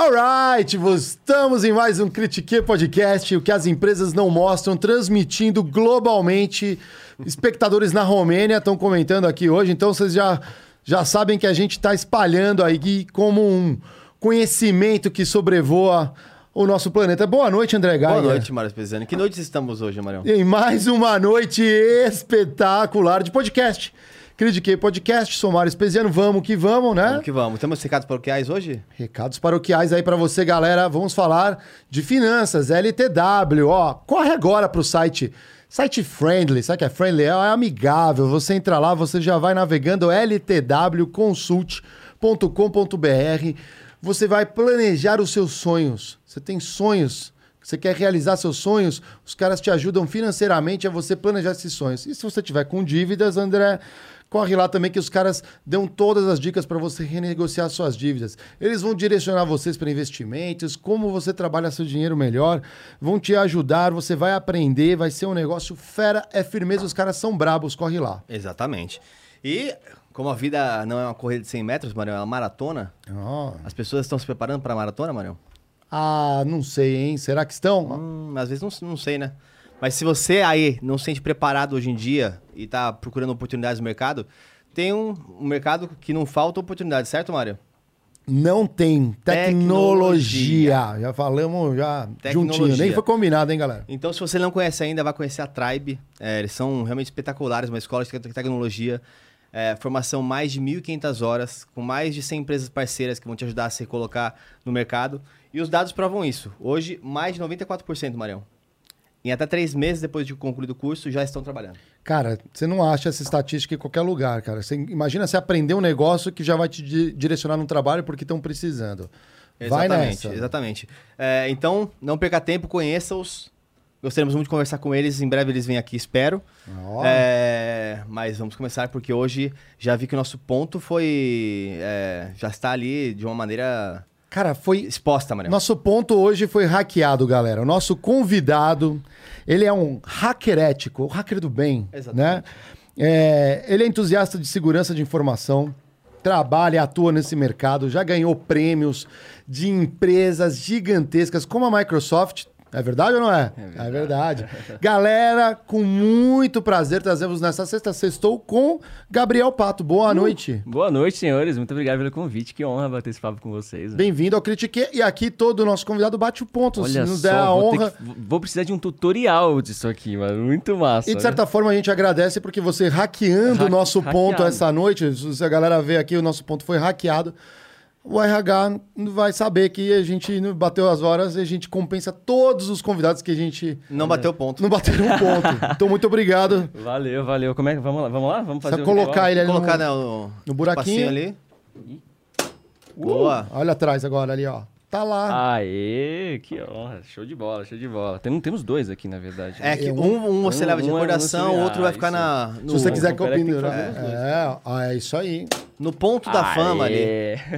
Alright, estamos em mais um Critique Podcast, o que as empresas não mostram, transmitindo globalmente. Espectadores na Romênia estão comentando aqui hoje, então vocês já, já sabem que a gente está espalhando aí como um conhecimento que sobrevoa o nosso planeta. Boa noite, André Gaia. Boa noite, Mário Pesani. Que noite estamos hoje, Marião? Em mais uma noite espetacular de podcast. Critiquei Podcast, sou Mário Espesiano, vamos que vamos, né? Vamos que vamos. Temos recados paroquiais hoje? Recados paroquiais aí para você, galera. Vamos falar de finanças, LTW. Ó, corre agora pro site Site friendly, sabe que é friendly? É amigável. Você entra lá, você já vai navegando ltwconsult.com.br. Você vai planejar os seus sonhos. Você tem sonhos, você quer realizar seus sonhos, os caras te ajudam financeiramente a você planejar esses sonhos. E se você tiver com dívidas, André, corre lá também que os caras dão todas as dicas para você renegociar suas dívidas. Eles vão direcionar vocês para investimentos, como você trabalha seu dinheiro melhor, vão te ajudar, você vai aprender, vai ser um negócio fera, é firmeza, os caras são brabos, corre lá. Exatamente. E como a vida não é uma corrida de 100 metros, Marião, é uma maratona, oh. as pessoas estão se preparando para a maratona, Marião? Ah, não sei, hein? Será que estão? Hum, às vezes não, não sei, né? Mas se você aí não se sente preparado hoje em dia e está procurando oportunidades no mercado, tem um, um mercado que não falta oportunidades, certo, Mário? Não tem tecnologia. tecnologia. Já falamos já tecnologia. juntinho. Nem foi combinado, hein, galera? Então, se você não conhece ainda, vai conhecer a Tribe. É, eles são realmente espetaculares, uma escola de tecnologia. É, formação mais de 1.500 horas, com mais de 100 empresas parceiras que vão te ajudar a se colocar no mercado. E os dados provam isso. Hoje, mais de 94%, Marião, em até três meses depois de concluído o curso, já estão trabalhando. Cara, você não acha essa estatística em qualquer lugar, cara. Você, imagina você aprender um negócio que já vai te direcionar no trabalho porque estão precisando. Vai exatamente, nessa. Exatamente. É, então, não perca tempo, conheça-os. Gostaríamos muito de conversar com eles. Em breve eles vêm aqui, espero. Oh. É, mas vamos começar porque hoje já vi que o nosso ponto foi. É, já está ali de uma maneira Cara, foi. Exposta, Maria. Nosso ponto hoje foi hackeado, galera. O nosso convidado, ele é um hacker ético, o hacker do bem. Exatamente. Né? É, ele é entusiasta de segurança de informação, trabalha e atua nesse mercado, já ganhou prêmios de empresas gigantescas como a Microsoft, é verdade ou não é? É verdade. É verdade. Galera, com muito prazer, trazemos nessa sexta sextou com Gabriel Pato. Boa uh, noite. Boa noite, senhores. Muito obrigado pelo convite. Que honra bater esse papo com vocês. Bem-vindo ao Critique. E aqui todo o nosso convidado bate o ponto. Olha se nos só, der a honra. Que, vou precisar de um tutorial disso aqui, mano. Muito massa. E de certa né? forma a gente agradece porque você hackeando o nosso hackeado. ponto essa noite, se a galera vê aqui, o nosso ponto foi hackeado o RH vai saber que a gente bateu as horas e a gente compensa todos os convidados que a gente. Não bateu ponto. Não bateu um ponto. então, muito obrigado. Valeu, valeu. Como é que. Vamos lá, vamos lá? Vamos fazer Só colocar ele ali colocar, no, né, no, no buraquinho ali. Uh, Boa. Olha atrás agora ali, ó. Tá lá. Aê, que honra. Show de bola, show de bola. Tem, temos dois aqui, na verdade. É que um, um você um, leva de recordação, o outro vai ficar na. No... Se você quiser que eu opine. É, é, é isso aí. No ponto da Aê. fama ali.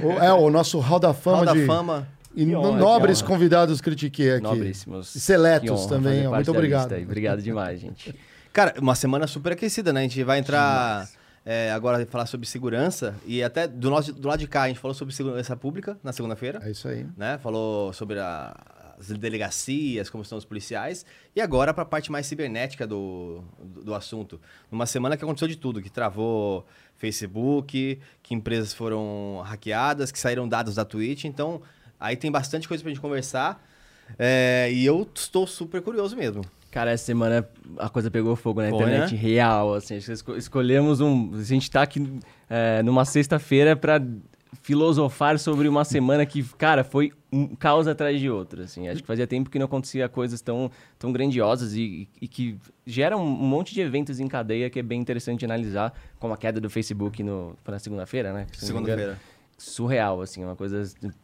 O, é, o nosso hall da fama. Hall da de... fama. E honra, nobres convidados critiquei aqui. Nobríssimos. E seletos também. Muito obrigado. Obrigado demais, gente. Cara, uma semana super aquecida, né? A gente vai entrar. É, agora falar sobre segurança e até do, nosso, do lado de cá a gente falou sobre segurança pública na segunda-feira. É isso aí. Né? Falou sobre a, as delegacias, como estão os policiais e agora para a parte mais cibernética do, do, do, assunto. Numa semana que aconteceu de tudo, que travou Facebook, que empresas foram hackeadas, que saíram dados da Twitch. Então aí tem bastante coisa para a gente conversar é, e eu estou super curioso mesmo. Cara, essa semana a coisa pegou fogo na Foi, internet né? real, assim. Escolhemos um... A gente tá aqui é, numa sexta-feira para filosofar sobre uma semana que, cara, foi um caos atrás de outro, assim. Acho que fazia tempo que não acontecia coisas tão, tão grandiosas e, e que geram um monte de eventos em cadeia que é bem interessante analisar, como a queda do Facebook no, na segunda-feira, né? Segunda-feira. Surreal, assim, uma coisa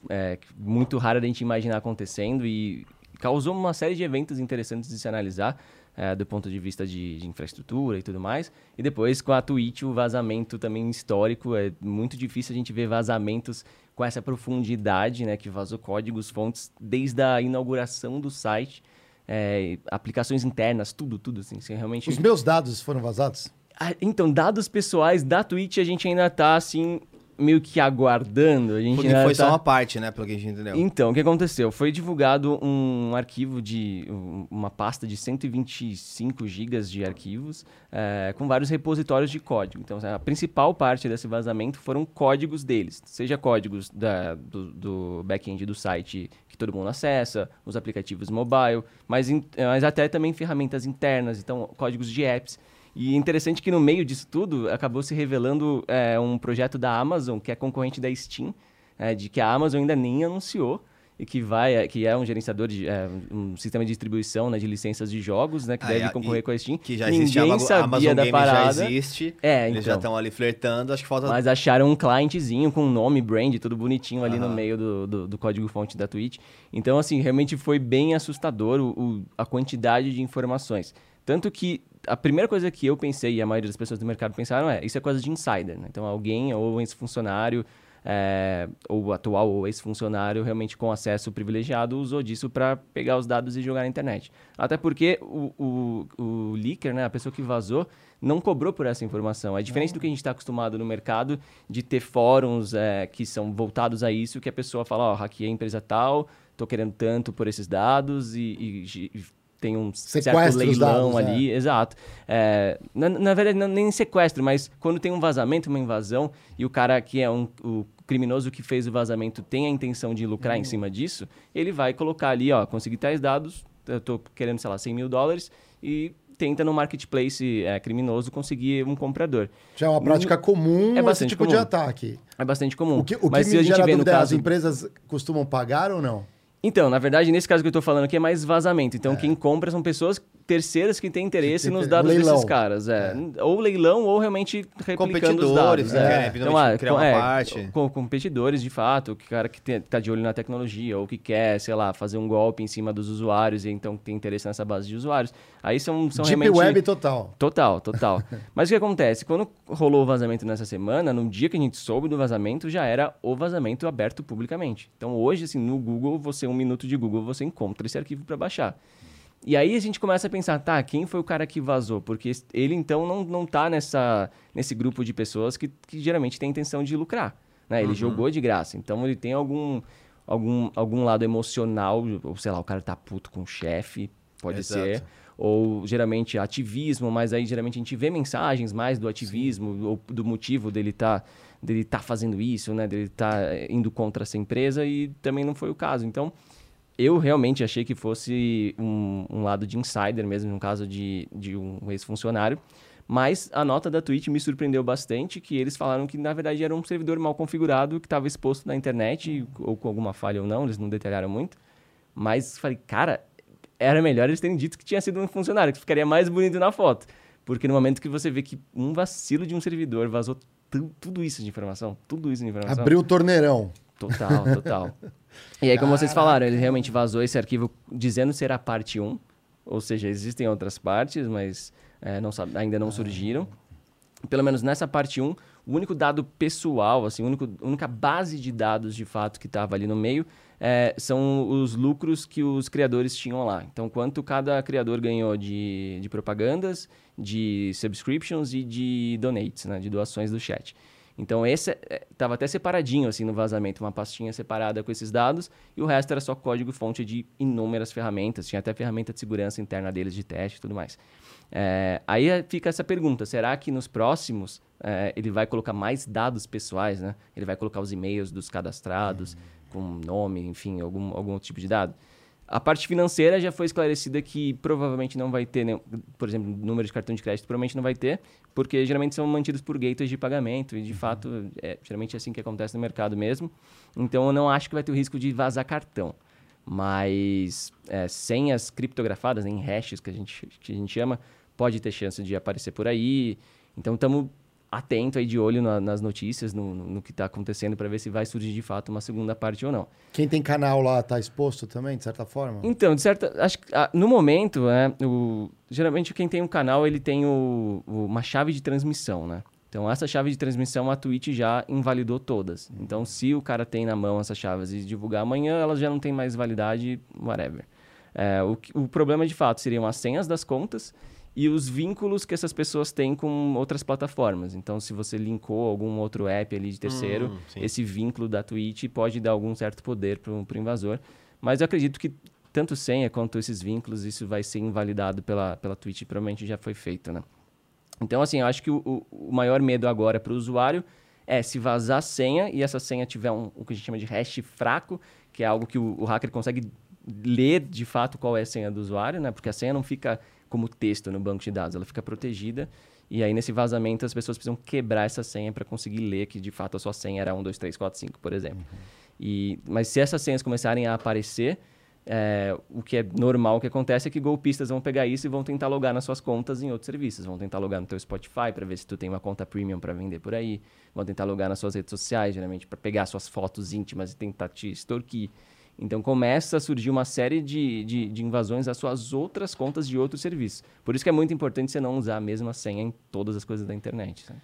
é, muito rara da gente imaginar acontecendo e causou uma série de eventos interessantes de se analisar é, do ponto de vista de, de, infraestrutura e tudo mais. E depois, com a Twitch, o vazamento também histórico. É muito difícil a gente ver vazamentos com essa profundidade, né? Que vazou códigos, fontes, desde a inauguração do site. É, aplicações internas, tudo, tudo, assim, assim realmente... Os meus dados foram vazados? Ah, então, dados pessoais da Twitch, a gente ainda está, assim, meio que aguardando. A gente Porque foi tá- só uma parte, né? Pelo que a gente entendeu. Então, o que aconteceu? Foi divulgado um arquivo de. um- uma pasta de 125 gigas de arquivos eh, com vários repositórios de código. Então, a principal parte desse vazamento foram códigos deles, seja códigos da- do, do back-end do site que todo mundo acessa, os aplicativos mobile, mas, mas até também ferramentas internas, então códigos de apps. E interessante que no meio disso tudo acabou se revelando eh, um projeto da Amazon, que é concorrente da Steam, eh, de que a Amazon ainda nem anunciou e que vai, eh, que é um gerenciador de eh, um sistema de distribuição né, de licenças de jogos, né, que Ah, deve concorrer com a Steam. Que já existe, a Ninguém Ama- sabia Amazon da Game parada. já existe. É, Eles então. já estão ali flertando, acho que falta... Mas acharam um clientezinho com nome, brand, tudo bonitinho ali no Aham. meio do, do, do código-fonte da Twitch. Então, assim, realmente foi bem assustador o, o- a quantidade de informações. Tanto que a primeira coisa que eu pensei, e a maioria das pessoas do mercado pensaram, é isso é coisa de insider. Né? Então, alguém, ou esse funcionário, é, ou atual, ou ex-funcionário, realmente com acesso privilegiado, usou disso para pegar os dados e jogar na internet. Até porque o, o, o leaker, né, a pessoa que vazou, não cobrou por essa informação. É diferente do que a gente está acostumado no mercado de ter fóruns é, que são voltados a isso, que a pessoa fala, ó, hackeei a empresa tal, tô querendo tanto por esses dados e, e- e tem um certo leilão dados, ali, exato. É, na, na verdade, não, nem sequestro, mas quando tem um vazamento, uma invasão, e o cara que é um, o criminoso que fez o vazamento tem a intenção de lucrar em cima disso, ele vai colocar ali, ó, consegui tais dados, eu tô querendo, sei lá, 100 mil dólares, e tenta no marketplace é, criminoso conseguir um comprador. Já é uma prática comum É esse bastante tipo de comum. ataque. É bastante comum. O que, o mas que se a me gente vê no é, as caso... empresas costumam pagar ou não? Então, na verdade, nesse caso que eu tô falando aqui é mais vazamento. Então, quem compra são pessoas terceiras que têm interesse Que tem nos dados leilão. desses caras. É. Ou leilão, ou realmente replicando os Competidores, dados. né, é. querem eventualmente criar com- uma parte. Com, competidores, de fato, que cara que tem- tá de olho na tecnologia, ou que quer, sei lá, fazer um golpe em cima dos usuários e então tem interesse nessa base de usuários. Aí são, são Deep realmente... Web total. Total, total. Mas o que acontece? Quando rolou o vazamento nessa semana, no dia que a gente soube do vazamento, já era o vazamento aberto publicamente. Então hoje, assim, no Google, você, um minuto de Google, você encontra esse arquivo para baixar. E aí a gente começa a pensar, tá, quem foi o cara que vazou? Porque ele, então, não, não tá nessa, nesse grupo de pessoas que, que geralmente tem intenção de lucrar. Né? Ele jogou de graça. Então ele tem algum, algum, algum lado emocional, ou sei lá, o cara tá puto com o chefe, pode Exato. ser ou geralmente ativismo, mas aí geralmente a gente vê mensagens mais do ativismo ou do motivo dele tá dele tá fazendo isso, né, dele tá indo contra essa empresa e também não foi o caso. Então, eu realmente achei que fosse um, um lado de insider mesmo, no caso de, de um ex-funcionário. Mas a nota da Twitch me surpreendeu bastante, que eles falaram que na verdade era um servidor mal configurado que estava exposto na internet, ou com alguma falha ou não, eles não detalharam muito. Mas falei, cara, era melhor eles terem dito que tinha sido um funcionário, que ficaria mais bonito na foto. Porque no momento que você vê que um vacilo de um servidor vazou tu- tudo isso de informação, tudo isso de informação. Abriu o torneirão. Total, total. e aí, como vocês falaram, ele realmente vazou esse arquivo dizendo ser a parte 1. Ou seja, existem outras partes, mas é, não ainda não surgiram. Pelo menos nessa parte 1, o único dado pessoal, assim, a único- a única base de dados de fato que estava ali no meio é, são os lucros que os criadores tinham lá. Então, quanto cada criador ganhou de, de propagandas, de subscriptions e de donates, né, de doações do chat. Então, esse estava até separadinho assim no vazamento, uma pastinha separada com esses dados, e o resto era só código-fonte de inúmeras ferramentas. Tinha até ferramenta de segurança interna deles de teste e tudo mais. É, aí é- fica essa pergunta: será que nos próximos é, ele vai colocar mais dados pessoais, né? Ele vai colocar os e-mails dos cadastrados, com nome, enfim, algum, algum outro tipo de dado? A parte financeira já foi esclarecida que provavelmente não vai ter, nenhum- por exemplo, número de cartão de crédito provavelmente não vai ter, porque geralmente são mantidos por gateways de pagamento e de fato é geralmente é assim que acontece no mercado mesmo. Então eu não acho que vai ter o risco de vazar cartão. Mas é, senhas criptografadas, né, em hashes que a, gente, que a gente chama, pode ter chance de aparecer por aí. Então estamos atento aí de olho na- nas notícias, no, no- que está acontecendo para ver se vai surgir de fato uma segunda parte ou não. Quem tem canal lá tá exposto também, de certa forma? Então, de certa, acho que ah, no momento, né, o, geralmente quem tem um canal ele tem o- o- uma chave de transmissão, né? Então essa chave de transmissão a Twitch já invalidou todas. Então se o cara tem na mão essas chaves e divulgar amanhã, elas já não têm mais validade, whatever. É, o, o problema de fato seriam as senhas das contas e os vínculos que essas pessoas têm com outras plataformas. Então, se você linkou algum outro app ali de terceiro, Hum, esse vínculo da Twitch pode dar algum certo poder para o invasor. Mas eu acredito que tanto senha quanto esses vínculos, isso vai ser invalidado pela, pela Twitch, provavelmente já foi feito, né? Então, assim, eu acho que o, o- maior medo agora para o usuário é se vazar a senha e essa senha tiver um, o que a gente chama de hash fraco, que é algo que o, o hacker consegue ler de fato qual é a senha do usuário, né? Porque a senha não fica como texto no banco de dados, ela fica protegida. E aí, nesse vazamento, as pessoas precisam quebrar essa senha para conseguir ler que de fato a sua senha era 1, 2, 3, 4, 5, por exemplo. E, mas se essas senhas começarem a aparecer, é, o que é normal que acontece é que golpistas vão pegar isso e vão tentar logar nas suas contas em outros serviços. Vão tentar logar no teu Spotify para ver se tu tem uma conta premium para vender por aí. Vão tentar logar nas suas redes sociais, geralmente para pegar suas fotos íntimas e tentar te extorquir. Então começa a surgir uma série de, de, de invasões às suas outras contas de outros serviços. Por isso que é muito importante você não usar a mesma senha em todas as coisas da internet. sabe?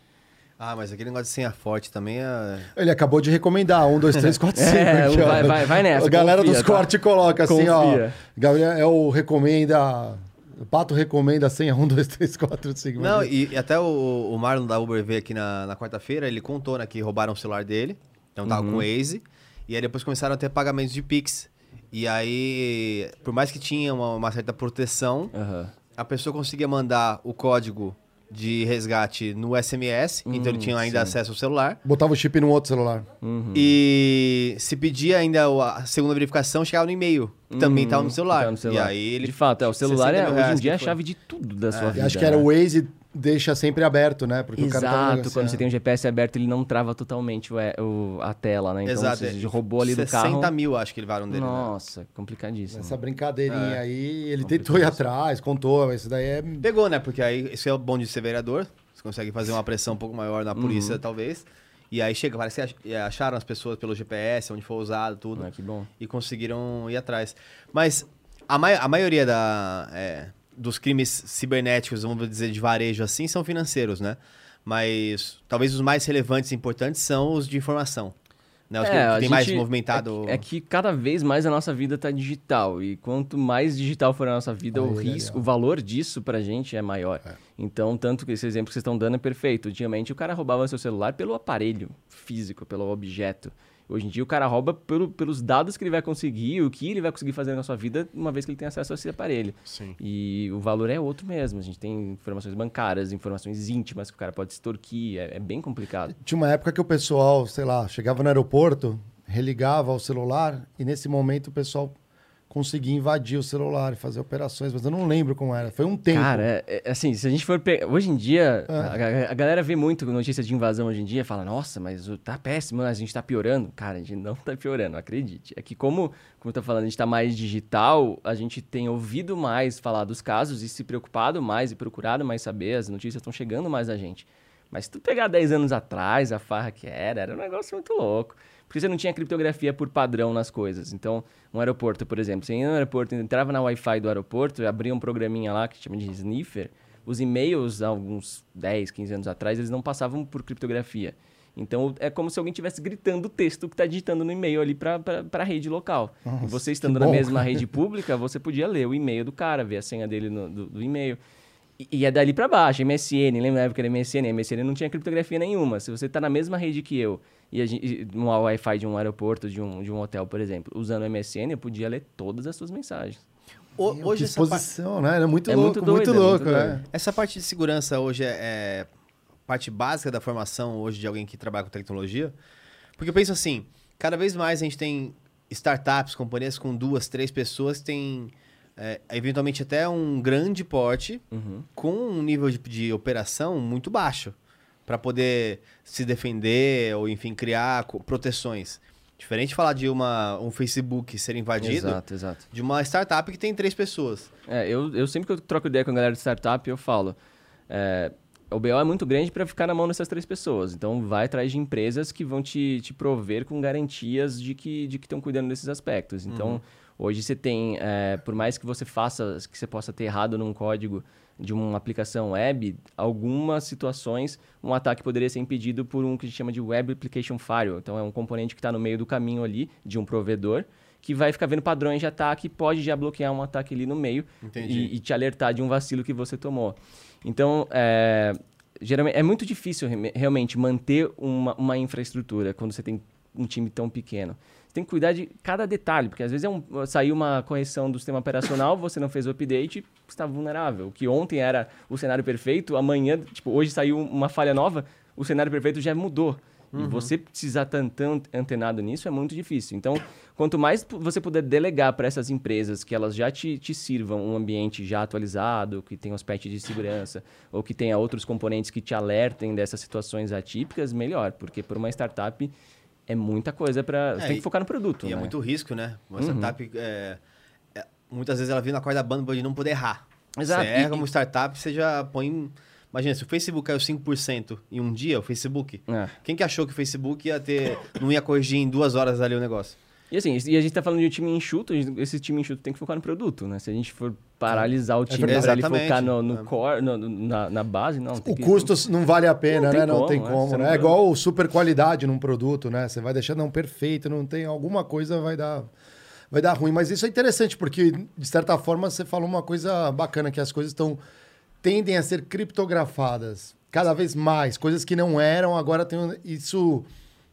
Ah, mas aquele negócio de senha forte também é. Ele acabou de recomendar. Um, dois, três, quatro, cinco. É, aqui, vai- vai- vai nessa, A galera confia, dos tá? cortes coloca assim, ó. Gabriel é o recomenda. O Pato recomenda a senha 1, 2, 3, 4, 5. Não, e, e até o, o Marlon da Uber veio aqui na, na quarta-feira, ele contou né, que roubaram o celular dele, então tava com o Waze, e aí depois começaram a ter pagamentos de Pix. E aí, por mais que tinha uma, uma certa proteção, Aham. a pessoa conseguia mandar o código de resgate no SMS, então ele tinha ainda acesso ao celular. Botava o chip num outro celular. E se pedia ainda a segunda verificação, chegava no e-mail, que também estava no celular. Tá no celular. E aí ele. De fato, é, o celular 60 é, hoje em dia é a chave de tudo da sua E vida. acho que era né? o Waze deixa sempre aberto, né? Porque o cara tá Exato, quando você tem o GPS aberto, ele não trava totalmente o, o- a tela, né? Então, Exato. você roubou ali do 60 carro. mil, acho que levaram dele. né? Nossa, complicadíssimo. Essa brincadeirinha É. aí, ele tentou ir atrás, contou, mas isso daí é. Pegou, né? Porque aí, isso é o bom de ser vereador. Você consegue fazer uma pressão um pouco maior na Uhum. polícia, talvez. E aí chega, parece que ach- acharam as pessoas pelo GPS, onde foi usado, tudo. Ah, que bom. E conseguiram ir atrás. Mas a, mai- a maioria da, é, dos crimes cibernéticos, vamos dizer, de varejo assim, são financeiros, né? Mas talvez os mais relevantes e importantes são os de informação. Né? Os que, É, que a tem mais movimentado. É, que- é que cada vez mais a nossa vida tá digital. E quanto mais digital for a nossa vida, o ali, risco, o valor disso pra gente é maior. Então, tanto que esse exemplo que vocês estão dando é perfeito. Antigamente o cara roubava seu celular pelo aparelho físico, pelo objeto. Hoje em dia o cara rouba pelo- pelos dados que ele vai conseguir, o que ele vai conseguir fazer na sua vida, uma vez que ele tem acesso a esse aparelho. Sim. E o valor é outro mesmo. A gente tem informações bancárias, informações íntimas que o cara pode extorquir. É, é bem complicado. Tinha uma época que o pessoal, sei lá, chegava no aeroporto, religava ao celular e nesse momento o pessoal conseguia invadir o celular e fazer operações, mas eu não lembro como era. Foi um tempo. Cara, é, é, assim, se a gente for pegar. Hoje em dia, Ah. a, a- galera vê muito notícia de invasão hoje em dia e fala, nossa, mas tá péssimo, a gente tá piorando. Cara, a gente não tá piorando, acredite. É que, como, como eu tô falando, a gente tá mais digital, a gente tem ouvido mais falar dos casos e se preocupado mais e procurado mais saber, as notícias estão chegando mais a gente. Mas se tu pegar 10 anos atrás, a farra que era, era um negócio muito louco. Porque você não tinha criptografia por padrão nas coisas. Então, um aeroporto, por exemplo, você ia no aeroporto, entrava na Wi-Fi do aeroporto, abria um programinha lá que chama de sniffer, os e-mails, há alguns 10, 15 anos atrás, eles não passavam por criptografia. Então, é como se alguém estivesse gritando o texto que está digitando no e-mail ali para a rede local. e você estando na bom. mesma rede pública, você podia ler o e-mail do cara, ver a senha dele no- do, do e-mail. E, é dali para baixo, MSN, lembra na época da MSN? A MSN não tinha criptografia nenhuma. Se você está na mesma rede que eu, e a gente, uma Wi-Fi de um aeroporto, de um, de um hotel, por exemplo, usando o MSN, eu podia ler todas as suas mensagens. O- hoje essa parte- exposição, né? É muito É louco, muito muito, doido, é muito louco, doido. né? Essa parte de segurança hoje é, é parte básica da formação hoje de alguém que trabalha com tecnologia? Porque eu penso assim, cada vez mais a gente tem startups, companhias com duas, três pessoas que têm é, eventualmente até um grande porte com um nível de, de operação muito baixo para poder se defender ou enfim criar proteções. Diferente de falar de uma, um Facebook ser invadido, Exato, exato. de uma startup que tem três pessoas. É, eu, eu sempre que eu troco ideia com a galera de startup, eu falo. é, o BO é muito grande para ficar na mão dessas três pessoas. Então, vai atrás de empresas que vão te, te prover com garantias de que de que estão cuidando desses aspectos. Então, hoje você tem, é, por mais que você faça, que você possa ter errado num código de uma aplicação web, algumas situações um ataque poderia ser impedido por um que a gente chama de Web Application Firewall. Então, é um componente que está no meio do caminho ali de um provedor que vai ficar vendo padrões de ataque e pode já bloquear um ataque ali no meio e, e, te alertar de um vacilo que você tomou. Então, é, geralmente, é muito difícil realmente manter uma, uma infraestrutura quando você tem um time tão pequeno. Tem que cuidar de cada detalhe, porque às vezes é um, saiu uma correção do sistema operacional, você não fez o update, está vulnerável. O que ontem era o cenário perfeito, amanhã, tipo, hoje saiu uma falha nova, o cenário perfeito já mudou. Uhum. E você precisar estar tão antenado nisso é muito difícil. Então, quanto mais você puder delegar para essas empresas que elas já te, te, sirvam um ambiente já atualizado, que tenha os patches de segurança, ou que tenha outros componentes que te alertem dessas situações atípicas, melhor. Porque por uma startup é muita coisa para. É, você tem que focar no produto. E é né? é muito risco, né? Uma uhum. startup. É, é, muitas vezes ela vem na corda banda de não poder errar. Exato. Você erra como startup, você já põe. Imagina, se o Facebook caiu 5% em um dia, o Facebook. É. Quem que achou que o Facebook ia ter. não ia corrigir em duas horas ali o negócio? E assim, e a gente tá falando de um time enxuto, esse time enxuto tem que focar no produto, né? Se a gente for paralisar o é time é para ele focar no, no core, no, na, na, base, não. o que... custo não vale a pena, não né? Como, não tem como, né? É igual super qualidade num produto, né? Você vai deixar não perfeito, não tem alguma coisa vai dar vai dar ruim, mas isso é interessante porque de certa forma você falou uma coisa bacana que as coisas estão tendem a ser criptografadas cada vez mais, coisas que não eram, agora tem isso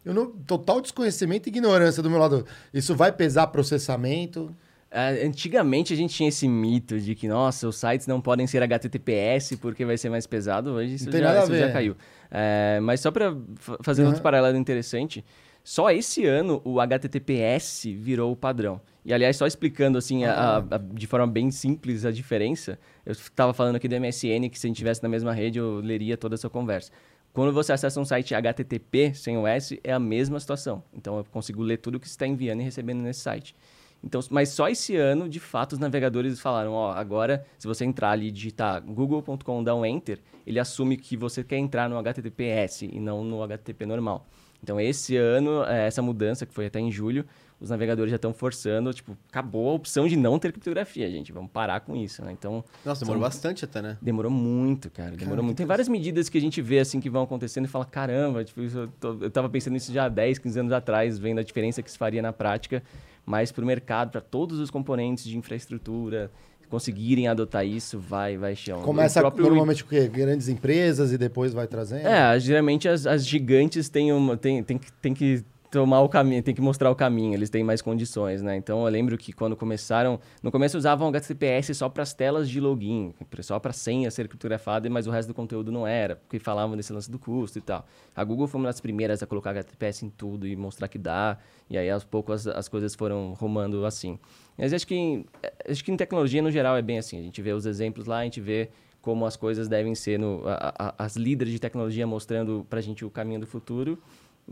eu não, total desconhecimento e ignorância do meu lado. Isso vai pesar processamento? Uh, antigamente a gente tinha esse mito de que, nossa, os sites não podem ser HTTPS porque vai ser mais pesado. Hoje isso, já, isso já, caiu. Uh, mas só para fazer uhum. outro paralelo interessante, só esse ano o HTTPS virou o padrão. E aliás, só explicando assim, uhum. a, a, de forma bem simples a diferença, eu estava falando aqui do MSN que se a gente estivesse na mesma rede eu leria toda essa conversa. Quando você acessa um site HTTP sem o S, é a mesma situação. Então eu consigo ler tudo que você está enviando e recebendo nesse site. Então, mas só esse ano, de fato, os navegadores falaram, ó, agora, se você entrar ali e digitar google.com, dá um enter, ele assume que você quer entrar no HTTPS e não no HTTP normal. Então, esse ano, é, essa mudança, que foi até em julho, os navegadores já estão forçando, tipo, acabou a opção de não ter criptografia, gente. Vamos parar com isso, né? Então. Nossa, demorou são... bastante até, né? Demorou muito, cara. Demorou cara, muito. Tem várias medidas que a gente vê assim que vão acontecendo e fala, caramba, tipo, eu, tô... eu tava pensando nisso já há 10, 15 anos atrás, vendo a diferença que se faria na prática, mas para o mercado, para todos os componentes de infraestrutura, conseguirem adotar isso, vai, vai chão. Começa próprio... normalmente o quê? Grandes empresas e depois vai trazendo? É, geralmente as, as gigantes têm, uma, têm, têm, têm que tomar o caminho, tem que mostrar o caminho, eles têm mais condições, né? Então eu lembro que quando começaram, no começo usavam HTTPS só para as telas de login, só para senha ser criptografada, mas o resto do conteúdo não era, porque falavam desse lance do custo e tal. A Google foi uma das primeiras a colocar HTTPS em tudo e mostrar que dá, e aí aos poucos as, as coisas foram rumando assim. Mas acho que acho que em tecnologia no geral é bem assim, a gente vê os exemplos lá, a gente vê como as coisas devem ser no, a, a, as líderes de tecnologia mostrando para a gente o caminho do futuro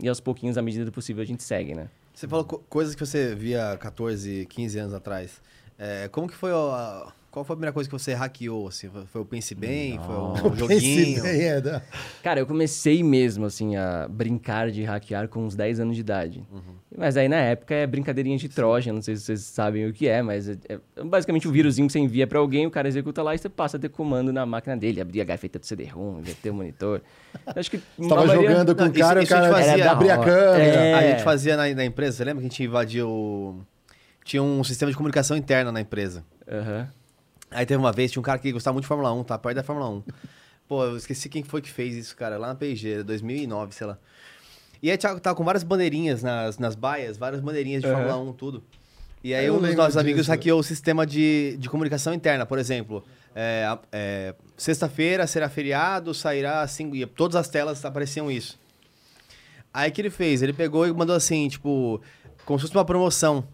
e aos pouquinhos, à medida do possível, a gente segue, né? Você falou co coisas que você via 14, 15 anos atrás. É, como que foi a, qual foi a primeira coisa que você hackeou? Assim? Foi o Pense Bem? Não. Foi um joguinho? Bem, é, né? Cara, eu comecei mesmo assim a brincar de hackear com uns 10 anos de idade. Uhum. Mas aí na época é brincadeirinha de Trojan, não sei se vocês sabem o que é, mas é, é basicamente um vírusinho que você envia para alguém, o cara executa lá e você passa a ter comando na máquina dele, abrir a gaveta do CD-ROM, inverter o monitor. acho que você tava maioria... jogando com o cara, isso, o cara fazia, abria a câmera. É... A gente fazia na, na, empresa, você lembra que a gente invadiu o... Tinha um sistema de comunicação interna na empresa. Uhum. Aí teve uma vez, tinha um cara que gostava muito de Fórmula 1, tá perto da Fórmula 1. Pô, eu esqueci quem foi que fez isso, cara, lá na PG, 2009, sei lá. E aí tava com várias bandeirinhas nas, nas baias, várias bandeirinhas de uhum. Fórmula 1, tudo. E aí eu um dos nossos disso. amigos hackeou o sistema de, de comunicação interna, por exemplo. É, é, Sexta-feira será feriado, sairá assim, e todas as telas apareciam isso. Aí que ele fez? Ele pegou e mandou assim, tipo, como se fosse uma promoção.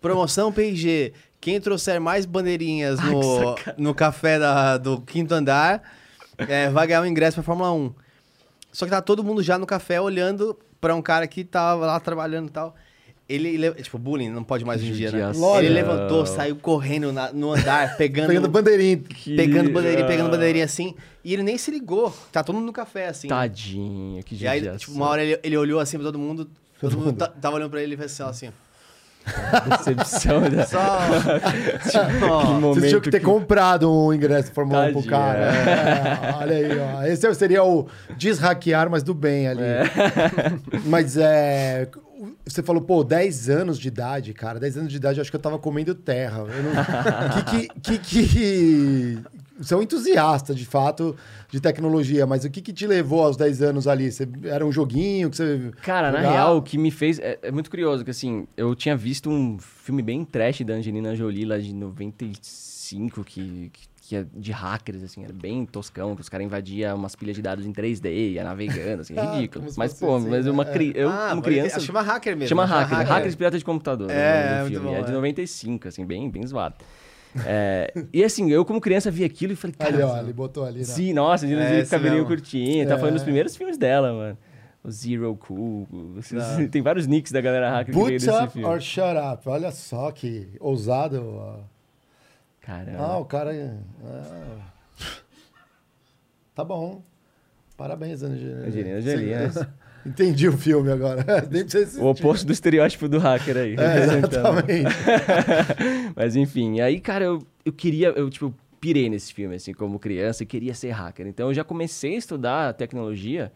Promoção PG. Quem trouxer mais bandeirinhas Ai, no, no café da, do quinto andar é, vai ganhar um ingresso pra Fórmula 1. Só que tá todo mundo já no café olhando pra um cara que tava lá trabalhando e tal. Ele, tipo, bullying não pode mais em dia, né? Ele levantou, saiu correndo na, no andar, pegando. pegando bandeirinha. Que... Pegando bandeirinha, pegando bandeirinha assim. E ele nem se ligou. Tá todo mundo no café, assim. Tadinho, que E aí, tipo, uma hora ele, ele olhou assim pra todo mundo. Todo mundo tava olhando pra ele e fez assim, ó, assim. Decepção da... Só. tipo, ó, que Você momento tinha que ter que- comprado um ingresso de Fórmula 1 pro cara. É, olha aí, ó. Esse seria o desraquear, mas do bem ali. Mas é. Você falou, pô, 10 anos de idade, cara. 10 anos de idade, eu acho que eu tava comendo terra. Não... que, que, que, que... Você é um entusiasta, de fato, de tecnologia, mas o que, que te levou aos 10 anos ali? Você... Era um joguinho que você. Cara, na jogava? real, o que me fez. É, é muito curioso, que assim, eu tinha visto um filme bem trash da Angelina Jolie lá de 95, que, que, que é de hackers, assim, era bem toscão, que os caras invadiam umas pilhas de dados em 3D, ia navegando, assim, Ah, ridículo. mas, pô, assim, mas uma né? cri... eu, ah, como criança. Chama hacker mesmo. Chama chama hacker, hackers pirata de computador. É, nome do muito filme. bom, é de é. 95, assim, bem, bem zoado. É, e assim, eu como criança vi aquilo e falei, cara. Ali, ó, ele botou ali. Né? Sim, nossa, de É, esse cabelinho mesmo. curtinho. Tá É. falando dos primeiros filmes dela, mano. O Zero Cool. Tem vários nicks da galera hacker que veio Boots desse up filme. or shut up. Olha só que ousado. ó. Caramba. Ah, o cara. é- Tá bom. Parabéns, Angelina. Angelina é. Entendi o filme agora. Nem precisa. O oposto do estereótipo do hacker aí. É, exatamente. Mas enfim, e aí, cara, eu, eu queria, eu tipo, pirei nesse filme, assim, como criança, e queria ser hacker. Então eu já comecei a estudar tecnologia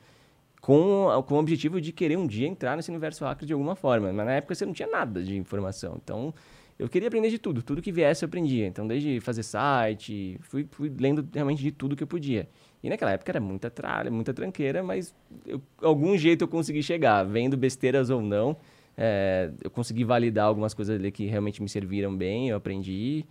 com, com o objetivo de querer um dia entrar nesse universo hacker de alguma forma. Mas na época você não tinha nada de informação. Então eu queria aprender de tudo. Tudo que viesse eu aprendia. Então desde fazer site, fui, fui lendo realmente de tudo que eu podia. E naquela época era muita tralha, muita tranqueira, mas eu, algum jeito eu consegui chegar, vendo besteiras ou não. é, eu consegui validar algumas coisas ali que realmente me serviram bem, eu aprendi.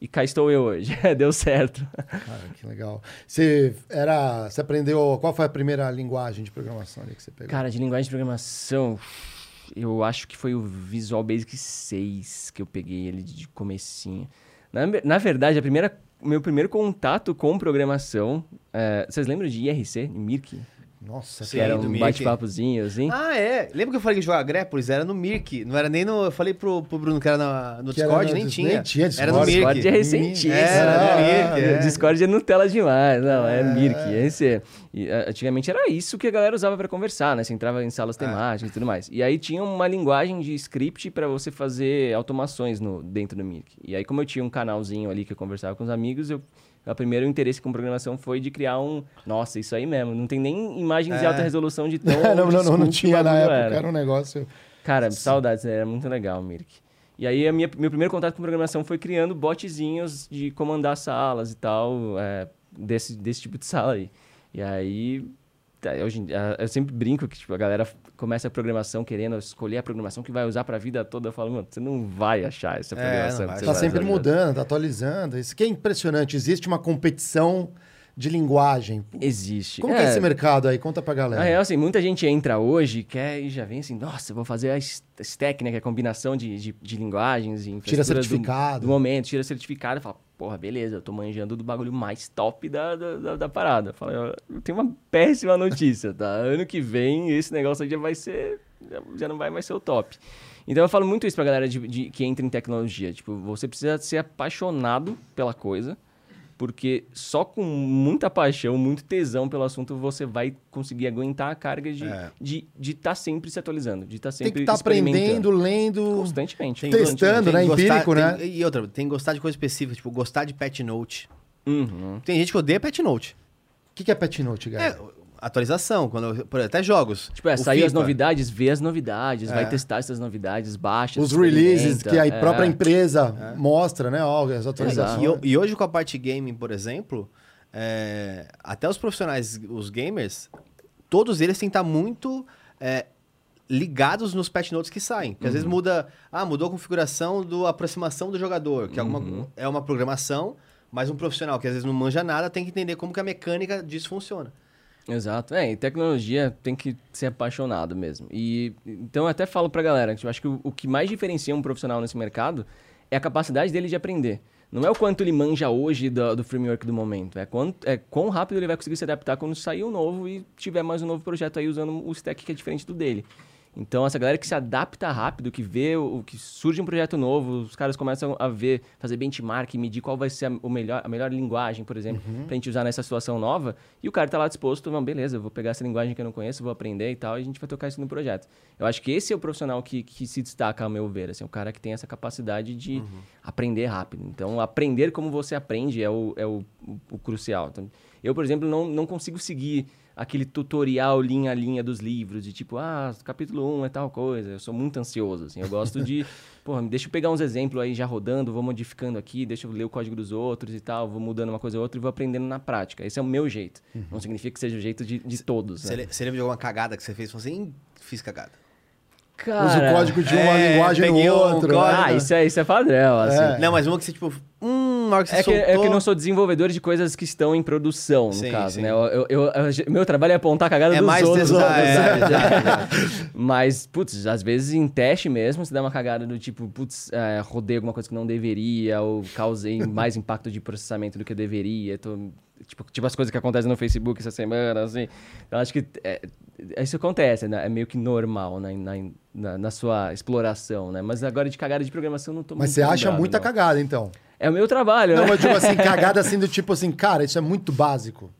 E cá estou eu hoje. Deu certo. Cara, que legal. Você era. Você aprendeu. Qual foi a primeira linguagem de programação ali que você pegou? Cara, de linguagem de programação, eu acho que foi o Visual Basic 6 que eu peguei ele de comecinho. Na, na verdade, a primeira, meu primeiro contato com programação... é, vocês lembram de IRC, Mirk? Nossa, Sim, Que era um bate-papozinho, assim? Ah, é. Lembra que eu falei que jogava Greppolis? Era no Mirk. Não era nem no. Eu falei pro, pro Bruno que era na- no Que era Discord, no nem tinha. nem tinha Era no Discord. Mirk. Discord é recentíssimo. Era Ah, no Mirk. é. Discord é Nutella demais, não, é, Mirk, esse. E, antigamente era isso que a galera usava para conversar, né? Você entrava em salas temáticas e tudo mais. E aí tinha uma linguagem de script para você fazer automações no, dentro do Mirk. E aí, como eu tinha um canalzinho ali que eu conversava com os amigos, eu. O primeiro interesse com programação foi de criar um. Nossa, isso aí mesmo. Não tem nem imagens de alta resolução de tão. não, não, não, não, tinha na época. era. Era um negócio. Cara, saudades, era muito legal, Mirk. E aí, a minha, meu primeiro contato com programação foi criando botzinhos de comandar salas e tal, é, desse, desse tipo de sala aí. E aí, hoje, em dia, eu sempre brinco que tipo, a galera começa a programação querendo escolher a programação que vai usar pra vida toda. Eu falo, mano, você não vai achar essa É, programação. não que vai você Tá vai sempre mudando, tá atualizando. Isso que é impressionante. Existe uma competição de linguagem. Existe. Como que é esse mercado aí? Conta pra galera. Na real, assim, muita gente entra hoje quer e já vem assim, nossa, eu vou fazer a stack, né? Que é a combinação de, de, de linguagens e Tira infraestruturas do- certificado. Do, momento, tira certificado e fala, porra, beleza, eu tô manjando do bagulho mais top da, da, da, da parada. Fala, eu tenho uma péssima notícia, tá? Ano que vem esse negócio aí já vai ser. já- Já não vai mais ser o top. Então eu falo muito isso pra galera de, de- que entra em tecnologia. Tipo, você precisa ser apaixonado pela coisa. Porque só com muita paixão, muito tesão pelo assunto, você vai conseguir aguentar a carga de É. de de estar sempre se atualizando, de estar Tem sempre que estar aprendendo, lendo. constantemente. Tem- Testando, né? tem gostar- Empírico, né? tem- E outra, tem que gostar de coisa específica, tipo, gostar de Pet Note. Uhum. Tem gente que odeia Pet Note. O que, que é Pet Note, É, galera? Atualização, quando eu- até jogos. Tipo, é, sair as novidades, vê as novidades, É. vai testar essas novidades, baixa, Os releases que a é. própria empresa mostra, né? Ó, as atualizações. E, e hoje com a parte gaming, por exemplo, é, até os profissionais, os gamers, todos eles têm que estar muito é, ligados nos patch notes que saem. Porque às vezes muda, ah, mudou a configuração do aproximação do jogador, que é, uma, é uma programação, mas um profissional que às vezes não manja nada tem que entender como que a mecânica disso funciona. Exato. É, e tecnologia tem que ser apaixonado mesmo. E então eu até falo pra galera que eu acho que o, o que mais diferencia um profissional nesse mercado é a capacidade dele de aprender. Não é o quanto ele manja hoje do, do framework do momento, é, quanto, é quão rápido ele vai conseguir se adaptar quando sair um novo e tiver mais um novo projeto aí usando o stack que é diferente do dele. Então, essa galera que se adapta rápido, que vê o, que surge um projeto novo, os caras começam a ver, fazer benchmark, medir qual vai ser a, o melhor, a melhor linguagem, por exemplo, uhum. pra gente usar nessa situação nova. E o cara tá lá disposto, não, beleza, eu vou pegar essa linguagem que eu não conheço, vou aprender e tal, e a gente vai tocar isso no projeto. Eu acho que esse é o profissional que, que se destaca, ao meu ver, assim, o cara que tem essa capacidade de uhum. aprender rápido. Então, aprender como você aprende é o, é o, o, o crucial. Então, eu, por exemplo, não, não consigo seguir aquele tutorial linha a linha dos livros, de tipo, ah, capítulo 1 é tal coisa. Eu sou muito ansioso, assim. Eu gosto de, porra, deixa eu pegar uns exemplos aí já rodando, vou modificando aqui, deixa eu ler o código dos outros e tal, vou mudando uma coisa ou outra e vou aprendendo na prática. Esse é o meu jeito. Uhum. Não significa que seja o jeito de, de todos. Você, né? lembra de alguma cagada que você fez? Você assim, fiz cagada. Cara, Usa o código de uma é, linguagem no outro. Um ah, isso é, isso é padrão, assim. É. Não, mas uma que você, tipo, hum, que você é, que, soltou... é que eu não sou desenvolvedor de coisas que estão em produção, no sim, caso, sim. né? Eu, eu, eu, meu trabalho é apontar a cagada é dos mais outros. Testar, é, é, mas, putz, às vezes em teste mesmo, você dá uma cagada do tipo, putz, é, rodei alguma coisa que não deveria, ou causei mais impacto de processamento do que eu deveria, tô tipo, tipo as coisas que acontecem no Facebook essa semana, assim. Então, acho que é, isso acontece, né? É meio que normal né? na, na, na, sua exploração, né? Mas agora de cagada de programação não tô Mas você acha muita não. cagada, então? É o meu trabalho, Não, né? mas tipo assim, cagada assim do tipo assim, cara, isso é muito básico.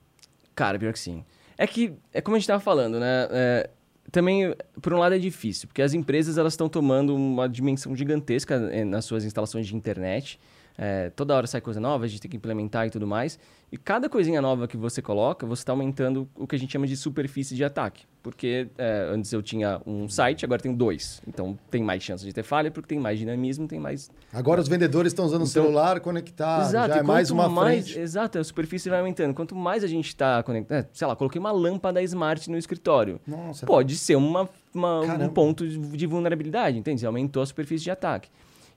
Cara, pior que sim. É que, é como a gente tava falando, né? É, também, por um lado, é difícil, porque as empresas elas estão tomando uma dimensão gigantesca eh, nas suas instalações de internet. É, toda hora sai coisa nova, a gente tem que implementar e tudo mais. E cada coisinha nova que você coloca, você está aumentando o que a gente chama de superfície de ataque. Porque é, antes eu tinha um site, agora tenho dois. Então tem mais chance de ter falha, porque tem mais dinamismo, tem mais. Agora os vendedores estão usando o então, celular conectado, exato, já é mais uma mais, frente. Exato, a superfície vai aumentando. Quanto mais a gente está conectado. É, sei lá, coloquei uma lâmpada smart no escritório. Nossa, Pode ser uma, uma um ponto de vulnerabilidade, entende? Aumentou a superfície de ataque.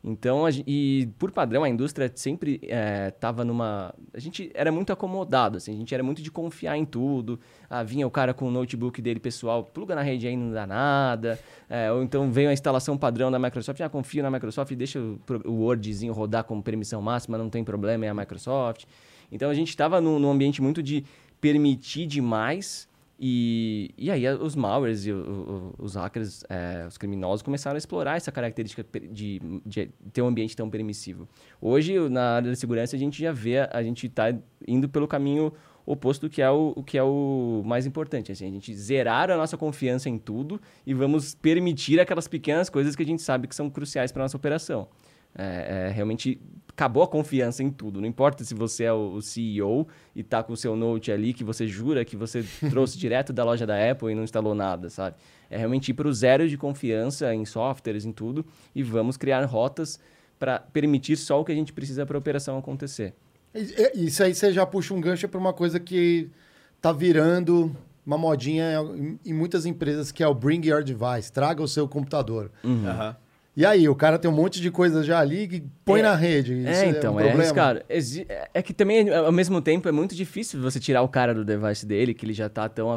Então, a, e por padrão, a indústria sempre estava é, numa. A gente era muito acomodado, assim, a gente era muito de confiar em tudo. Ah, vinha o cara com o notebook dele pessoal, pluga na rede aí, não dá nada. É, ou então veio a instalação padrão da Microsoft, já ah, confio na Microsoft, deixa o, o Wordzinho rodar com permissão máxima, não tem problema, é a Microsoft. Então a gente estava num, num ambiente muito de permitir demais e, e aí os malwares e o, o, os hackers, é, os criminosos começaram a explorar essa característica de, de, ter um ambiente tão permissivo. Hoje, na área da segurança, a gente já vê, a gente está indo pelo caminho oposto do que é o, o que é o mais importante. Assim, a gente zerar a nossa confiança em tudo e vamos permitir aquelas pequenas coisas que a gente sabe que são cruciais para nossa operação. É, é, realmente acabou a confiança em tudo. Não importa se você é o, CEO e está com o seu note ali que você jura que você trouxe direto da loja da Apple e não instalou nada, sabe? É realmente ir para o zero de confiança em softwares, em tudo, e vamos criar rotas para permitir só o que a gente precisa para a operação acontecer. Isso aí você já puxa um gancho para uma coisa que está virando uma modinha em muitas empresas, que é o Bring Your Device, traga o seu computador. Uhum. Uhum. E aí, o cara tem um monte de coisa já ali que põe é, na rede. Isso é, então, é, um é cara. É que também, ao mesmo tempo, é muito difícil você tirar o cara do device dele, que ele já tá tão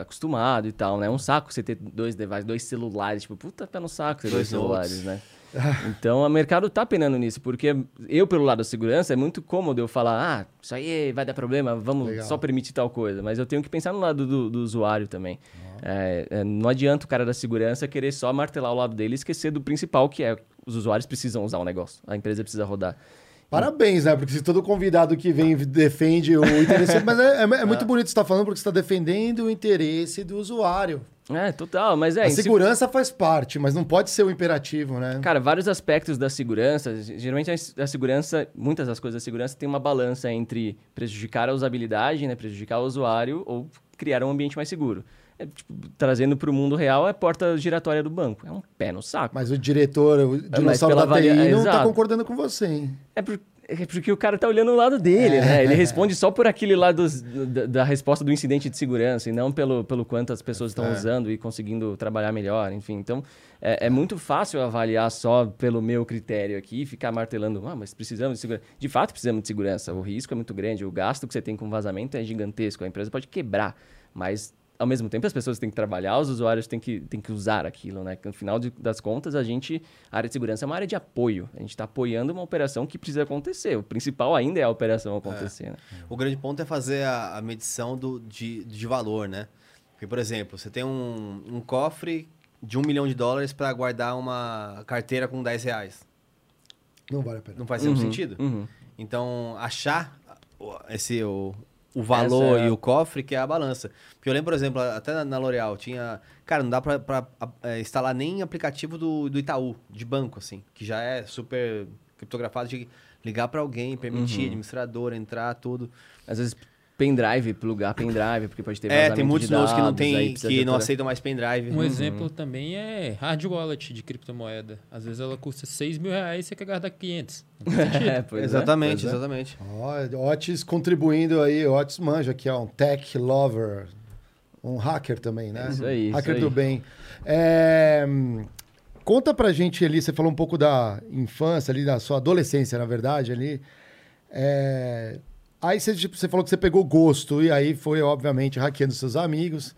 acostumado e tal, né? É um saco você ter dois devices, dois celulares. Tipo, puta pé no saco ter dois, dois celulares, né? Então, o mercado tá penando nisso, porque eu, pelo lado da segurança, é muito cômodo eu falar, ah, isso aí vai dar problema, vamos Legal. só permitir tal coisa. Mas eu tenho que pensar no lado do, do usuário também. É, é, não adianta o cara da segurança querer só martelar o lado dele e esquecer do principal, que é os usuários precisam usar o negócio, a empresa precisa rodar. Parabéns, né? Porque se todo convidado que vem defende o interesse. mas é, é, é muito bonito você estar tá falando porque você está defendendo o interesse do usuário. É, total, mas é... A segurança se... faz parte, mas não pode ser o imperativo, né? Cara, vários aspectos da segurança, geralmente a segurança, muitas das coisas da segurança tem uma balança entre prejudicar a usabilidade, né, prejudicar o usuário ou criar um ambiente mais seguro. É, tipo, trazendo para o mundo real é a porta giratória do banco. É um pé no saco. Mas o diretor, o é, dinossauro da TI é, não está concordando com você, hein? É porque é porque o cara tá olhando o lado dele, é. né? Ele responde só por aquele lado da, da, resposta do incidente de segurança e não pelo, pelo quanto as pessoas estão é. usando e conseguindo trabalhar melhor, enfim. Então, é, é, muito fácil avaliar só pelo meu critério aqui e ficar martelando, ah, mas precisamos de segurança. De fato, precisamos de segurança. O risco é muito grande, o gasto que você tem com vazamento é gigantesco, a empresa pode quebrar, mas ao mesmo tempo as pessoas têm que trabalhar, os usuários têm que, têm que usar aquilo, né? No final de, das contas, a gente, a área de segurança é uma área de apoio. A gente está apoiando uma operação que precisa acontecer. O principal ainda é a operação acontecer. É. Né? O grande ponto é fazer a, a, medição do, de, de valor, né? Porque, por exemplo, você tem um, um cofre de um milhão de dólares pra guardar uma carteira com 10 reais. Não vale a pena. Não faz nenhum Uhum, sentido? uhum. Então, achar esse, o, o valor é e o cofre que é a balança. Porque eu lembro, por exemplo, até na- L'Oréal tinha... Cara, não dá pra, pra, é, instalar nem aplicativo do, do Itaú, de banco, assim. Que já é super criptografado de ligar pra alguém, permitir, Uhum. administrador, entrar, tudo. Às vezes pendrive, plugar pendrive, porque pode ter É, tem muitos nodes que não, dados, tem, que não aceitam mais pendrive. Um exemplo também é hard wallet de criptomoeda. Às vezes ela custa 6 mil reais e você quer guardar 500. Não faz sentido. É, pois é, exatamente, pois é. exatamente. Ó, Otis contribuindo aí, Otis manja aqui, ó, um tech lover, um hacker também, né? Isso aí, Hacker isso do aí. bem. É, conta pra gente ali, você falou um pouco da infância ali, da sua adolescência, na verdade, ali. É, aí você, tipo, você falou que você pegou gosto, e aí foi, obviamente, hackeando seus amigos,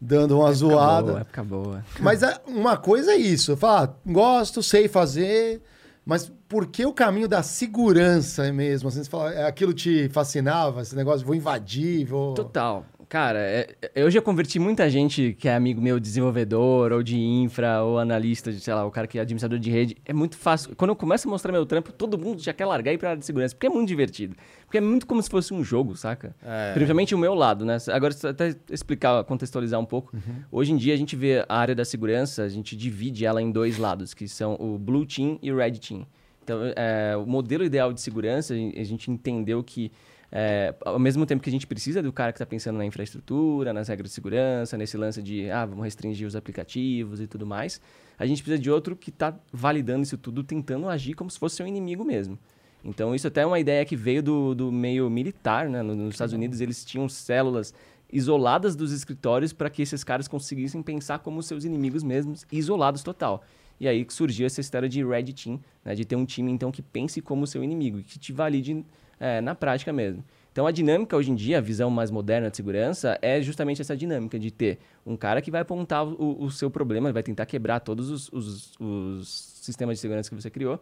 dando uma Época zoada. boa, época boa. Mas é- uma coisa é isso. Eu falo, ah, gosto, sei fazer, mas por que o caminho da segurança mesmo? Assim, você fala, é, aquilo te fascinava, esse negócio, vou invadir, vou... Total. Cara, é- eu já converti muita gente que é amigo meu, desenvolvedor, ou de infra, ou analista, de, sei lá, o cara que é administrador de rede. É muito fácil. Quando eu começo a mostrar meu trampo, todo mundo já quer largar e ir pra área de segurança, porque é muito divertido. Porque é muito como se fosse um jogo, saca? É. Principalmente o meu lado, né? Agora, até explicar, contextualizar um pouco. Hoje em dia, a gente vê a área da segurança, a gente divide ela em dois lados, que são o Blue Team e o Red Team. Então, é, o modelo ideal de segurança, a gente entendeu que, é, ao mesmo tempo que a gente precisa do cara que está pensando na infraestrutura, nas regras de segurança, nesse lance de, ah, vamos restringir os aplicativos e tudo mais, a gente precisa de outro que está validando isso tudo, tentando agir como se fosse um inimigo mesmo. Então, isso até é uma ideia que veio do, do meio militar, né? No- Nos Estados Unidos, eles tinham células isoladas dos escritórios para que esses caras conseguissem pensar como seus inimigos mesmos, isolados total. E aí que surgiu essa história de Red Team, né? de ter um time, então, que pense como seu inimigo, e que te valide é, na prática mesmo. Então, a dinâmica hoje em dia, a visão mais moderna de segurança, é justamente essa dinâmica de ter um cara que vai apontar o, o seu problema, vai tentar quebrar todos os, os- os sistemas de segurança que você criou,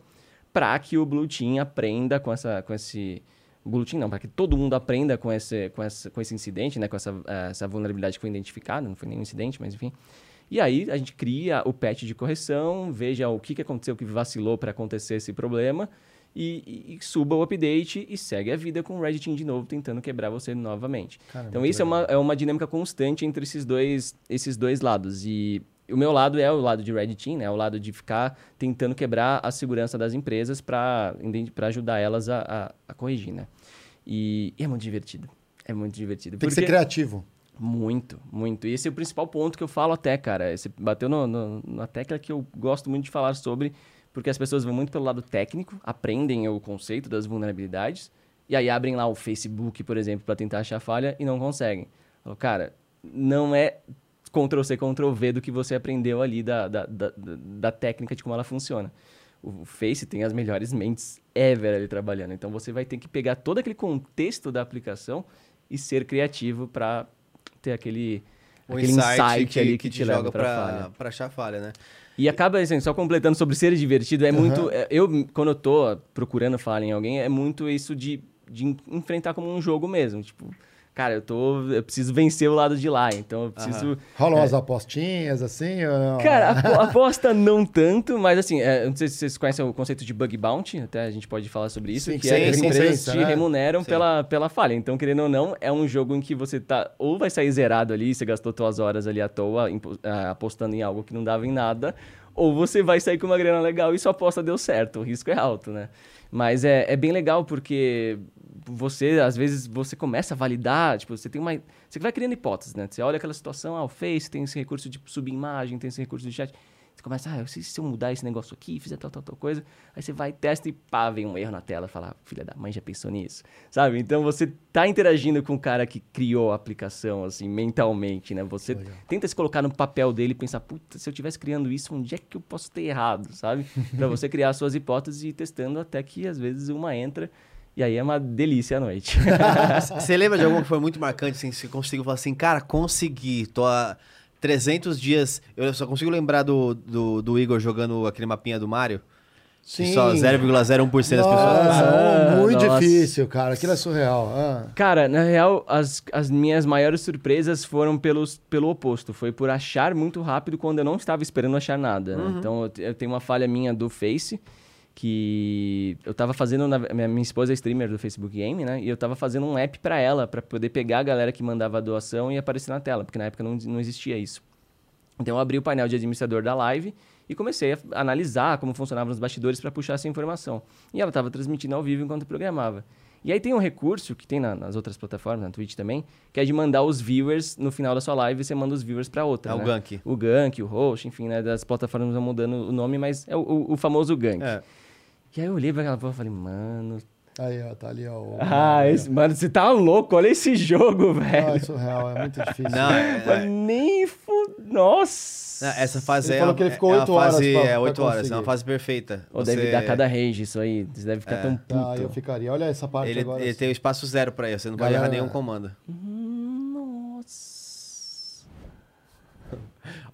para que o Blue Team aprenda com, essa, com esse... Blue Team não, para que todo mundo aprenda com esse, com esse, com esse incidente, né? com essa, essa vulnerabilidade que foi identificada, não foi nenhum incidente, mas enfim. E aí a gente cria o patch de correção, veja o que, que aconteceu, o que vacilou para acontecer esse problema, e, e- suba o update e segue a vida com o Red Team de novo, tentando quebrar você novamente. Cara, então isso é uma, é uma dinâmica constante entre esses dois, esses dois lados. E o meu lado é o lado de Red Team, né? O lado de ficar tentando quebrar a segurança das empresas para ajudar elas a, a, a corrigir, né? E, é muito divertido. É muito divertido. Tem que ser criativo. muito, muito. E esse é o principal ponto que eu falo até, cara. Você bateu no, no- na tecla que eu gosto muito de falar sobre, porque as pessoas vão muito pelo lado técnico, aprendem o conceito das vulnerabilidades, e aí abrem lá o Facebook, por exemplo, para tentar achar falha e não conseguem. Falo, cara, não é Ctrl-C, Ctrl-V do que você aprendeu ali da, da, da, da- técnica de como ela funciona. O Face tem as melhores mentes ever ali trabalhando. Então você vai ter que pegar todo aquele contexto da aplicação e ser criativo para ter aquele, O aquele insight, ali que, te, leva joga para pra achar falha, né? E acaba, assim, só completando sobre ser divertido, é Aham. muito... é, Eu, quando eu tô procurando falha em alguém, é muito isso de, de en- enfrentar como um jogo mesmo. Tipo, cara, eu tô... Eu preciso vencer o lado de lá, então eu preciso... Rolam umas apostinhas assim? É. Cara, apo- aposta não tanto, mas assim, é, não sei se vocês conhecem o conceito de bug bounty, até a gente pode falar sobre isso, Sim, que sim, é as empresas te né? remuneram Sim. pela, pela falha. Então, querendo ou não, é um jogo em que você tá ou vai sair zerado ali, você gastou suas horas ali à toa ah, apostando em algo que não dava em nada, ou você vai sair com uma grana legal e sua aposta deu certo, o risco é alto, né? Mas é, é bem legal porque você, às vezes, você começa a validar, tipo, você tem uma... Você vai criando hipóteses, né? Você olha aquela situação, ah, o Face tem esse recurso de subir imagem, tem esse recurso de chat. Começa, ah, eu sei se eu mudar esse negócio aqui, fizer tal, tal, tal coisa. Aí você vai, testa e pá, vem um erro na tela. Fala, "Ah, filha da mãe, já pensou nisso? Sabe? Então você tá interagindo com o cara que criou a aplicação, assim, mentalmente, né? Você Legal. tenta se colocar no papel dele e pensar, puta, se eu estivesse criando isso, onde é que eu posso ter errado, sabe? Pra você criar suas hipóteses e ir testando até que às vezes uma entra. E aí é uma delícia à noite. Você lembra de alguma que foi muito marcante, assim, você conseguiu falar assim, cara, consegui, tô há 300 dias, eu só consigo lembrar do, do, do Igor jogando aquele mapinha do Mario, Que Só 0,01% das pessoas. Ah, muito nossa. difícil, cara. Aquilo é surreal. Ah. Cara, na real, as, as minhas maiores surpresas foram pelos, pelo oposto. Foi por achar muito rápido quando eu não estava esperando achar nada. né? Então, eu, eu tenho uma falha minha do Face, que eu tava fazendo... Na, minha, minha esposa é streamer do Facebook Game, né? E eu tava fazendo um app pra ela, pra poder pegar a galera que mandava a doação e aparecer na tela. Porque na época não, não existia isso. Então eu abri o painel de administrador da live e comecei a analisar como funcionavam os bastidores para puxar essa informação. E ela estava transmitindo ao vivo enquanto programava. E aí tem um recurso que tem na- nas outras plataformas, na Twitch também, que é de mandar os viewers no final da sua live, você manda os viewers para outra. É o né? gank. O gank, o host, enfim, né? Das plataformas vão mudando o nome, mas é o, o- o famoso gank. É. E aí eu olhei pra aquela porra e falei, mano. Aí, ó, tá ali, ó. o- Ah, esse, mano, você tá louco, olha esse jogo, velho. é surreal, é muito difícil. Não, é- Mas nem fu... Nossa! Não, Essa fase Ele é, falou que ele ficou é uma oito horas fase, pra- É, pra 8 horas. É uma fase perfeita. Ou Você- deve dar cada rage isso aí. Você deve ficar tão puto. Ah, eu ficaria. Olha essa parte Ele, agora. ele assim. tem o espaço zero pra isso. Você não pode Galera- errar nenhum comando. Nossa.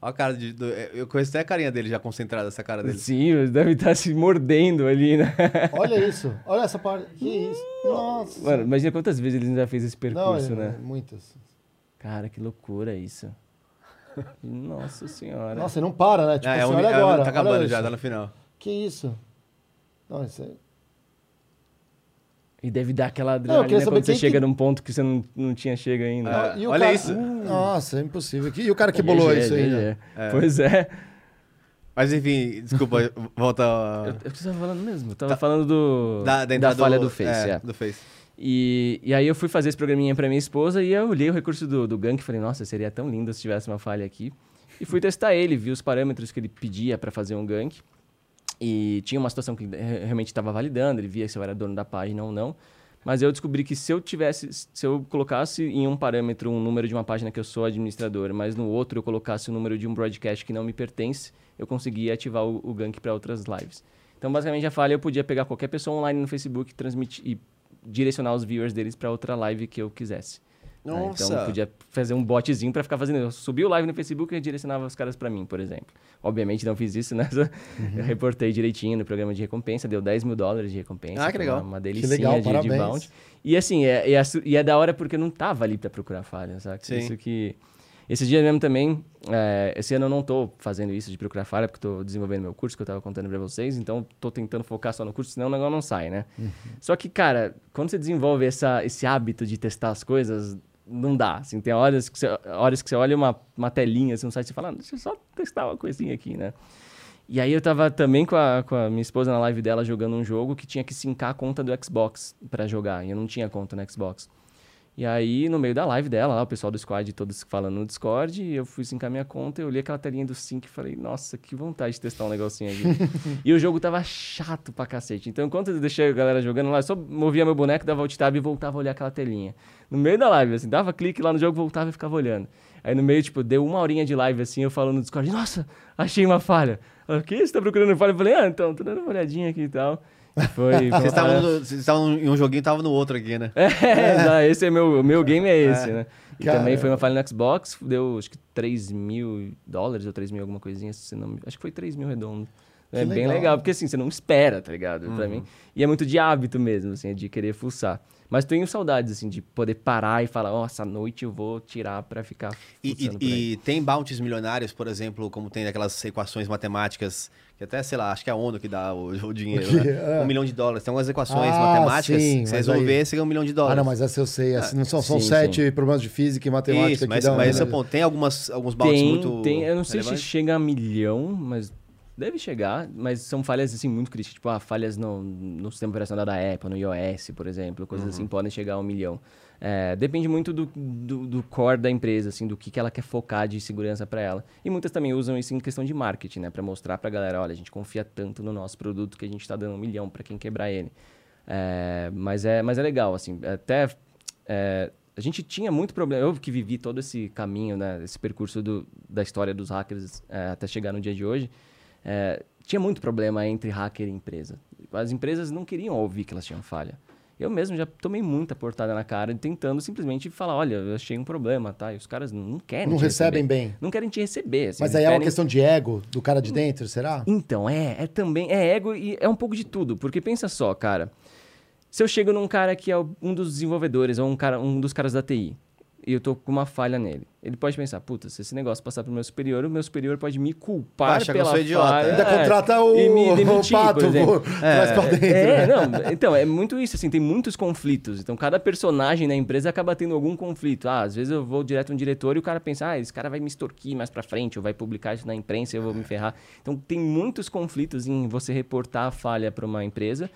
Olha a cara de. do- eu conheço até a carinha dele já concentrada, essa cara dele. Sim, deve estar se mordendo ali, né? Olha isso. Olha essa parte. Que isso? Nossa. Mano, imagina quantas vezes ele já fez esse não, percurso, é, né? muitas. Cara, que loucura isso. Nossa senhora. Nossa, não para, né? Tipo Ah, é assim, um- olha é um- agora. Tá acabando já, tá no final. Que isso? Não, isso é... E deve dar aquela adrenalina saber quando você chega que- num ponto que você não, não tinha chego ainda. Ah, olha cara- isso. Nossa, é impossível. E o cara que bolou isso aí? Né? Pois é. Mas enfim, desculpa, volta. Eu, eu tava falando mesmo. Eu tava falando do, da, da, da falha do, Face. É, é. do Face. E, e aí eu fui fazer esse programinha pra minha esposa e eu olhei o recurso do, do Gank e falei, nossa, seria tão lindo se tivesse uma falha aqui. E fui testar ele, vi os parâmetros que ele pedia pra fazer um Gank. E tinha uma situação que re- realmente estava validando, ele via se eu era dono da página ou não. Mas eu descobri que se eu tivesse, se eu colocasse em um parâmetro um número de uma página que eu sou administrador, mas no outro eu colocasse o número de um broadcast que não me pertence, eu conseguia ativar o, o gank para outras lives. Então, basicamente, a falha eu podia pegar qualquer pessoa online no Facebook transmitir e direcionar os viewers deles para outra live que eu quisesse. Né? Então, Nossa. eu podia fazer um botzinho para ficar fazendo. Eu subia o live no Facebook e direcionava os caras para mim, por exemplo. Obviamente não fiz isso, né? Uhum. Eu reportei direitinho no programa de recompensa, deu 10 mil dólares de recompensa. Ah, que legal. Uma, uma legal, de, de bounty. E assim, é, é, e é da hora porque eu não tava ali para procurar falha, sabe? Sim. Isso que. Esse dia mesmo também, é, esse ano eu não tô fazendo isso de procurar falha, porque tô desenvolvendo meu curso que eu tava contando pra vocês, então tô tentando focar só no curso, senão o negócio não sai, né? Só que, cara, quando você desenvolve essa, esse hábito de testar as coisas, não dá. Assim, tem horas que você, horas que você olha uma, uma telinha assim, no site você fala, ah, deixa eu só testar uma coisinha aqui, né? E aí eu tava também com a, com a minha esposa na live dela jogando um jogo que tinha que sincar a conta do Xbox pra jogar. E eu não tinha conta no Xbox. E aí, no meio da live dela, lá, o pessoal do squad todos falando no Discord, e eu fui sincar minha conta, eu olhei aquela telinha do sync e falei, nossa, que vontade de testar um negocinho aqui. e o jogo tava chato pra cacete. Então, enquanto eu deixei a galera jogando lá, eu só movia meu boneco, dava alt tab e voltava a olhar aquela telinha. No meio da live, assim, dava clique lá no jogo, voltava e ficava olhando. Aí no meio, tipo, deu uma horinha de live, assim, eu falando no Discord, nossa, achei uma falha. Ela, O que? Você tá procurando falha? Eu falei, ah, então, tô dando uma olhadinha aqui e tal. Foi. Vocês estavam estavam em um joguinho e tava no outro aqui, né? é, não, esse é meu, meu game é esse, né? E Cara. também foi uma falha no Xbox, deu acho que 3 mil dólares ou 3 mil alguma coisinha, se não, acho que foi 3 mil redondo. É Que bem legal. legal, porque assim, você não espera, tá ligado? Pra mim. E é muito de hábito mesmo, assim, de querer fuçar. Mas tenho saudades, assim, de poder parar e falar, nossa, à noite eu vou tirar pra ficar E, e- e tem bounties milionários, por exemplo, como tem aquelas equações matemáticas, que até, sei lá, acho que é a ONU que dá o, o dinheiro, né? É. Um milhão de dólares. Tem algumas equações Ah, matemáticas, sim, que se resolver, aí- você ganha um milhão de Ah, dólares. não, mas essa eu sei. Assim, não são, são sim, sete problemas de física e matemática Isso, que mas, dão. mas esse é né? o ponto. Tem algumas, alguns Tem, muito tem, eu não sei se relevantes? chega a milhão, mas deve chegar, mas são falhas assim muito críticas, tipo, ah, falhas no, no sistema operacional da Apple, no iOS, por exemplo, coisas Uhum. assim podem chegar a um milhão. É, depende muito do, do, do core da empresa, assim, do que, que ela quer focar de segurança para ela. E muitas também usam isso em questão de marketing, né, para mostrar para a galera, olha, a gente confia tanto no nosso produto que a gente está dando um milhão para quem quebrar ele. É, mas é, mas é legal, assim, até é, a gente tinha muito problema. Eu que vivi todo esse caminho, né, esse percurso do, da história dos hackers é, até chegar no dia de hoje, é, tinha muito problema entre hacker e empresa. As empresas não queriam ouvir que elas tinham falha. Eu mesmo já tomei muita portada na cara tentando simplesmente falar, olha, eu achei um problema, tá? E os caras não querem Não recebem receber. bem. Não querem te receber. assim, Mas aí é uma querem- questão de ego do cara de dentro, será? então, é, é também, é ego e é um pouco de tudo, porque pensa só, cara. Se eu chego num cara que é um dos desenvolvedores ou um, cara, um dos caras da TI e eu tô com uma falha nele, ele pode pensar, puta, se esse negócio passar pro meu superior, o meu superior pode me culpar eu pela sou idiota. falha. Ainda é, contrata o, e me o demitir, por pato, exemplo. pra dentro. É, né? não, então, é muito isso, assim, tem muitos conflitos. Então, cada personagem na empresa acaba tendo algum conflito. Ah, às vezes eu vou direto no diretor e o cara pensa, ah, esse cara vai me extorquir mais pra frente, ou vai publicar isso na imprensa e eu vou me ferrar. Então, tem muitos conflitos em você reportar a falha para uma empresa.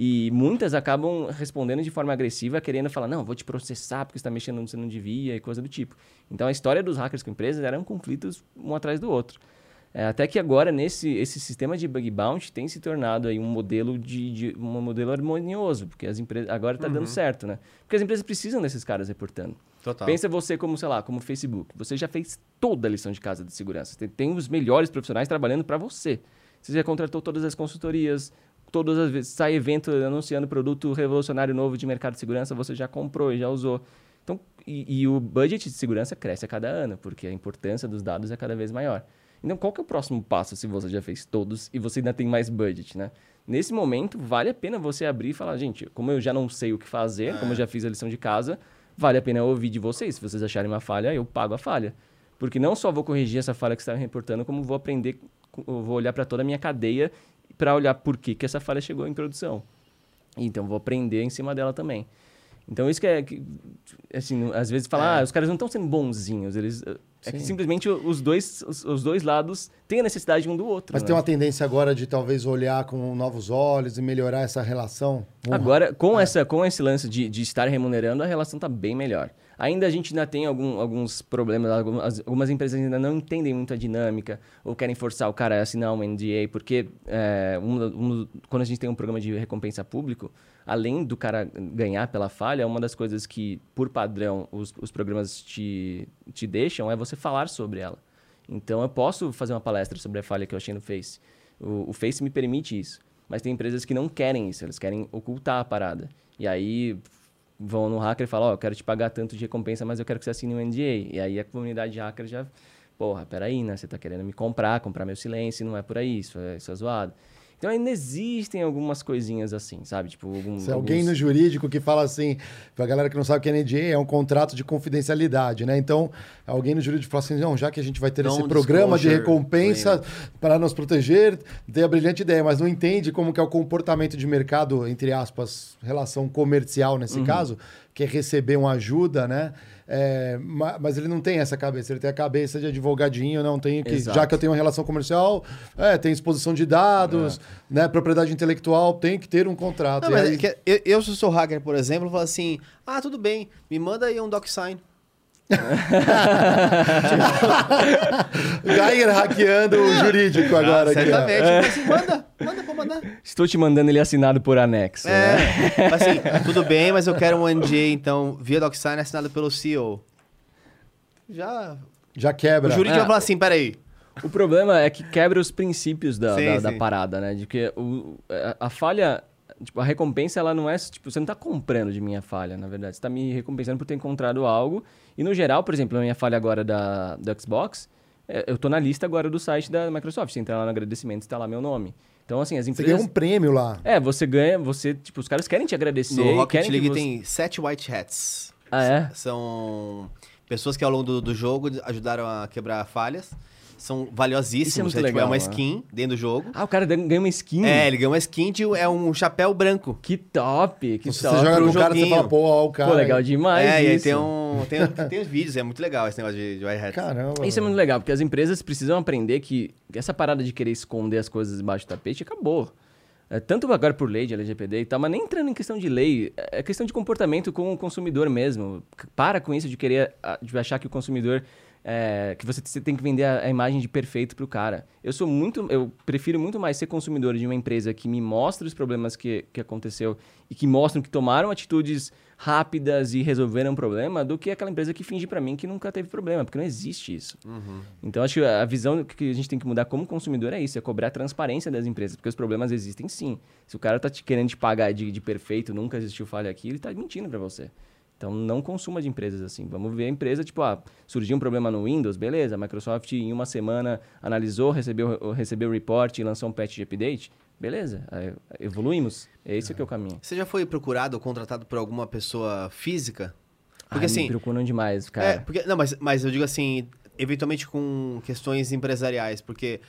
E muitas acabam respondendo de forma agressiva, querendo falar, não, vou te processar porque você está mexendo onde você não devia e coisa do tipo. Então, a história dos hackers com empresas eram conflitos um atrás do outro. É, até que agora, nesse esse sistema de bug bounty tem se tornado aí um modelo de, de um modelo harmonioso, porque as empresas agora está dando certo, né? Porque as empresas precisam desses caras reportando. Total. Pensa você como, sei lá, como Facebook. Você já fez toda a lição de casa de segurança. Tem, tem os melhores profissionais trabalhando para você. Você já contratou todas as consultorias, todas as vezes sai evento anunciando produto revolucionário novo de mercado de segurança, você já comprou e já usou. Então, e, e o budget de segurança cresce a cada ano, porque a importância dos dados é cada vez maior. Então, qual que é o próximo passo se você já fez todos e você ainda tem mais budget, né? Nesse momento, vale a pena você abrir e falar, gente, como eu já não sei o que fazer, como eu já fiz a lição de casa, vale a pena eu ouvir de vocês. Se vocês acharem uma falha, eu pago a falha. Porque não só vou corrigir essa falha que você está reportando, como vou aprender, vou olhar para toda a minha cadeia para olhar por que, que essa falha chegou em produção. Então, vou aprender em cima dela também. Então, isso que é. Que, assim, às vezes fala, ah, os caras não estão sendo bonzinhos. Eles, é que Sim. simplesmente os dois, os, os dois lados têm a necessidade um do outro. Mas né? tem uma tendência agora de talvez olhar com novos olhos e melhorar essa relação. Agora, com, essa, com esse lance de, de estar remunerando, a relação está bem melhor. Ainda a gente ainda tem algum, alguns problemas, algumas, algumas empresas ainda não entendem muito a dinâmica ou querem forçar o cara a assinar um NDA, porque é, um- um- quando a gente tem um programa de recompensa público, além do cara ganhar pela falha, uma das coisas que, por padrão, os, os programas te, te deixam é você falar sobre ela. Então, eu posso fazer uma palestra sobre a falha que eu achei no Face. O, o Face me permite isso. Mas tem empresas que não querem isso, eles querem ocultar a parada. E aí vão no hacker e falam, ó, eu quero te pagar tanto de recompensa, mas eu quero que você assine um NDA. E aí a comunidade hacker já, porra, peraí, né? Você tá querendo me comprar, comprar meu silêncio, não é por aí, isso é, isso é zoado. Então ainda existem algumas coisinhas assim, sabe? Tipo, algum, Se alguém alguns- no jurídico que fala assim, pra galera que não sabe o que é NDA, é um contrato de confidencialidade, né? Então, alguém no jurídico fala assim, não, já que a gente vai ter esse programa de recompensa para nos proteger, tem a brilhante ideia, mas não entende como que é o comportamento de mercado, entre aspas, relação comercial Uhum. nesse caso, que é receber uma ajuda, né? É, ma- mas ele não tem essa cabeça, ele tem a cabeça de advogadinho, não tem que, Exato. já que eu tenho uma relação comercial, é, tem exposição de dados, né, propriedade intelectual, tem que ter um contrato. Não, aí- é eu, eu, se eu sou hacker, por exemplo, falo assim: ah, tudo bem, me manda aí um DocSign. Geiger hackeando o jurídico agora. aqui, ó. Certamente. Eu falo assim, manda, manda pra mandar. Estou te mandando ele assinado por anexo, né? É, assim, tudo bem, mas eu quero um NDA, então, via DocSign assinado pelo CEO. Já. Já O quebra. jurídico Ah. vai falar assim: peraí. O problema é que quebra os princípios da, Sim, da, da sim. parada, né? De que o, a, a falha, tipo, a recompensa, ela não é, tipo, você não tá comprando de minha falha, na verdade. Você tá me recompensando por ter encontrado algo. E no geral, por exemplo, a minha falha agora da, da Xbox, é, eu tô na lista agora do site da Microsoft. Você entra lá no agradecimento, está lá meu nome. Então, assim, as Você ganhou empresas... um prêmio lá. É, você ganha, você, tipo, os caras querem te agradecer. No e Rocket League que você... tem sete White Hats. Ah, é? São pessoas que ao longo do, do jogo ajudaram a quebrar falhas. São valiosíssimos. Isso é muito né? Tipo, legal, uma né? skin dentro do jogo. Ah, o cara ganha uma skin? É, ele ganhou uma skin de é um chapéu branco. Que top, que Se top. você joga pro com o cara, você fala, pô, ó, o cara. Pô, legal demais é, e aí isso. tem, um, tem, tem os vídeos, é muito legal esse negócio de, de White Hats. Caramba. Isso é muito legal, porque as empresas precisam aprender que essa parada de querer esconder as coisas debaixo do tapete acabou. É, tanto agora por lei de LGPD e tal, mas nem entrando em questão de lei, é questão de comportamento com o consumidor mesmo. Para com isso de querer de achar que o consumidor é, que você te- tem que vender a, a imagem de perfeito pro cara. Eu sou muito, eu prefiro muito mais ser consumidor de uma empresa que me mostra os problemas que, que aconteceu e que mostram que tomaram atitudes rápidas e resolveram o problema do que aquela empresa que finge pra mim que nunca teve problema, porque não existe isso. Então acho que a visão que a gente tem que mudar como consumidor é isso, é cobrar a transparência das empresas, porque os problemas existem sim. Se o cara tá te querendo te pagar de, de perfeito, nunca existiu falha aqui, ele tá mentindo pra você. Então não consuma de empresas assim. Vamos ver a empresa, tipo, ah, surgiu um problema no Windows, beleza. A Microsoft em uma semana analisou, recebeu, recebeu o report e lançou um patch de update. Beleza, aí evoluímos. Esse é que é o caminho. Você já foi procurado ou contratado por alguma pessoa física? Porque Ai, me assim. procuram demais, É, cara. porque, não, mas, mas eu digo assim, eventualmente com questões empresariais, porque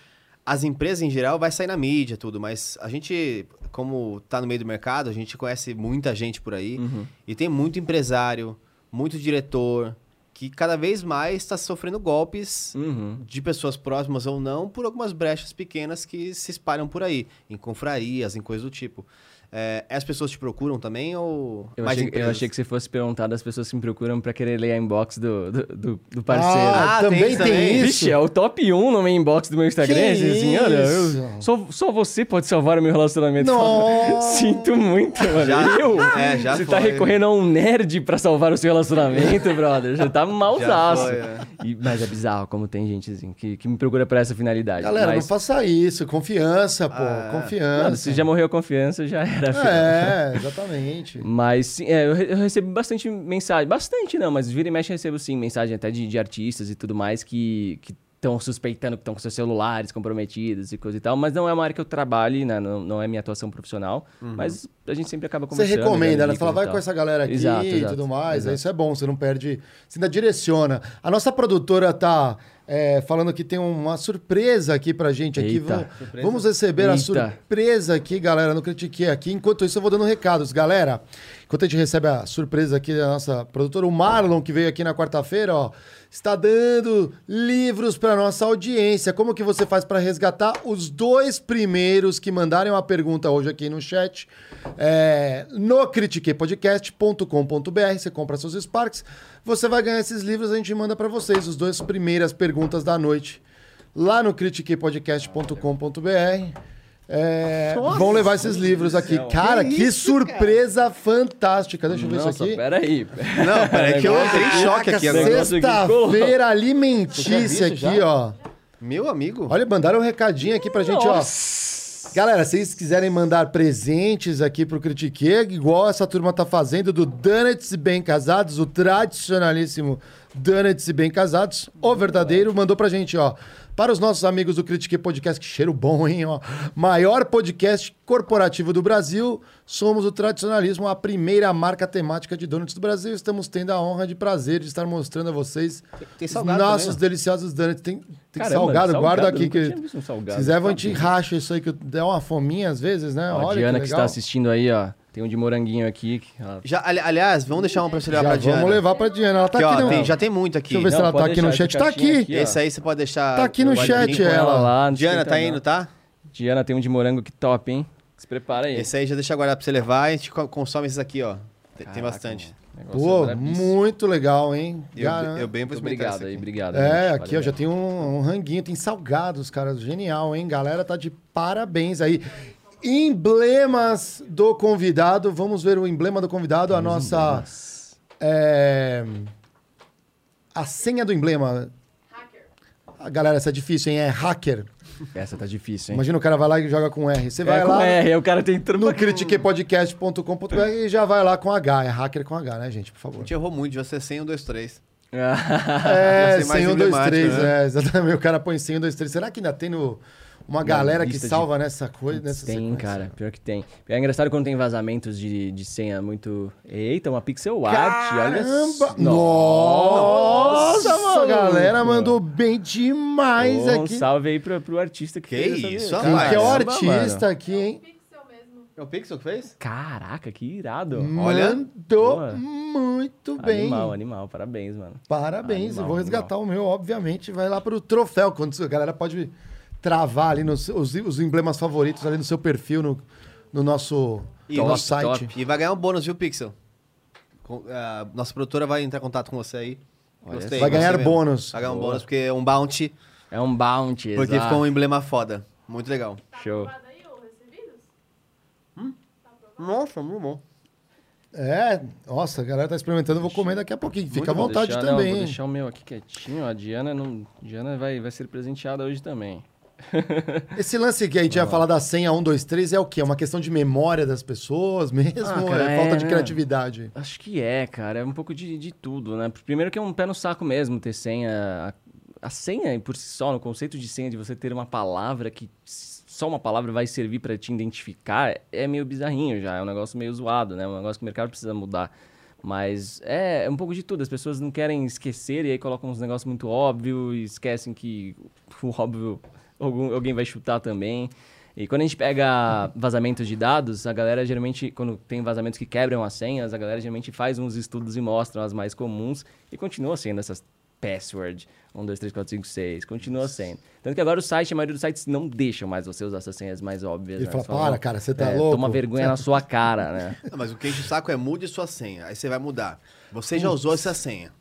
as empresas em geral vai sair na mídia tudo, mas a gente, como tá no meio do mercado, a gente conhece muita gente por aí Uhum. e tem muito empresário, muito diretor que cada vez mais está sofrendo golpes Uhum. de pessoas próximas ou não por algumas brechas pequenas que se espalham por aí, em confrarias, em coisas do tipo. É, as pessoas te procuram também ou Eu mais achei, eu achei que você fosse perguntar das pessoas que me procuram pra querer ler a inbox do, do, do- do parceiro. Ah, Ah, tem também isso tem, também. isso. Vixe, é o top 1 no meu inbox do meu Instagram. Que assim, assim, olha, eu- isso? só, só você pode salvar o meu relacionamento. Nossa. Sinto muito, mano. Já- eu? é, já você tá foi. recorrendo a um nerd pra salvar o seu relacionamento, brother. Já tá malzaço. foi, é. E- mas é bizarro como tem gente assim, que, que me procura pra essa finalidade. Galera, mas, não faça isso. Confiança, pô. Ah. confiança. mano, se já morreu a confiança, já É, exatamente. Mas sim, é, eu, eu recebo bastante mensagem. Bastante não, mas vira e mexe eu recebo sim mensagem até de, de artistas e tudo mais que estão suspeitando que estão com seus celulares comprometidos e coisa e tal. Mas não é uma área que eu trabalhe, né? Não, não é minha atuação profissional. Mas a gente sempre acaba Você conversando. recomenda, dando ela fala, e vai com essa galera aqui Exato, e exato, tudo mais. exato. Isso é bom, você não perde, você ainda direciona. A nossa produtora tá é, falando que tem uma surpresa aqui pra gente aqui. Eita. Vamos, receber a Eita. surpresa aqui, galera, no Critiquei aqui. Enquanto isso, eu vou dando recados. Galera, enquanto a gente recebe a surpresa aqui da nossa produtora, o Marlon, que veio aqui na quarta-feira, ó, está dando livros para nossa audiência. Como que você faz para resgatar os dois primeiros que mandarem uma pergunta hoje aqui no chat? É, no critiquepodcast.com.br, você compra seus Sparks, você vai ganhar esses livros, a gente manda para vocês, os dois primeiras perguntas da noite. Lá no critiquepodcast.com.br. É, vão levar esses livros aqui. Cara, que, surpresa fantástica. Deixa eu ver Nossa, isso aqui. peraí. Não, peraí que eu entrei em choque aqui agora. Sexta-feira alimentícia aqui, isso ó. Meu amigo. Olha, mandaram um recadinho aqui pra gente, ó. Galera, se vocês quiserem mandar presentes aqui pro Critique, igual essa turma tá fazendo do Donuts e Bem Casados, o tradicionalíssimo Donuts e Bem Casados, o verdadeiro, mandou pra gente, ó. Para os nossos amigos do Critique Podcast, que cheiro bom, hein, ó. Maior podcast corporativo do Brasil, somos o Tradicionalismo, a primeira marca temática de donuts do Brasil. Estamos tendo a honra de prazer de estar mostrando a vocês nossos também, né? deliciosos donuts. Tem, tem Caramba, salgado, guarda salgado, aqui. nunca Que, um salgado. se quiser, vão te racha isso aí, que dá uma fominha às vezes, né? Ó, a Olha Diana que que, está assistindo aí, ó. Tem um de moranguinho aqui. que ela- Já, ali- aliás, vamos deixar uma pra você levar Já pra Diana. vamos levar pra Diana. Ela tá Aqui, aqui, ó, no... tem- já tem muito aqui. Deixa eu ver se Não, ela tá pode aqui no deixar chat. essa Tá caixinha aqui. aqui, ó. Esse aí você pode deixar. Tá aqui no chat, vir Com com ela. lá. Diana, tá esquentador. indo, tá? Diana tem um de morango que top, hein? Se prepara aí. Esse aí já deixa guardado pra você levar e a gente co- consome esses aqui, ó. Tem, tem Caraca, bastante. mano, negócio Pô, brabíssimo. muito legal, hein? Eu, eu bem vou Muito experimentar obrigado esse aí, aqui. obrigado. É, gente, aqui ó, já tem um, um ranguinho, tem salgados, cara. Genial, hein? Galera tá de parabéns aí. Emblemas do convidado. Vamos ver o emblema do convidado. A nossa. é, A senha do emblema. A galera, essa é difícil, hein? É hacker. Essa tá difícil, hein? Imagina o cara vai lá e joga com R. Você é vai com lá R, aí o cara tem no critiquepodcast.com.br e já vai lá com H. É hacker com H, né, gente? Por A favor. gente errou muito, devia ser 100, 1, 2, 3. É, Ia ser mais 100, 1, 2, 3. emblemático, né? É, exatamente. O cara põe 100, 1, 2, 3. Será que ainda tem no, uma galera que lista de- salva nessa coisa? Nessa Tem, sequência? cara. Pior que tem. É engraçado quando tem vazamentos de, de senha muito. Eita, uma pixel art. Olha. Nossa, Nossa, a galera mandou bem demais um aqui. salve aí pro, pro artista que, Que fez essa isso, vida. Quem que é o artista mano. aqui, hein? Pixel mesmo. É o Pixel que fez? Caraca, que irado. Olha. Mandou Boa. muito bem. Animal, animal. Parabéns, mano. Parabéns. Animal, eu vou resgatar o meu, obviamente. Vai lá pro troféu. Quando a galera pode travar ali nos, os, os emblemas favoritos ali no seu perfil, no, no nosso, E no top, nosso site. E vai ganhar um bônus, viu, Pixel? Com- a nossa produtora vai entrar em contato com você aí. Gostei. Vai ganhar bônus. Vai ganhar um bônus, porque é um bounty, É um bounty, porque exato. ficou um emblema foda. Muito legal. Show. Aprovado aí, ô, recebidos? Nossa, muito bom. É, nossa, a galera tá experimentando, eu vou comer daqui a pouquinho. Fica à Vou vontade deixar- não, também, vou hein? deixar o meu aqui quietinho. A Diana, não, Diana vai, vai ser presenteada hoje também. Esse lance que a gente ia falar da senha 1, 2, 3 é o quê? É uma questão de memória das pessoas mesmo? Ah, ou cara, é falta é, de né? criatividade? Acho que é, cara. É um pouco de, de tudo, né? Primeiro que é um pé no saco mesmo ter senha. A, a senha, por si só, no conceito de senha, de você ter uma palavra que só uma palavra vai servir pra te identificar, é meio bizarrinho já. É um negócio meio zoado, né? Um negócio que o mercado precisa mudar. Mas é, é um pouco de tudo. As pessoas não querem esquecer e aí colocam uns negócios muito óbvios e esquecem que o óbvio algum- alguém vai chutar também. E quando a gente pega vazamentos de dados, a galera geralmente, quando tem vazamentos que quebram as senhas, a galera geralmente faz uns estudos e mostram as mais comuns e continua sendo essas password 1, 2, 3, 4, 5, 6, continua sendo. Tanto que agora o site, a maioria dos sites não deixam mais você usar essas senhas mais óbvias. Ele né? fala, para, "Não, cara, você tá é, louco?" Toma vergonha na sua cara, né? Não, mas o que enche o saco é mude sua senha. Aí você vai mudar. Você já usou essa senha.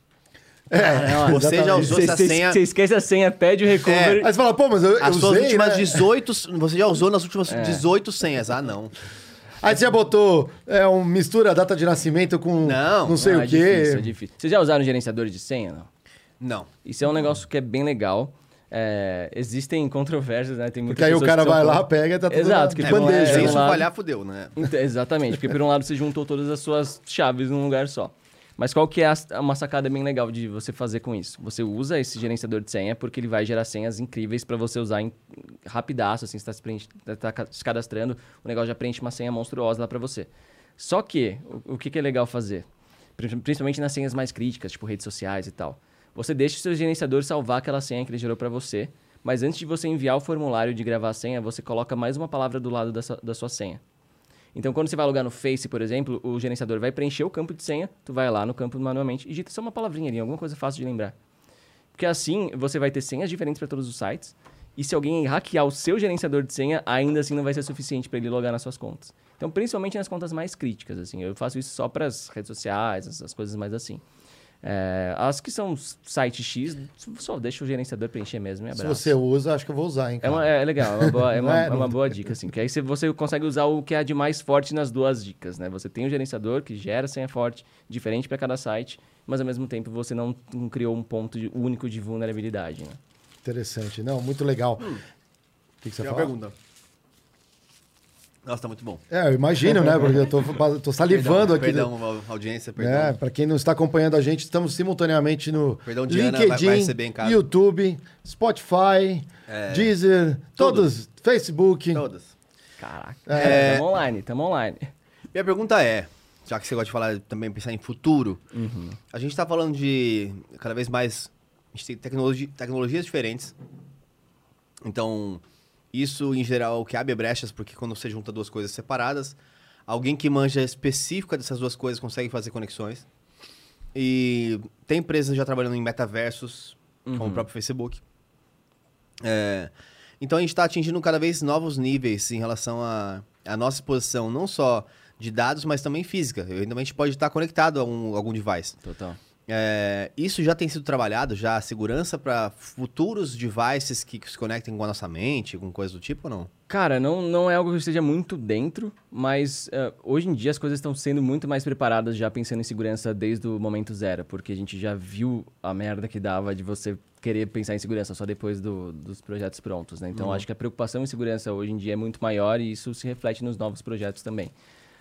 É, Você já usou Você essa você- senha. você esquece a senha, pede o recovery. Aí você fala, pô, mas eu, eu As suas usei, últimas né? 18. Você já usou nas últimas 18 senhas. Ah, não. Aí você já botou é, um mistura data de nascimento com Não. não sei Ah, o é quê. difícil, é difícil. Vocês já usaram gerenciador de senha? Não? Não. Isso é um negócio que é bem legal. É, existem controvérsias, né? Tem muitas Porque aí o cara vai lá, pega e tá tudo Exato, que É, Tipo, bandeja. se é, isso um lado- falhar, fudeu, né? Então, Exatamente, porque por um lado você juntou todas as suas chaves num lugar só. Mas qual que é a- uma sacada bem legal de você fazer com isso? Você usa esse gerenciador de senha porque ele vai gerar senhas incríveis para você usar em rapidaço, assim, você está se, tá ca- se cadastrando, o negócio já preenche uma senha monstruosa lá para você. Só que, o, o que, que é legal fazer? Pri- Principalmente nas senhas mais críticas, tipo redes sociais e tal. Você deixa o seu gerenciador salvar aquela senha que ele gerou para você, mas antes de você enviar o formulário de gravar a senha, você coloca mais uma palavra do lado da sua senha. Então, quando você vai logar no Face, por exemplo, o gerenciador vai preencher o campo de senha, tu vai lá no campo manualmente e digita só uma palavrinha ali, alguma coisa fácil de lembrar. Porque assim, você vai ter senhas diferentes para todos os sites, e se alguém hackear o seu gerenciador de senha, ainda assim não vai ser suficiente para ele logar nas suas contas. Então, principalmente nas contas mais críticas, assim, eu faço isso só para as redes sociais, essas coisas mais assim. É, as que são site X, só deixa o gerenciador preencher mesmo e Se abraço. você usa, acho que eu vou usar, hein, É, uma- é legal, é uma boa, é uma, é? é uma boa dica, assim. Que aí você, você consegue usar o que é de mais forte nas duas dicas, né? Você tem o gerenciador que gera senha forte, diferente para cada site, mas ao mesmo tempo você não, não criou um ponto de- único de vulnerabilidade, né? Interessante. Não, muito legal. Hum. O que, que você fala? pergunta. Nossa, tá muito bom. É, eu imagino, né? Porque eu tô, tô salivando aqui. Perdão, a audiência, perdão. É, para quem não está acompanhando a gente, estamos simultaneamente no Perdão, Diana, vai- LinkedIn, vai casa. YouTube, Spotify, É. Deezer, todos, Facebook. Todas. Caraca, É. tamo online, tamo online. Minha pergunta é, já que você gosta de falar também, pensar em futuro, a gente tá falando de cada vez mais. A gente tem tecnologi- tecnologias diferentes. Então, isso em geral que abre brechas, porque quando você junta duas coisas separadas, alguém que manja específica dessas duas coisas consegue fazer conexões. E tem empresas já trabalhando em metaversos, como o próprio Facebook. É, então a gente está atingindo cada vez novos níveis em relação à à nossa exposição, não só de dados, mas também física. Eventualmente a gente pode estar conectado a um- algum device. Total. É, isso já tem sido trabalhado, já a segurança para futuros devices que se conectem com a nossa mente, com coisa do tipo ou não? Cara, não, não é algo que eu esteja muito dentro, mas eh, hoje em dia as coisas estão sendo muito mais preparadas já pensando em segurança desde o momento zero, porque a gente já viu a merda que dava de você querer pensar em segurança só depois do- dos projetos prontos, né? Então acho que a preocupação em segurança hoje em dia é muito maior e isso se reflete nos novos projetos também.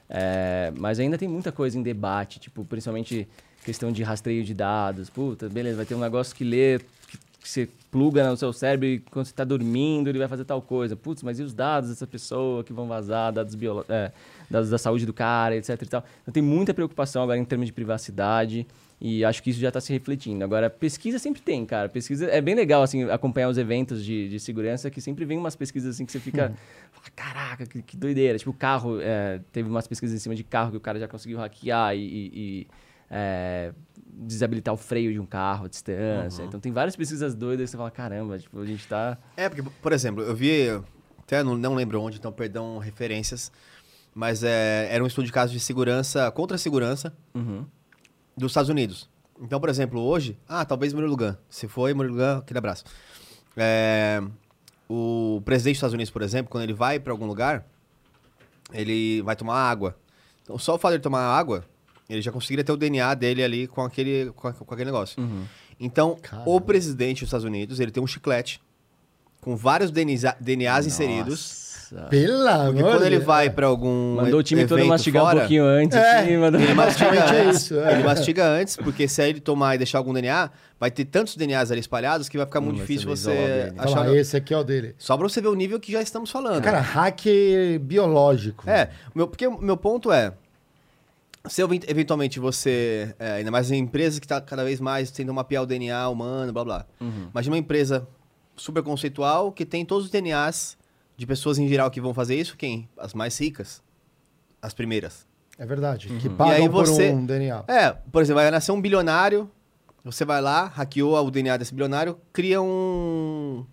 É, mas ainda tem muita coisa em debate, tipo, principalmente questão de rastreio de dados. Puta, beleza, vai ter um negócio que lê, que, que você pluga no seu cérebro e quando você está dormindo ele vai fazer tal coisa. Putz, mas e os dados dessa pessoa que vão vazar, dados, biolo é, dados da saúde do cara, etc e tal. Então tem muita preocupação agora em termos de privacidade e acho que isso já está se refletindo. Agora, pesquisa sempre tem, cara. Pesquisa é bem legal, assim, acompanhar os eventos de, de segurança que sempre vem umas pesquisas assim que você fica... fala, Caraca, que, que doideira. Tipo, o carro, é, teve umas pesquisas em cima de carro que o cara já conseguiu hackear e... e- e, é, desabilitar o freio de um carro à distância. Então tem várias pesquisas doidas que você fala, caramba, tipo, a gente tá. É, porque, por exemplo, eu vi, até não, não lembro onde, então perdão referências, mas é, era um estudo de casos de segurança, contra segurança Uhum. dos Estados Unidos. Então, por exemplo, hoje, ah, talvez Murilo Gun. Se foi, Murilo Gun, aquele abraço. É, o presidente dos Estados Unidos, por exemplo, quando ele vai para algum lugar, ele vai tomar água. Então, só o fato de ele tomar água, ele já conseguiria ter o DNA dele ali com aquele, com, com aquele negócio. Então, Caramba. o presidente dos Estados Unidos, ele tem um chiclete com vários DNAs, DNAs inseridos. Nossa. Pelo amor Porque quando ele vai para algum Mandou o time todo mastigar fora, um pouquinho antes. É. assim, mandou- Ele mastiga é antes. isso, é. Ele mastiga antes, porque se aí ele tomar e deixar algum DNA, vai ter tantos DNAs ali espalhados que vai ficar Hum, muito difícil você achar. Fala, esse aqui é o dele. Só pra você ver o nível que já estamos falando. Cara, hack biológico. É, meu, porque o meu ponto é. Se event- eventualmente você. é, ainda mais em empresas que está cada vez mais tentando mapear o DNA humano, blá blá. Uhum. Imagina uma empresa super conceitual que tem todos os DNAs de pessoas em geral que vão fazer isso. Quem? As mais ricas. As primeiras. É verdade. Que E pagam aí por você- um DNA. É, por exemplo, vai nascer um bilionário. Você vai lá, hackeou o DNA desse bilionário, cria um.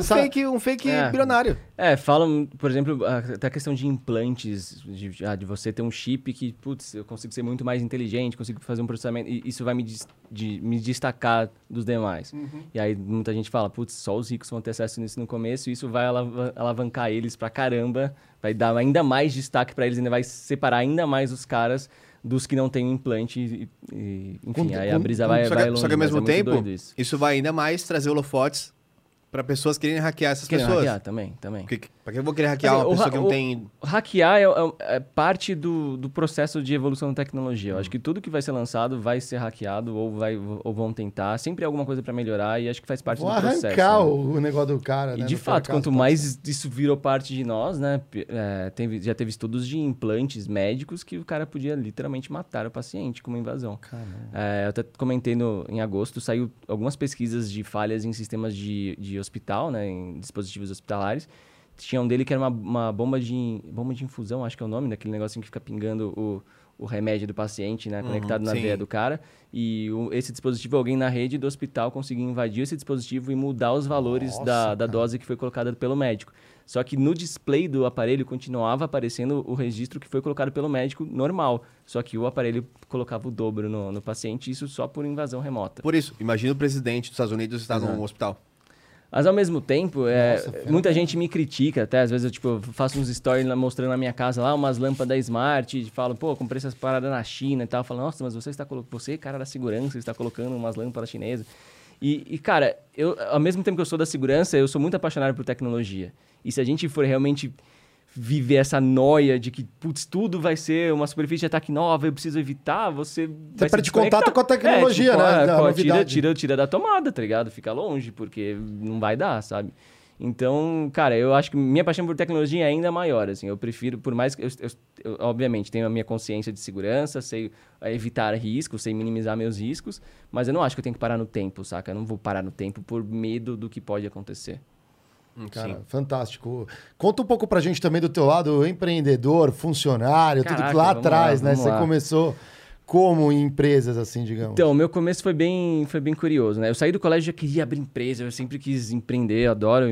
Um sabe- fake, um fake É. bilionário. É, falam, por exemplo, até a questão de implantes, de, ah, de você ter um chip que, putz, eu consigo ser muito mais inteligente, consigo fazer um processamento, e isso vai me, de- me destacar dos demais. E aí muita gente fala, putz, só os ricos vão ter acesso nisso no começo, e isso vai alavan- alavancar eles pra caramba, vai dar ainda mais destaque pra eles, ainda vai separar ainda mais os caras dos que não têm um implante, e, e, enfim, Com- aí com- a brisa vai, só, vai que, longe, só que ao mesmo é tempo, isso. isso. vai ainda mais trazer holofotes pra pessoas quererem hackear essas Querem pessoas. hackear também, também. Porque, pra que eu vou querer hackear Assim, uma o pessoa ha- que não o- tem. Hackear é, é- é parte do, do processo de evolução da tecnologia. Eu acho que tudo que vai ser lançado vai ser hackeado ou, vai, ou vão tentar. Sempre é alguma coisa para melhorar e acho que faz parte Vou do processo. arrancar né? o, o negócio do cara, E né? de no fato, fracasso, quanto mais isso virou parte de nós, né? p- é, teve- já teve estudos de implantes médicos que o cara podia literalmente matar o paciente com uma invasão. É, eu até comentei no, em agosto, saiu algumas pesquisas de falhas em sistemas de, de hospital, né? Em dispositivos hospitalares. Tinha um dele que era uma, uma bomba, de, bomba de infusão, acho que é o nome, daquele negocinho que fica pingando o, o remédio do paciente, né? Conectado na sim. veia do cara. E o- esse dispositivo, alguém na rede do hospital conseguia invadir esse dispositivo e mudar os valores Nossa, da, da dose que foi colocada pelo médico. Só que no display do aparelho continuava aparecendo o registro que foi colocado pelo médico normal. Só que o aparelho colocava o dobro no, no paciente, isso só por invasão remota. Por isso, imagina o presidente dos Estados Unidos estar num hospital. Mas ao mesmo tempo, é, Nossa, muita gente me critica até. Às vezes eu tipo, faço uns stories mostrando na minha casa lá umas lâmpadas smart. E falo, pô, comprei essas paradas na China e tal. Falo, nossa, mas você está colocando. Você, cara da segurança, está colocando umas lâmpadas chinesas. E, e, cara, eu, ao mesmo tempo que eu sou da segurança, eu sou muito apaixonado por tecnologia. E se a gente for realmente viver essa noia de que, putz, tudo vai ser uma superfície de ataque nova, eu preciso evitar, você. vai se perde contato com a tecnologia, é, tipo, né? Da pô, novidade. tira, tira, tira da tomada, tá ligado? Fica longe, porque não vai dar, sabe? Então, cara, eu acho que minha paixão por tecnologia é ainda maior, assim. Eu prefiro, por mais que... Eu, eu- eu, obviamente, tenho a minha consciência de segurança, sei eh, evitar riscos, sei minimizar meus riscos, mas eu não acho que eu tenho que parar no tempo, saca? Eu não vou parar no tempo por medo do que pode acontecer. Cara, Sim. fantástico. Conta um pouco pra gente também do teu lado empreendedor, funcionário, tudo que Caraca, lá atrás, né? Você lá. começou como em empresas, assim, digamos. Então, o meu começo foi bem, foi bem curioso, né? Eu saí do colégio e já queria abrir empresa, eu sempre quis empreender, adoro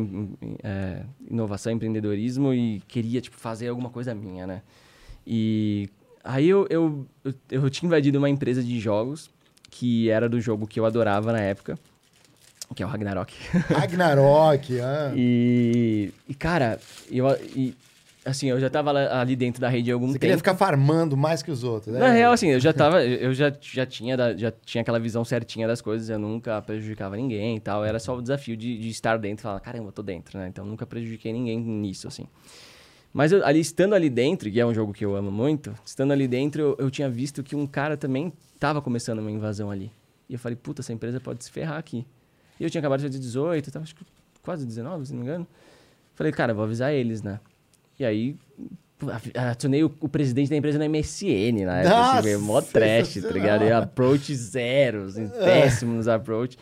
é, inovação, empreendedorismo e queria, tipo, fazer alguma coisa minha, né? E aí eu, eu, eu, eu tinha invadido uma empresa de jogos, que era do jogo que eu adorava na época, que é o Ragnarok. Ragnarok, ah. e, e, cara, eu, e, assim, eu já tava lá- ali dentro da rede há algum Você tempo. queria ficar farmando mais que os outros, né? Na real, assim, eu já tava. Eu já, já, tinha, já tinha aquela visão certinha das coisas, eu nunca prejudicava ninguém e tal. Era só o desafio de, de estar dentro e falar, caramba, eu tô dentro, né? Então nunca prejudiquei ninguém nisso, assim. Mas eu, ali, estando ali dentro, que é um jogo que eu amo muito, estando ali dentro, eu, eu tinha visto que um cara também tava começando uma invasão ali. E eu falei, puta, essa empresa pode se ferrar aqui. E eu tinha acabado de fazer 18, tava acho que quase 19, se não me engano. Falei, cara, vou avisar eles, né? E aí, acionei o, o presidente da empresa no MSN na época, Nossa, assim, mó trash, tá ligado? E approach zero, assim, péssimo nos approach.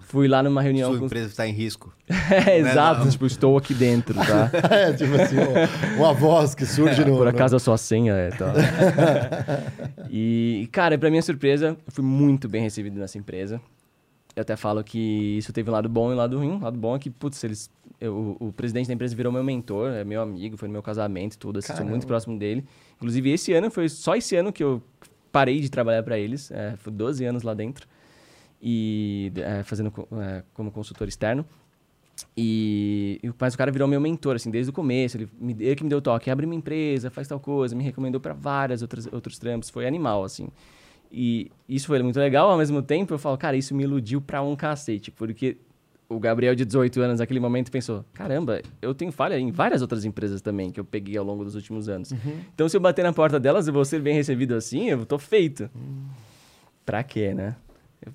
Fui lá numa reunião Sua com... empresa está em risco. É, exato, não. tipo, estou aqui dentro, tá? É, tipo assim, uma, uma voz que surge no... Por acaso a sua senha é tal. e, cara, pra minha surpresa, eu fui muito bem recebido nessa empresa. Eu até falo que isso teve um lado bom e um lado ruim. O lado bom é que, putz, eles, eu- o, presidente da empresa virou meu mentor, é meu amigo, foi no meu casamento e tudo, assim, sou muito próximo dele. Inclusive, esse ano, foi só esse ano que eu parei de trabalhar para eles, é, fui 12 anos lá dentro, e é, fazendo é, como consultor externo. E, e- mas o cara virou meu mentor, assim, desde o começo. Ele, me, ele que me deu toque, abre uma empresa, faz tal coisa, me recomendou para várias outras outros trampos, foi animal, assim. E isso foi muito legal, ao mesmo tempo eu falo, cara, isso me iludiu pra um cacete, porque o Gabriel de 18 anos naquele momento pensou, caramba, eu tenho falha em várias outras empresas também que eu peguei ao longo dos últimos anos. Então se eu bater na porta delas e vou ser bem recebido assim, eu tô feito. Pra quê, né?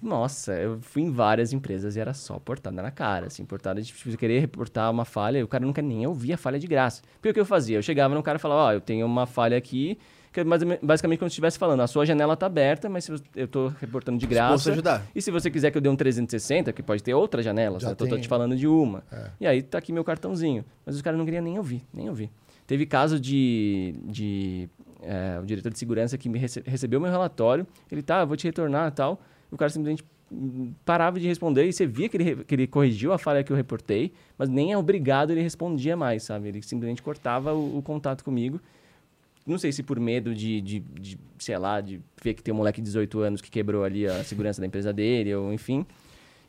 Nossa, eu fui em várias empresas e era só portada na cara, assim, portada de tipo, querer reportar uma falha, e o cara nunca nem ouvia a falha de graça. Porque o que eu fazia? Eu chegava no cara e falava, ó, eu tenho uma falha aqui, que é basicamente como se estivesse falando, a sua janela tá aberta, mas eu tô reportando de Posso graça. ajudar. E se você quiser que eu dê um 360, que pode ter outras janelas, Já né? Tô, tô tem. te falando de uma. É. E aí tá aqui meu cartãozinho. Mas os caras não queriam nem ouvir, nem ouvir. Teve caso de, de é, o diretor de segurança que me rece- recebeu meu relatório, ele tá, eu vou te retornar e tal. O cara simplesmente parava de responder e você via que ele, que ele corrigiu a falha que eu reportei, mas nem é obrigado ele respondia mais, sabe? Ele simplesmente cortava o, o contato comigo. Não sei se por medo de, de, de, sei lá, de ver que tem um moleque de 18 anos que quebrou ali a segurança da empresa dele, ou enfim.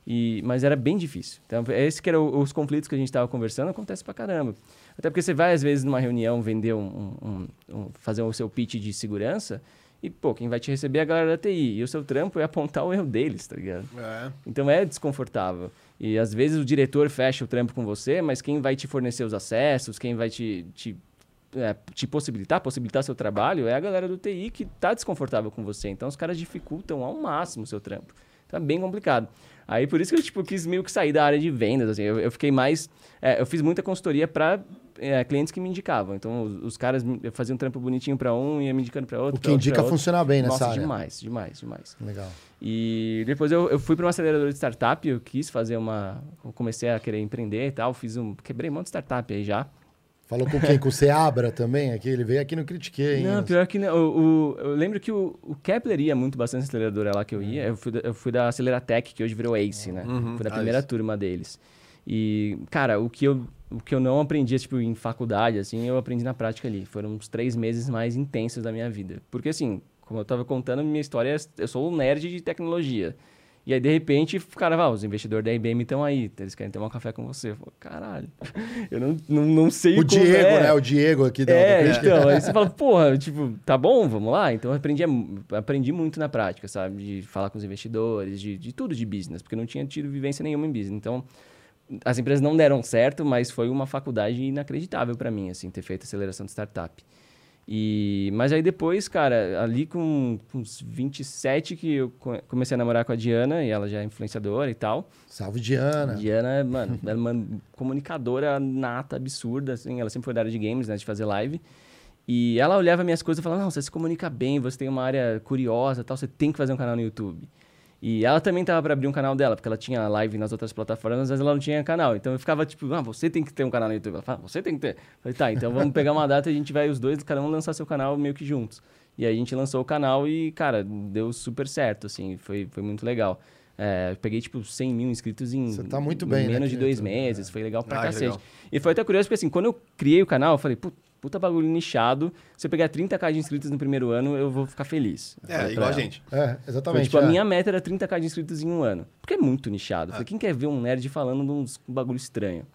E, mas era bem difícil. Então, esse que eram os conflitos que a gente estava conversando, acontece pra caramba. Até porque você vai, às vezes, numa reunião, vender um- um- um- fazer o seu pitch de segurança, e, pô, quem vai te receber é a galera da TI. E o seu trampo é apontar o erro deles, tá ligado? É. Então é desconfortável. E às vezes o diretor fecha o trampo com você, mas quem vai te fornecer os acessos, quem vai te, te, é, te possibilitar, possibilitar seu trabalho, é a galera do TI que tá desconfortável com você. Então os caras dificultam ao máximo o seu trampo. Então é bem complicado. Aí por isso que eu tipo, quis meio que sair da área de vendas. Assim. Eu, eu fiquei mais. é, eu fiz muita consultoria para clientes que me indicavam. Então os, os caras me- eu fazia um trampo bonitinho para um e ia me indicando para outro. O que outro, indica funcionar bem nessa Nossa, área. demais, demais, demais. Legal. E depois eu, eu fui para uma aceleradora de startup, eu quis fazer uma. Eu comecei a querer empreender e tal, fiz um. Quebrei um monte de startup aí já. Falou com quem? Com o Seabra também? Aqui, ele veio aqui no Critiquei. hein? Não, pior que não. O, o- eu lembro que o, o Kepler ia muito bastante aceleradora lá que eu ia. Eu fui, da- eu fui da Aceleratec, que hoje virou ACE, né? Uhum. Fui da Ah, primeira isso. turma deles. E, cara, o que eu. O que eu não aprendi, tipo, em faculdade, assim, eu aprendi na prática ali. Foram uns três meses mais intensos da minha vida. Porque, assim, como eu tava contando, minha história, é- eu sou um nerd de tecnologia. E aí, de repente, o cara vai, "Ah, os investidores da IBM estão aí, eles querem tomar um café com você. Eu falo, caralho, eu não, não, não sei O Diego, é. né? O Diego aqui da, É, então, aí você fala, porra, tipo, tá bom, vamos lá. Então eu aprendi, aprendi muito na prática, sabe? De falar com os investidores, de, de tudo de business, porque eu não tinha tido vivência nenhuma em business. Então, as empresas não deram certo, mas foi uma faculdade inacreditável para mim, assim, ter feito aceleração de startup. E, mas aí depois, cara, ali com, com uns 27 que eu co- comecei a namorar com a Diana, e ela já é influenciadora e tal. Salve, Diana. Diana, mano, ela é uma comunicadora nata, absurda, assim. Ela sempre foi da área de games, né? De fazer live. E ela olhava minhas coisas e falava, não, você se comunica bem, você tem uma área curiosa e tal, você tem que fazer um canal no YouTube. E ela também tava para abrir um canal dela, porque ela tinha live nas outras plataformas, mas ela não tinha canal. Então eu ficava tipo, ah, você tem que ter um canal no YouTube. Ela falava, você tem que ter. Eu falei, tá, então vamos pegar uma data e a gente vai os dois, cada um lançar seu canal meio que juntos. E aí a gente lançou o canal e, cara, deu super certo, assim, foi, foi muito legal. É, eu peguei, tipo, 100 mil inscritos em Você tá muito bem, em né, menos aqui de dois YouTube, meses. Foi legal pra Ah, cacete. legal. E foi até curioso, porque assim, quando eu criei o canal, eu falei, "Put- puta bagulho nichado. Se eu pegar 30k de inscritos no primeiro ano, eu vou ficar feliz. É, igual a ela. gente. É, Foi, exatamente. tipo, a é. minha meta era 30k de inscritos em um ano. Porque é muito nichado. Eu Falei, quem quer ver um nerd falando de uns bagulho estranho?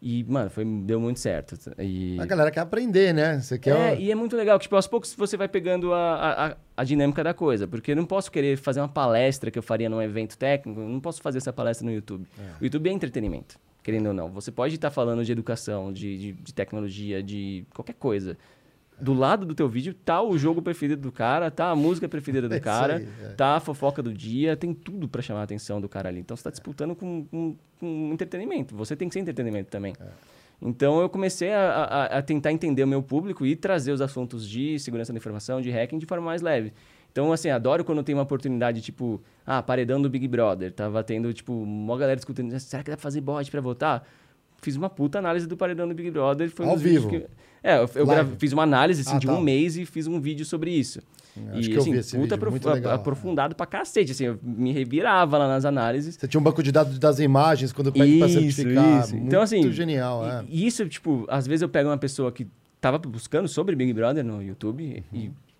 E, mano, foi, deu muito certo. E... A galera quer aprender, né? Você quer. É, e é muito legal, que tipo, aos poucos você vai pegando a, a, a dinâmica da coisa. Porque eu não posso querer fazer uma palestra que eu faria num evento técnico, eu não posso fazer essa palestra no YouTube. O YouTube é entretenimento, querendo ou não. Você pode estar falando de educação, de, de, de tecnologia, de qualquer coisa. Do lado do teu vídeo tá o jogo preferido do cara, tá a música preferida do É cara, aí, é. tá a fofoca do dia, tem tudo pra chamar a atenção do cara ali. Então você tá disputando com, com, com entretenimento. Você tem que ser entretenimento também. É. Então eu comecei a, a- a tentar entender o meu público e trazer os assuntos de segurança da informação, de hacking, de forma mais leve. Então, assim, adoro quando tem uma oportunidade, tipo, ah, paredão do Big Brother. Tava tendo, tipo, uma galera discutindo, será que dá pra fazer bot pra votar? Fiz uma puta análise do paredão do Big Brother. Foi Ao vivo? Que... É, eu, eu grave- fiz uma análise assim, Ah, de tá. um mês e fiz um vídeo sobre isso. Acho e, que eu assim, puta vídeo, aprof- muito legal, aprofundado pra cacete. Assim, eu me revirava lá nas análises. Você tinha um banco de dados das imagens quando pede pra certificar. isso. Muito Então, assim, genial, é. E, e isso, tipo, às vezes eu pego uma pessoa que tava buscando sobre Big Brother no YouTube e a-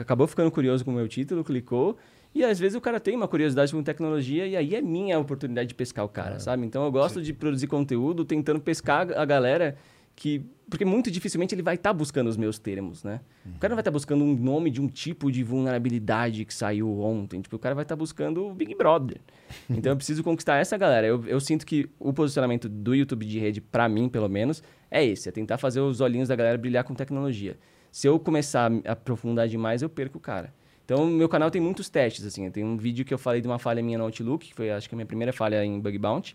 acabou ficando curioso com o meu título, clicou. E às vezes o cara tem uma curiosidade com tecnologia e aí é minha oportunidade de pescar o cara, sabe? Então eu gosto de produzir conteúdo tentando pescar a galera que. Porque muito dificilmente ele vai estar buscando os meus termos, né? O cara não vai estar buscando um nome de um tipo de vulnerabilidade que saiu ontem. Tipo, o cara vai estar buscando o Big Brother. Então eu preciso conquistar essa galera. Eu, eu sinto que o posicionamento do YouTube de rede, pra mim, pelo menos, é esse: é tentar fazer os olhinhos da galera brilhar com tecnologia. Se eu começar a aprofundar demais, eu perco o cara. Então, meu canal tem muitos testes, assim. Tem um vídeo que eu falei de uma falha minha no Outlook, que foi, acho que a minha primeira falha em Bug Bounty,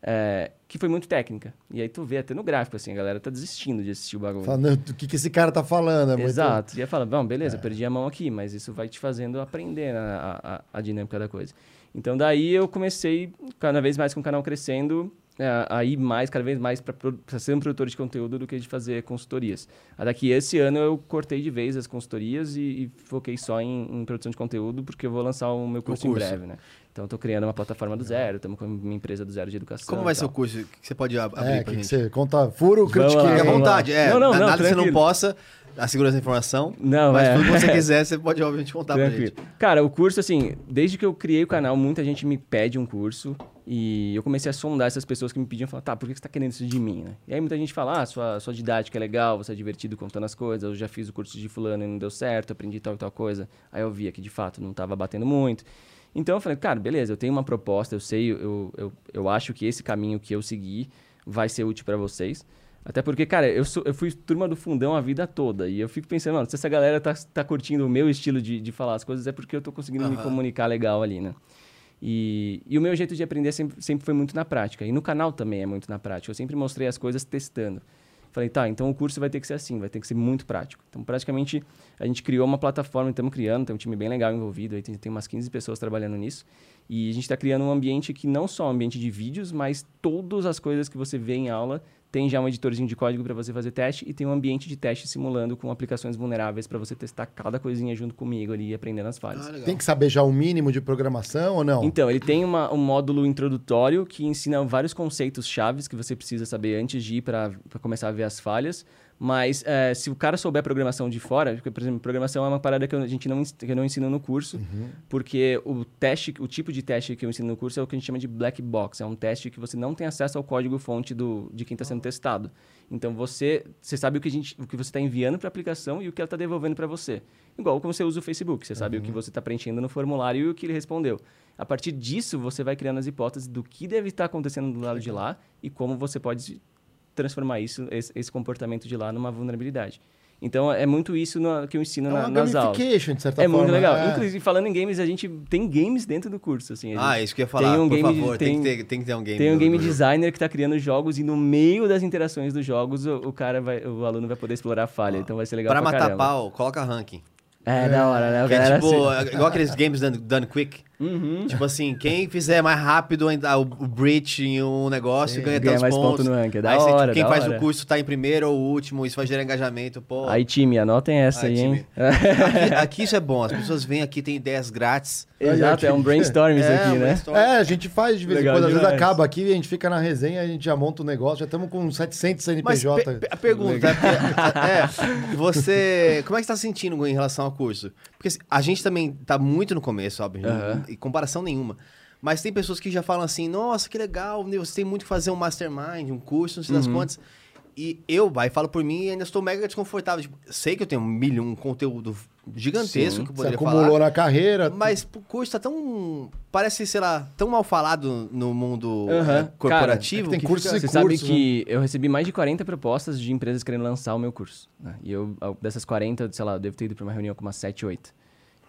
é, que foi muito técnica. E aí tu vê até no gráfico, assim, a galera tá desistindo de assistir o bagulho. Falando, o que, que esse cara tá falando? É muito- Exato. E aí fala, bom, beleza, perdi a mão aqui, mas isso vai te fazendo aprender a, a, a dinâmica da coisa. Então daí eu comecei cada vez mais com o canal crescendo, é, a ir mais, cada vez mais para ser um produtor de conteúdo do que de fazer consultorias. A daqui esse ano eu cortei de vez as consultorias e, e foquei só em, em produção de conteúdo, porque eu vou lançar o meu curso, curso. em breve, né? Então eu tô criando uma plataforma do zero, estamos com uma empresa do zero de educação. Como vai ser o curso? O que você pode ab- abrir É, que que gente? você conta furo, critiquei. À vontade. É, Não, não, não, nada você não possa, a segurança da informação. Não, mas é. tudo que você quiser, você pode, obviamente, contar pra Tranquilo. gente. Cara, o curso, assim, desde que eu criei o canal, muita gente me pede um curso. E eu comecei a sondar essas pessoas que me pediam, falar, tá, por que você tá querendo isso de mim, né? E aí muita gente fala, ah, sua, sua didática é legal, você é divertido contando as coisas, eu já fiz o curso de fulano e não deu certo, aprendi tal e tal coisa. Aí eu via que, de fato, não tava batendo muito. Então eu falei, cara, beleza, eu tenho uma proposta, eu sei, eu, eu, eu acho que esse caminho que eu segui vai ser útil para vocês. Até porque, cara, eu, sou, eu fui turma do fundão a vida toda. E eu fico pensando, mano, se essa galera tá, tá curtindo o meu estilo de, de falar as coisas, é porque eu tô conseguindo me Aham. comunicar legal ali, né? E, e o meu jeito de aprender sempre, sempre foi muito na prática. E no canal também é muito na prática. Eu sempre mostrei as coisas testando. Falei, tá, então o curso vai ter que ser assim, vai ter que ser muito prático. Então, praticamente, a gente criou uma plataforma, estamos criando, tem um time bem legal envolvido, aí tem, tem umas 15 pessoas trabalhando nisso. E a gente está criando um ambiente que não só é um ambiente de vídeos, mas todas as coisas que você vê em aula tem já um editorzinho de código para você fazer teste e tem um ambiente de teste simulando com aplicações vulneráveis para você testar cada coisinha junto comigo ali e aprendendo as falhas. Ah. Tem que saber já o mínimo de programação ou não? Então, ele tem uma- um módulo introdutório que ensina vários conceitos chaves que você precisa saber antes de ir para começar a ver as falhas. Mas eh, se o cara souber programação de fora, porque, por exemplo, programação é uma parada que eu- a gente não, que eu não ensino no curso, porque o teste, o tipo de teste que eu ensino no curso é o que a gente chama de black box. É um teste que você não tem acesso ao código-fonte do, de quem está sendo testado. Então você, você sabe o que, a gente, o que você está enviando para a aplicação e o que ela está devolvendo para você. Igual como você usa o Facebook, você sabe o que você está preenchendo no formulário e o que ele respondeu. A partir disso, você vai criando as hipóteses do que deve estar acontecendo do lado de lá e como você pode transformar isso, esse, esse comportamento de lá numa vulnerabilidade. Então, é muito isso no- que eu ensino É na- nas aulas. gamification, de certa É forma. muito legal. É. Inclusive, falando em games, a gente tem games dentro do curso. Assim, Ah, isso que eu ia falar. Tem um Por game, favor, tem, tem, que ter, tem que ter um game. tem um game designer que está criando jogos e no meio das interações dos jogos, o, o cara vai, o aluno vai poder explorar a falha. então vai ser legal Pra pra, matar caramba. pau, coloca ranking. É, da hora, né? O Que é tipo, assim- é igual aqueles games done, done quick. Uhum. Tipo assim, quem fizer mais rápido ainda o, breach em um negócio ganha Ganha tantos mais pontos. ponto no ranking, é da Aí você, hora, quem da faz hora. o curso tá em primeiro ou último, isso vai gerar engajamento, pô. Aí, time, anotem essa Aí, aí, hein? Aqui, aqui isso é bom, as pessoas vêm aqui, tem ideias grátis. Exato, é um brainstorm isso É, aqui, um né? brainstorm. É, a gente faz de vez em quando. Às vezes acaba aqui, a gente fica na resenha, a gente já monta o negócio, já estamos com 700 Mas CNPJ. pe- pe- a pergunta é, é, você, como é que você tá sentindo em relação ao curso? Porque assim, a gente também tá muito no começo, óbvio, Aham. Em comparação nenhuma. Mas tem pessoas que já falam assim, nossa, que legal, né, você tem muito que fazer um mastermind, um curso, não sei das Uhum. quantas. E eu, vai, falo por mim e ainda estou mega desconfortável. Tipo, sei que eu tenho um milhão, um conteúdo gigantesco Sim. que eu Você poderia acumulou falar. na carreira. Mas o curso tá tão. Parece, sei lá, tão mal falado no mundo eh, corporativo. Cara, é que tem que curso fica- e Você sabe curso, que eu recebi mais de 40 propostas de empresas querendo lançar o meu curso. né? E eu, dessas 40, sei lá, eu devo ter ido para uma reunião com umas 7, 8.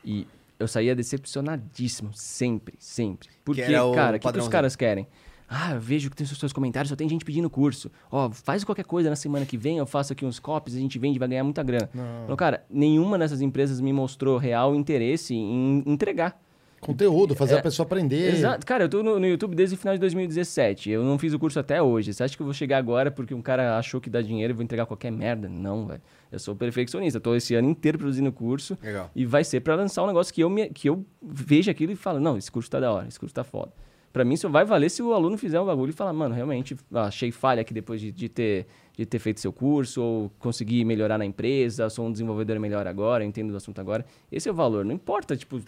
E eu saía decepcionadíssimo, sempre, sempre. Porque, o cara, o que, que os caras querem? Ah, eu vejo que tem seus comentários, só tem gente pedindo curso. Ó, faz qualquer coisa na semana que vem, eu faço aqui uns copies, a gente vende, vai ganhar muita grana. Falou, cara, nenhuma dessas empresas me mostrou real interesse em entregar. Conteúdo, fazer É, a pessoa aprender. Exato. Cara, eu tô no, no YouTube desde o final de 2017. Eu não fiz o curso até hoje. Você acha que eu vou chegar agora porque um cara achou que dá dinheiro e vou entregar qualquer merda? Não, velho. Eu sou perfeccionista. Tô esse ano inteiro produzindo curso. Legal. E vai ser pra lançar um negócio que eu, me, que eu veja aquilo e falo, não, esse curso tá da hora, esse curso tá foda. Pra mim, só vai valer se o aluno fizer um bagulho e falar, mano, realmente, achei falha aqui depois de, de ter, de ter feito seu curso, ou conseguir melhorar na empresa, sou um desenvolvedor melhor agora, entendo do assunto agora. Esse é o valor. Não importa, tipo,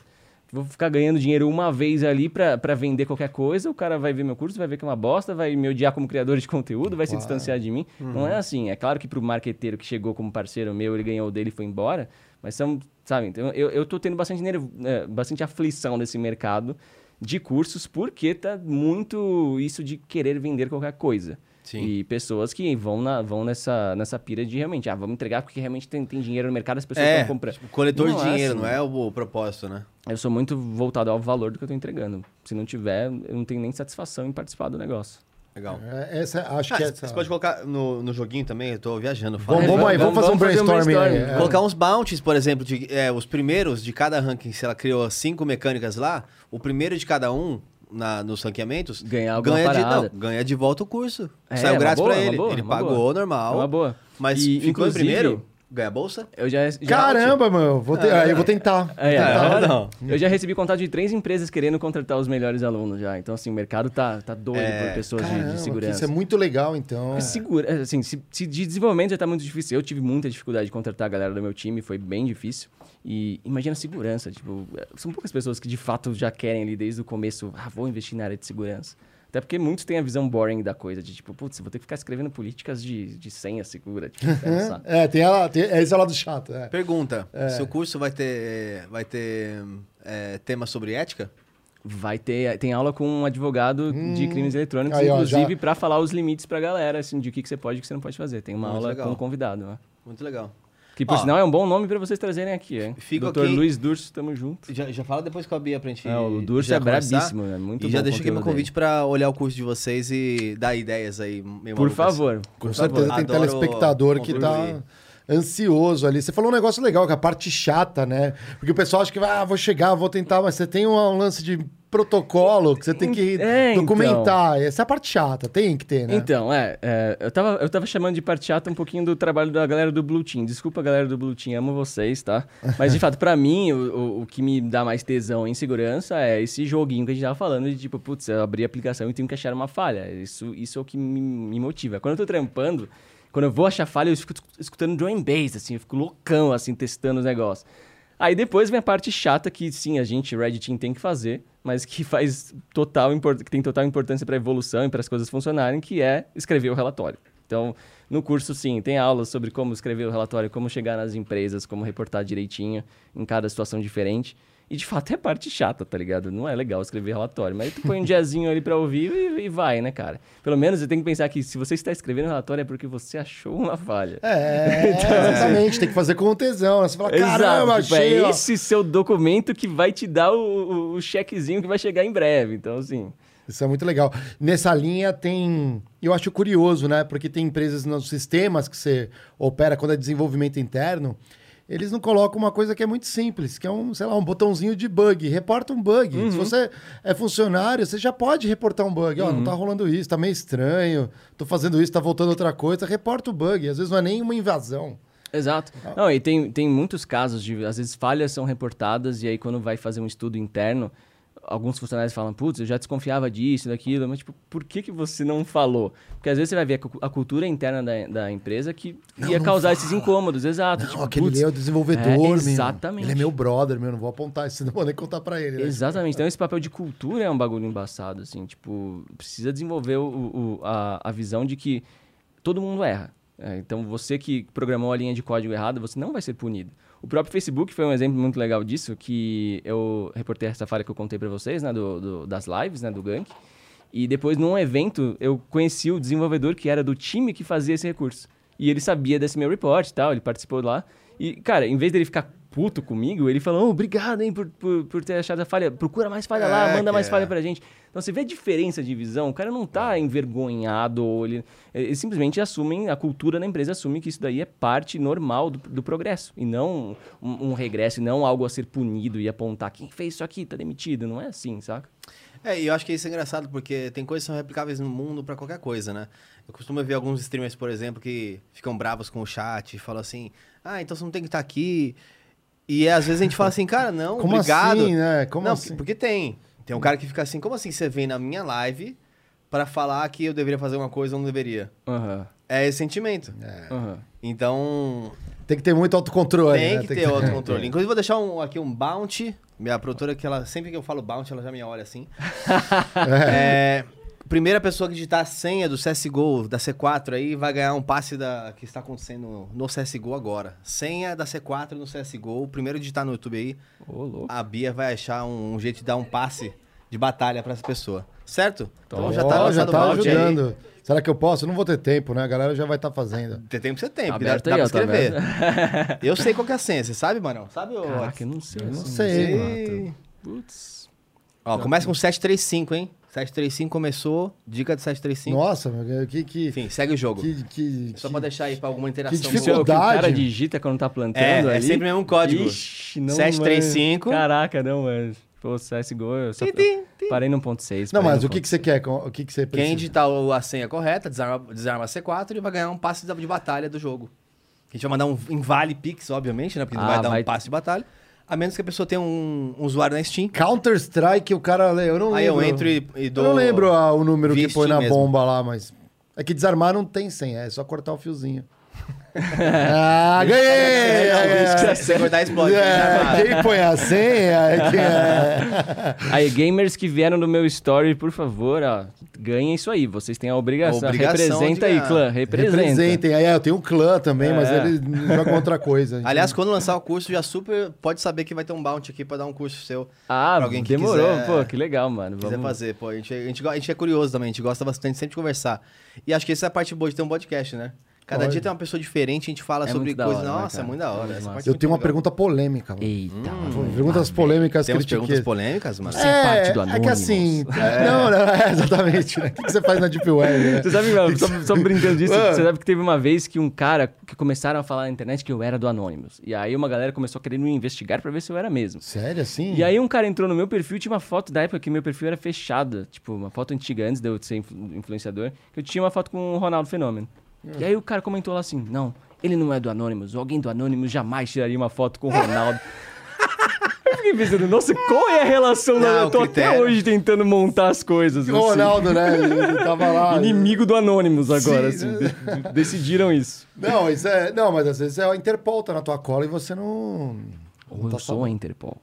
vou ficar ganhando dinheiro uma vez ali pra, pra vender qualquer coisa, o cara vai ver meu curso, vai ver que é uma bosta, vai me odiar como criador de conteúdo, vai se distanciar de mim. Não é assim. É claro que pro marqueteiro que chegou como parceiro meu, ele ganhou o dele e foi embora, mas são, sabe, então eu, eu tô tendo bastante, nervo, é, bastante aflição nesse mercado de cursos, porque tá muito isso de querer vender qualquer coisa. Sim. E pessoas que vão, na, vão nessa, nessa pira de realmente, ah, vamos entregar porque realmente tem, tem dinheiro no mercado, as pessoas É, estão comprando. tipo, coletor Não de é dinheiro, assim. não é o, o propósito, né? Eu sou muito voltado ao valor do que eu tô entregando. Se não tiver, eu não tenho nem satisfação em participar do negócio. Legal. É, Essa, acho Ah, que c- essa... Você pode colocar no, no joguinho também, eu tô viajando. fala. Vamos, vamos aí, vamos, Vamos- fazer um um brainstorming é. Colocar uns bounties, por exemplo, de, é, os primeiros de cada ranking, se ela criou cinco mecânicas lá, o primeiro de cada um na, nos ranqueamentos Ganhar alguma ganha de, não, ganha de volta o curso. É, Saiu uma grátis boa, pra uma ele. boa, ele uma pagou boa. normal. É uma boa. Mas E, ficou em primeiro, ganha a bolsa? Eu já, já Caramba, meu. Vou ter- aí eu vou tentar. É, É, é, não. Eu já recebi contato de três empresas querendo contratar os melhores alunos já. Então, assim, o mercado tá, tá doido É, por pessoas de- Caramba, de, segurança. Isso é muito legal, então. Segura, assim, se, se de desenvolvimento já tá muito difícil. Eu tive muita dificuldade de contratar a galera do meu time, foi bem difícil. E imagina a segurança, tipo, são poucas pessoas que de fato já querem ali desde o começo, ah, vou investir na área de segurança. Até porque muitos têm a visão boring da coisa, de tipo, putz, vou ter que ficar escrevendo políticas de, de senha segura. Tipo, é, sabe? É, tem ela, tem, é esse é o lado chato. É. Pergunta: seu curso vai ter, vai ter é, tema sobre ética? Vai ter, tem aula com um advogado de crimes eletrônicos, Aí, ó, inclusive já- pra falar os limites pra galera, assim, de o que, que você pode e o que você não pode fazer. Tem uma Muito aula legal. com um convidado, né? Muito legal. Que por Ó. sinal é um bom nome pra vocês trazerem aqui, hein? Fico Dr. aqui- Luiz Durso, tamo junto. Já, já fala depois com a Bia pra gente. É, o Durso já é conversar. brabíssimo, né? Muito e já bom deixa aqui meu convite pra olhar o curso de vocês e dar ideias aí. meio Por favor. Com por certeza favor. tem Adoro telespectador que tá ansioso ali. Você falou um negócio legal, que é a parte chata, né? Porque o pessoal acha que ah, vou chegar, vou tentar, mas você tem um, um lance de protocolo que você tem que É, então. documentar. Essa é a parte chata, tem que ter, né? Então, é, é, eu, tava, eu tava chamando de parte chata um pouquinho do trabalho da galera do Blue Team. Desculpa, galera do Blue Team, amo vocês, tá? Mas, de fato, pra mim, o, o, o que me dá mais tesão em segurança é esse joguinho que a gente tava falando de, tipo, putz, eu abri a aplicação e tenho que achar uma falha. Isso, isso é o que me, me motiva. Quando eu tô trampando, quando eu vou achar falha, eu fico escutando drum bass, assim, eu fico loucão, assim, testando os negócios. Aí depois vem a parte chata que sim, a gente, Red Team, tem que fazer, mas que faz total que tem total importância para a evolução e para as coisas funcionarem, que é escrever o relatório. Então, no curso, sim, tem aulas sobre como escrever o relatório, como chegar nas empresas, como reportar direitinho em cada situação diferente. E de fato é parte chata, tá ligado? Não é legal escrever relatório, mas tu põe um diazinho ali pra ouvir e, e vai, né, cara? Pelo menos você tem que pensar que se você está escrevendo relatório é porque você achou uma falha. É, exatamente. Tem que fazer com tesão. né? Você fala, caramba, tipo, achei, é ó. esse seu documento que vai te dar o, o, o chequezinho que vai chegar em breve. Então, assim. Isso é muito legal. Nessa linha tem. Eu acho curioso, né? Porque tem empresas nos sistemas que você opera quando é desenvolvimento interno. Eles não colocam uma coisa que é muito simples, que é um, sei lá, um botãozinho de bug. Reporta um bug. Uhum. Se você é funcionário, você já pode reportar um bug. Ó, Uhum. não tá rolando isso, tá meio estranho, tô fazendo isso, tá voltando outra coisa. Reporta o bug. Às vezes não é nem uma invasão. Exato. Não, e tem, tem muitos casos de, às vezes, falhas são reportadas e aí quando vai fazer um estudo interno, alguns funcionários falam, putz, eu já desconfiava disso, daquilo, mas tipo, por que, que você não falou? Porque às vezes você vai ver a, cu- a cultura interna da, da empresa que ia não causar fala. esses incômodos, exato. Não, tipo, aquele putz, é o desenvolvedor, é, meu. exatamente. Ele é meu brother, meu. Não vou apontar isso, não vou nem contar pra ele. né? Exatamente. Então, esse papel de cultura é um bagulho embaçado, assim. Tipo, precisa desenvolver o, o- a, a visão de que todo mundo erra. É, então, você que programou a linha de código errada, você não vai ser punido. O próprio Facebook foi um exemplo muito legal disso, que eu reportei essa falha que eu contei pra vocês, né, do, do- das lives, né, do Gank. E depois, num evento, eu conheci o desenvolvedor que era do time que fazia esse recurso. E ele sabia desse meu report e tal, ele participou lá. E, cara, em vez dele ficar puto comigo, ele falou, "Oh, obrigado, hein, por, por, por ter achado a falha. Procura mais falha lá, É, manda mais que falha é. pra gente. Então, você vê a diferença de visão, o cara não tá envergonhado, ou ele, eles simplesmente assumem, a cultura da empresa assume que isso daí é parte normal do, do progresso, e não um, um regresso, e não algo a ser punido e apontar, quem fez isso aqui tá demitido, não é assim, saca? É, e eu acho que isso é engraçado, porque tem coisas que são replicáveis no mundo pra qualquer coisa, né? Eu costumo ver alguns streamers, por exemplo, que ficam bravos com o chat e falam assim, ah, então você não tem que estar aqui. E às vezes a gente fala assim, cara, não, Como obrigado. assim, né? Como não, assim? porque tem. Tem um cara que fica assim, como assim você vem na minha live pra falar que eu deveria fazer uma coisa ou não deveria? Aham. É esse sentimento. Aham. Então, Tem que ter muito autocontrole. tem né? que ter autocontrole. Inclusive, vou deixar um- aqui um bounty. Minha produtora, que ela, sempre que eu falo bounty, ela já me olha assim. É, primeira pessoa que digitar a senha do CSGO, da C4 aí, vai ganhar um passe da, que está acontecendo no CSGO agora. Senha da C4 no CSGO. O primeiro digitar no YouTube aí, louco. a Bia vai achar um, um jeito de dar um passe de batalha pra essa pessoa. Certo? Então já tá lançado o tá bounty aí. ajudando. Será que eu posso? Eu não vou ter tempo, né? A galera já vai estar fazendo. Tem tempo você tem, Aberto dá, dá pra ó, tá escrever. eu sei qual que é a senha, você sabe, mano? Sabe, ô? Caraca, eu não sei. Eu não sei, Sei. Putz. Ó, começa com 735, hein? 735 começou, dica de 735. Nossa, meu, que. que, Enfim, segue o jogo. que, que, Só que- pra deixar aí pra alguma interação. que boa. É o Dificuldade. cara digita quando tá plantando É, é ali. sempre o mesmo código. Ixi, não, 735. mano. Caraca, não, mano. Pô, CSGO, eu só Tim, tim, tim. parei no 1.6. Não, parei mas o que, que você quer? O que, que você precisa? Quem digitar o- a senha correta, desarma, desarma a C4 e vai ganhar um passe de de batalha do jogo. A gente vai mandar um em Vale Pix, obviamente, né? Porque não Ah, vai dar vai- um passe de batalha. A menos que a pessoa tenha um, um usuário na Steam. Counter-Strike, o cara. Eu não lembro. Aí eu entro e, e dou. Eu não lembro ah, o número que põe na mesmo. bomba lá, mas. É que desarmar não tem senha, é só cortar o fiozinho. Ah, ganhei! Se acordar, explode. É, quem põe a senha é quem é. Aí, gamers que vieram do meu story, por favor, ó, ganhem isso aí. Vocês têm a obrigação. Obrigação Representa aí, clã. Representa. Representem. Aí, é, eu tenho um clã também, mas É. ele joga outra coisa. Aliás, quando lançar o curso, já super pode saber que vai ter um bounty aqui pra dar um curso seu. Ah, Pra alguém que demorou. quiser- Pô, que legal, mano. quiser Vamos... fazer, pô. A gente, a, gente, a gente é curioso também, a gente gosta bastante sempre de conversar. E acho que essa é a parte boa de ter um podcast, né? Cada Pode. dia tem uma pessoa diferente, a gente fala É sobre coisas. né, Nossa, é cara? muito da hora. É é eu tenho uma legal. pergunta polêmica. mano. Eita, Perguntas polêmicas Temos critiquei. perguntas polêmicas, mano. Você é parte do é que assim. é, Não, não, é exatamente. Né? O que que você faz na Deep Web? Né? Você sabe, mano, só, só brincando disso, Mano. você sabe que teve uma vez que um cara que começaram a falar na internet que eu era do Anonymous. E aí uma galera começou a querer me investigar pra ver se eu era mesmo. Sério, assim? E aí um cara entrou no meu perfil e tinha uma foto da época que meu perfil era fechado. Tipo, uma foto antiga antes de eu ser influ- influenciador. Que eu tinha uma foto com o Ronaldo Fenômeno. E aí o cara comentou lá assim, não, ele não é do Anonymous. Alguém do Anonymous jamais tiraria uma foto com o Ronaldo. eu fiquei pensando, nossa, qual é a relação? Não, da... Eu tô o até critério. hoje tentando montar as coisas. O assim. Ronaldo, né? Ele tava lá. Inimigo do Anonymous agora, Sim, assim. de- de- decidiram isso. Não, isso é. Não, mas às vezes é a Interpol tá na tua cola e você não. Ou eu sou a Interpol.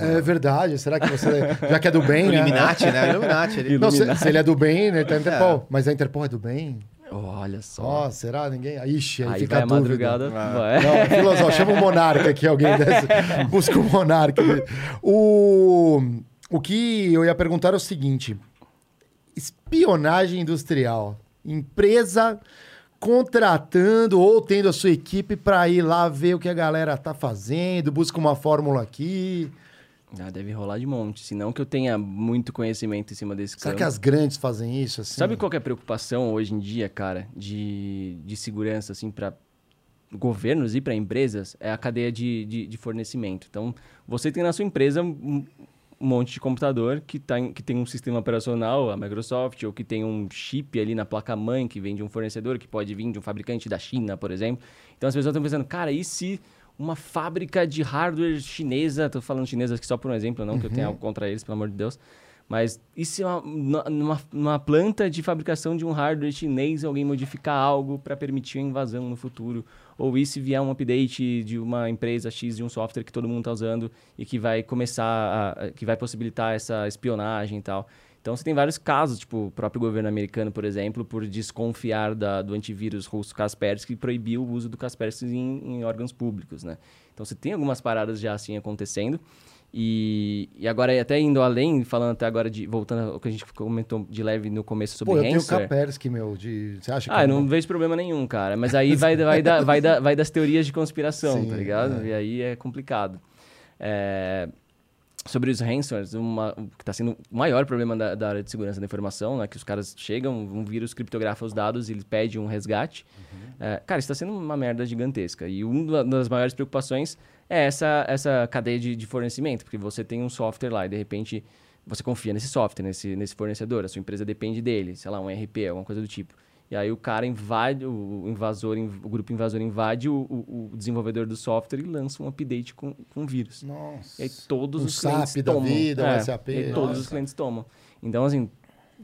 É verdade. Será que você. Já que é do bem, né? Illuminati, né? O Illuminati. Ele... Não, se, se ele é do bem, né? Ele tá na Interpol. Mas a Interpol é do bem? Olha só. Ó, será? Ninguém. Ixi, aí, aí fica vai a madrugada. Ah. Vai. Não, filosófico, chama o Monarca aqui, alguém desse. Busca o Monarca. O, o que eu ia perguntar é o seguinte: espionagem industrial. Empresa contratando ou tendo a sua equipe para ir lá ver o que a galera tá fazendo, busca uma fórmula aqui. Ah, deve rolar de monte. Se não que eu tenha muito conhecimento em cima desse Será campo. que as grandes fazem isso? Assim? Sabe qual é a preocupação hoje em dia, cara, de, de segurança, assim, para governos e para empresas? É a cadeia de, de, de fornecimento. Então, você tem na sua empresa um, um monte de computador que, tá em- que tem um sistema operacional, a Microsoft, ou que tem um chip ali na placa-mãe que vem de um fornecedor, que pode vir de um fabricante da China, por exemplo. Então, as pessoas estão pensando, cara, e se uma fábrica de hardware chinesa, tô falando chinesa aqui só por um exemplo, não que eu tenha algo contra eles, pelo amor de Deus, mas e se uma, na- numa, numa planta de fabricação de um hardware chinês alguém modificar algo para permitir a invasão no futuro? Ou e se vier um update de uma empresa X de um software que todo mundo está usando e que vai começar, a- que vai possibilitar essa espionagem e tal? Então você tem vários casos, tipo o próprio governo americano, por exemplo, por desconfiar da- do antivírus russo Kaspersky, proibiu o uso do Kaspersky em, em órgãos públicos, né? Então você tem algumas paradas já assim acontecendo. E, e agora, até indo além, falando até agora de. Voltando ao que a gente comentou de leve no começo sobre Pô, eu tenho. Kaspersky, meu. De... Você acha que Ah, eu não bom? vejo problema nenhum, cara. Mas aí vai, vai, da, vai, da, vai das teorias de conspiração, Sim, tá ligado? é. E aí é complicado. É, Sobre os ransomwares, uma, o que está sendo o maior problema da, da área de segurança da informação, né? Que os caras chegam, um vírus criptografa os dados e eles pedem um resgate. É, cara, isso está sendo uma merda gigantesca. E uma das maiores preocupações é essa, essa cadeia de, de fornecimento, porque você tem um software lá e de repente você confia nesse software, nesse, nesse fornecedor, a sua empresa depende dele, sei lá, um RP, alguma coisa do tipo. E aí o cara invade, o invasor, o grupo invasor invade o, o, o desenvolvedor do software e lança um update com, com vírus. Nossa. E aí todos Um os clientes SAP da tomam. vida, um é, SAP. E todos Nossa. os clientes tomam. Então, assim,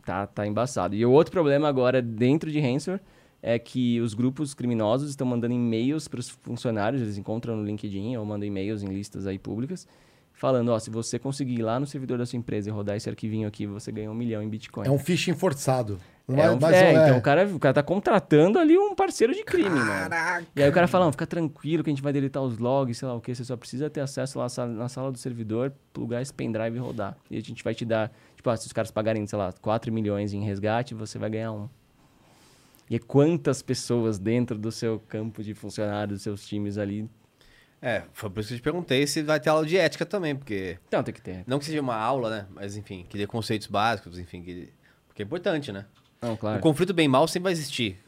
tá, tá embaçado. E o outro problema agora dentro de Ransomware é que os grupos criminosos estão mandando e-mails para os funcionários, eles encontram no LinkedIn ou mandam e-mails em listas aí públicas, falando, ó, se você conseguir ir lá no servidor da sua empresa e rodar esse arquivinho aqui, você ganha um milhão em Bitcoin. É um phishing forçado. Não É, é, um- é, é- então o cara, o cara tá contratando ali um parceiro de crime, mano. E aí o cara fala, não, fica tranquilo que a gente vai deletar os logs, sei lá o que, você só precisa ter acesso lá na sala, na sala do servidor, plugar esse pendrive e rodar. E a gente vai te dar, tipo, ah, se os caras pagarem, sei lá, 4 milhões em resgate, você vai ganhar um. E é quantas pessoas dentro do seu campo de funcionários, dos seus times ali. É, foi por isso que eu te perguntei se vai ter aula de ética também, porque. Então tem que ter. Não que seja uma aula, né? Mas enfim, que dê conceitos básicos, enfim, que... porque é importante, né? Não, claro. O conflito bem-mal sempre vai existir.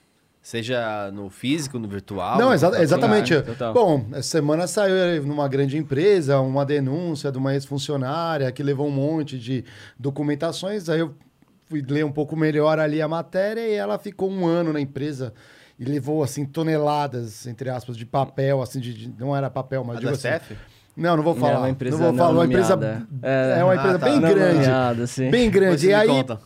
Seja no físico, no virtual. Não, exa- exatamente. Ah, total. Bom, essa semana saiu aí numa grande empresa uma denúncia de uma ex-funcionária que levou um monte de documentações. Aí eu fui ler um pouco melhor ali a matéria e ela ficou um ano na empresa e levou, assim, toneladas, entre aspas, de papel, assim, de, de- não era papel, mas A digo assim... Não, não vou É falar. uma empresa não vou não falar. Uma empresa, é, É. uma Ah, empresa tá. bem Não grande. nomeada. Bem grande. vocês E me aí, contam.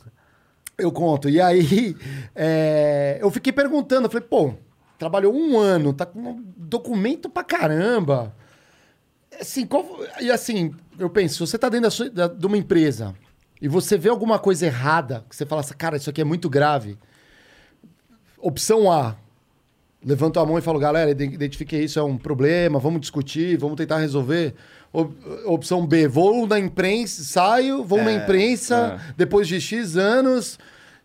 Eu conto. E aí, é, eu fiquei perguntando, eu falei, pô, trabalhou um ano, tá com um documento pra caramba. Assim, qual- e assim, eu penso, você tá dentro da sua- da- de uma empresa e você vê alguma coisa errada, que você fala assim, cara, isso aqui é muito grave. Opção A, levanto a mão e falo, galera, ide- identifiquei isso, é um problema, vamos discutir, vamos tentar resolver. Op- Opção B, vou na imprensa, saio, vou na imprensa depois de X anos.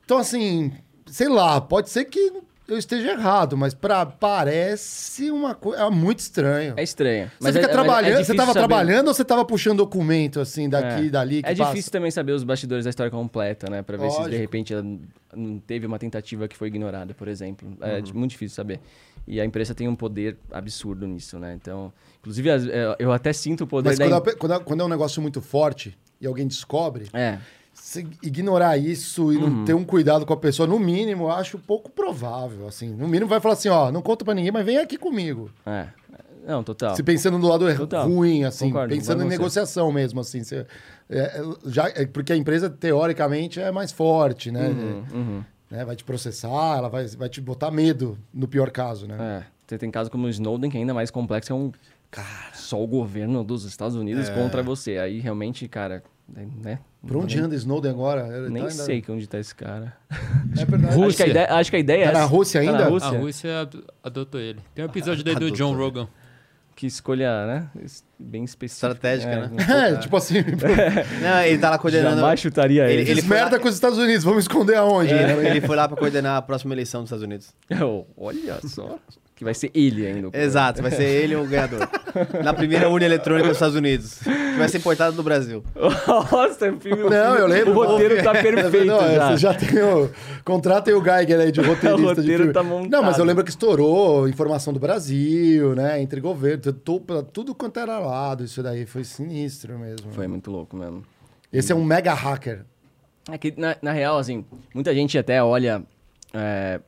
Então, assim, sei lá, pode ser que eu esteja errado, mas pra, parece uma coisa é muito estranho. É estranho. Você fica é- é- é trabalhando, você difícil tava saber- trabalhando ou você tava puxando documento assim daqui e É. dali que É passa? difícil também saber os bastidores da história completa, né? Pra ver se de Lógico. repente ela não teve uma tentativa que foi ignorada, por exemplo. É Uhum. muito difícil saber. E a imprensa tem um poder absurdo nisso, né? Então, inclusive, é, eu até sinto o poder Mas da... quando, im- a pe- quando, quando é um negócio muito forte e alguém descobre, É, ignorar isso e Uhum. não ter um cuidado com a pessoa, no mínimo, eu acho pouco provável. Assim, no mínimo vai falar assim, ó, não conta pra ninguém, mas vem aqui comigo. é. Não, total. Se pensando no lado Total. ruim, assim, Concordo, pensando em negociação mesmo, assim. você- é, é, já, é, porque a empresa, teoricamente, é mais forte, né? Uhum. Né, Vai te processar, ela vai, vai te botar medo, no pior caso, né? É. Você tem casos como o Snowden, que é ainda mais complexo, é um... Só o governo dos Estados Unidos contra você. Aí, realmente, cara... Né? Por onde anda Snowden agora? Ele Nem tá ainda- sei que onde tá esse cara. É verdade. Acho que a ideia, acho que a ideia é Tá na essa. Rússia Tá ainda? na A Rússia. Rússia ad- adotou ele. Tem um episódio dele do. John Rogan. Que escolha, né? Bem específica. Estratégica, É, né? É, tipo assim, Não, ele tá lá coordenando. Jamais chutaria Ele- ele. ele- merda lá- com os Estados Unidos, vamos esconder aonde? né? Ele foi lá pra coordenar a próxima eleição dos Estados Unidos. Oh, Olha só. Que vai ser ele ainda. Exato, vai ser ele o ganhador. Na primeira urna eletrônica dos Estados Unidos. Que vai ser importada do Brasil. Nossa, o filme. o Não, filme- eu lembro. O roteiro tá perfeito Não, já. Você já tem o. Contratem o Geiger aí de roteirista O roteiro de filme. tá montado. Não, mas eu lembro que estourou informação do Brasil, né? Entre pra tudo quanto era lado. Isso daí foi sinistro mesmo. Foi muito louco mesmo. Esse é um mega hacker. É que, na, na real, assim, muita gente até olha. é,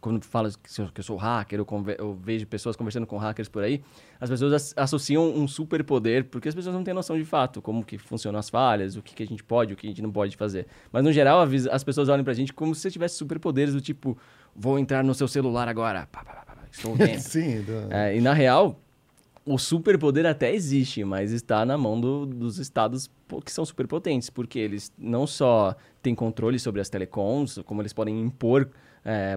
quando fala que, eu sou hacker, eu, eu vejo pessoas conversando com hackers por aí, as pessoas as- associam um superpoder, porque as pessoas não têm noção de fato como que funcionam as falhas, o que, que a gente pode, o que a gente não pode fazer. Mas, no geral, as pessoas olham pra gente como se você tivesse superpoderes do tipo, vou entrar no seu celular agora, pá, pá, pá, estou dentro. Sim. do- É, e na real, o superpoder até existe, mas está na mão do- dos estados que são superpotentes, porque eles não só têm controle sobre as telecoms, como eles podem impor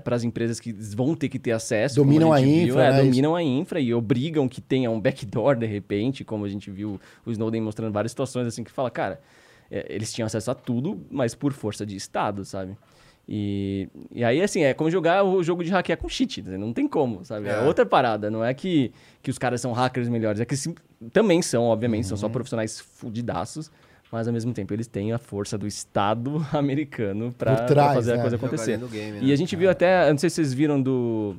para as empresas que vão ter que ter acesso. Dominam a viu, infra, é, né? dominam a infra e obrigam que tenha um backdoor de repente, como a gente viu o Snowden mostrando várias situações assim que fala, cara, é, eles tinham acesso a tudo, mas por força de estado, sabe? E, e aí, assim, é como jogar o jogo de hackear com cheat, né? não tem como, sabe? É, É. outra parada, não é que, que os caras são hackers melhores, é que sim- também são, obviamente, são Uhum. só profissionais fudidaços, mas ao mesmo tempo eles têm a força do Estado americano trás, fazer né? a coisa acontecer. game, E né? a gente viu até, eu não sei se vocês viram do...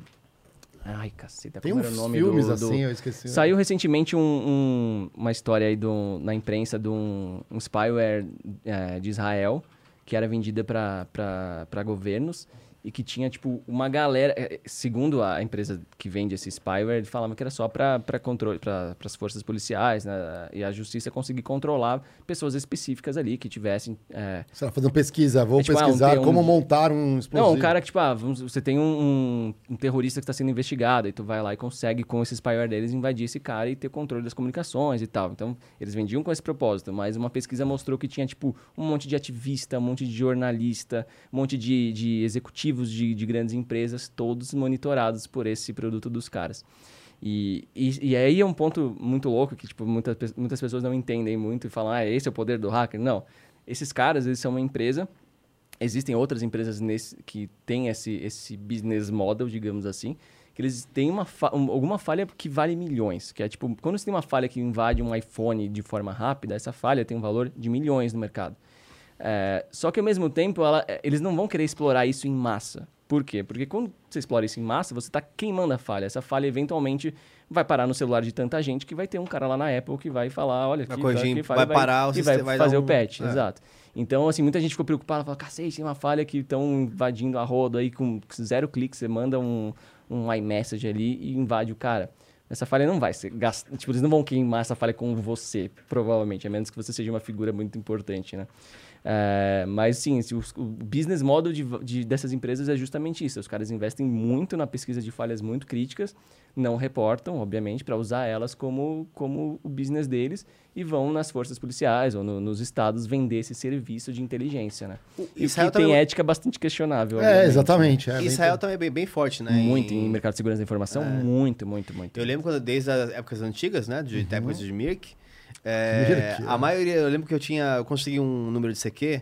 Ai, caceta, Tem como era uns o nome filmes do, do... assim, eu esqueci. Saiu recentemente um- um- uma história aí do- na imprensa de um, um spyware é, de Israel que era vendida para governos e que tinha, tipo, uma galera. eh, Segundo a empresa que vende esse spyware, ele falava que era só para controle, para as forças policiais né, e a justiça conseguir controlar pessoas específicas ali que tivessem. eh, Você tá fazendo pesquisa, vou É tipo, ah, um pesquisar te- um- como montar um explosivo. não, um cara que, tipo, ah, vamos- você tem um, um- terrorista que está sendo investigado, e tu vai lá e consegue, com esse spyware deles, invadir esse cara e ter controle das comunicações e tal. Então, eles vendiam com esse propósito, mas uma pesquisa mostrou que tinha, tipo, um monte de ativista, um monte de jornalista, um monte de, de de, de grandes empresas, todos monitorados por esse produto dos caras. E, e, e aí é um ponto muito louco que, tipo, muitas, muitas pessoas não entendem muito e falam, ah, esse é o poder do hacker. Não. Esses caras, eles são uma empresa existem outras empresas nesse, que têm esse, esse business model, digamos assim, que eles têm uma fa- um- alguma falha que vale milhões. Que é tipo, quando você tem uma falha que invade um iPhone de forma rápida, essa falha tem um valor de milhões no mercado. É, só que ao mesmo tempo, ela- é, eles não vão querer explorar isso em massa. Por quê? Porque quando você explora isso em massa, você está queimando a falha. Essa falha eventualmente vai parar no celular de tanta gente que vai ter um cara lá na Apple que vai falar, olha, Vai aqui, corrigir, aqui, falha, vai parar o e vai vai fazer um- o patch, é. exato. Então, assim, muita gente ficou preocupada, fala, cacete, tem uma falha que estão invadindo a roda aí com zero clique, você manda um, um iMessage ali e invade o cara. Essa falha não vai ser tipo, eles não vão queimar essa falha com você, provavelmente, a menos que você seja uma figura muito importante, né? É, mas sim, o business model de, de- dessas empresas é justamente isso. Os caras investem muito na pesquisa de falhas muito críticas, não reportam, obviamente, para usar elas como, como o business deles e vão nas forças policiais ou no- nos estados vender esse serviço de inteligência, né? E Israel que tem também- ética bastante questionável. É, obviamente. exatamente. É, bem- Israel também é bem, bem forte, né? Muito, em mercado de segurança da informação, muito, muito, muito. Eu lembro quando, desde as épocas antigas, né? De Uhum. épocas de Mirk. É, a maioria, eu lembro que eu tinha. Eu consegui um número de CQ.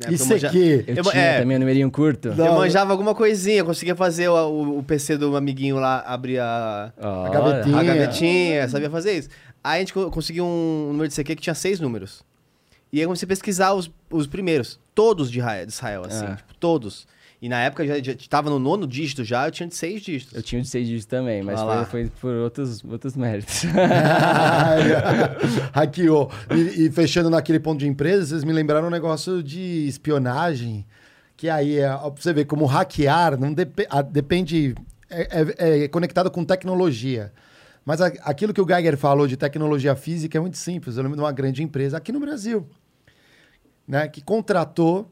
né, eu manja- ICQ. Eu Eu- tinha é. também um numerinho curto. Da- Eu manjava alguma coisinha, eu conseguia fazer o, o- o PC do amiguinho lá, abrir a, Ó, A gavetinha. a gavetinha, sabia fazer isso. Aí a gente co- conseguiu um número de CQ que tinha seis números. E aí eu comecei a pesquisar os, os primeiros, todos de Israel, de Israel assim, Ah. tipo, todos. E na época já, já tava no nono dígito já, eu tinha de seis dígitos. Eu tinha de seis dígitos também, mas foi, foi por outros, outros méritos. Hackeou. E, e fechando naquele ponto de empresa, vocês me lembraram um negócio de espionagem, que aí é, você ver como hackear não depe- a- depende. É, é- é conectado com tecnologia. Mas a- aquilo que o Geiger falou de tecnologia física é muito simples. Eu lembro de uma grande empresa aqui no Brasil, né, que contratou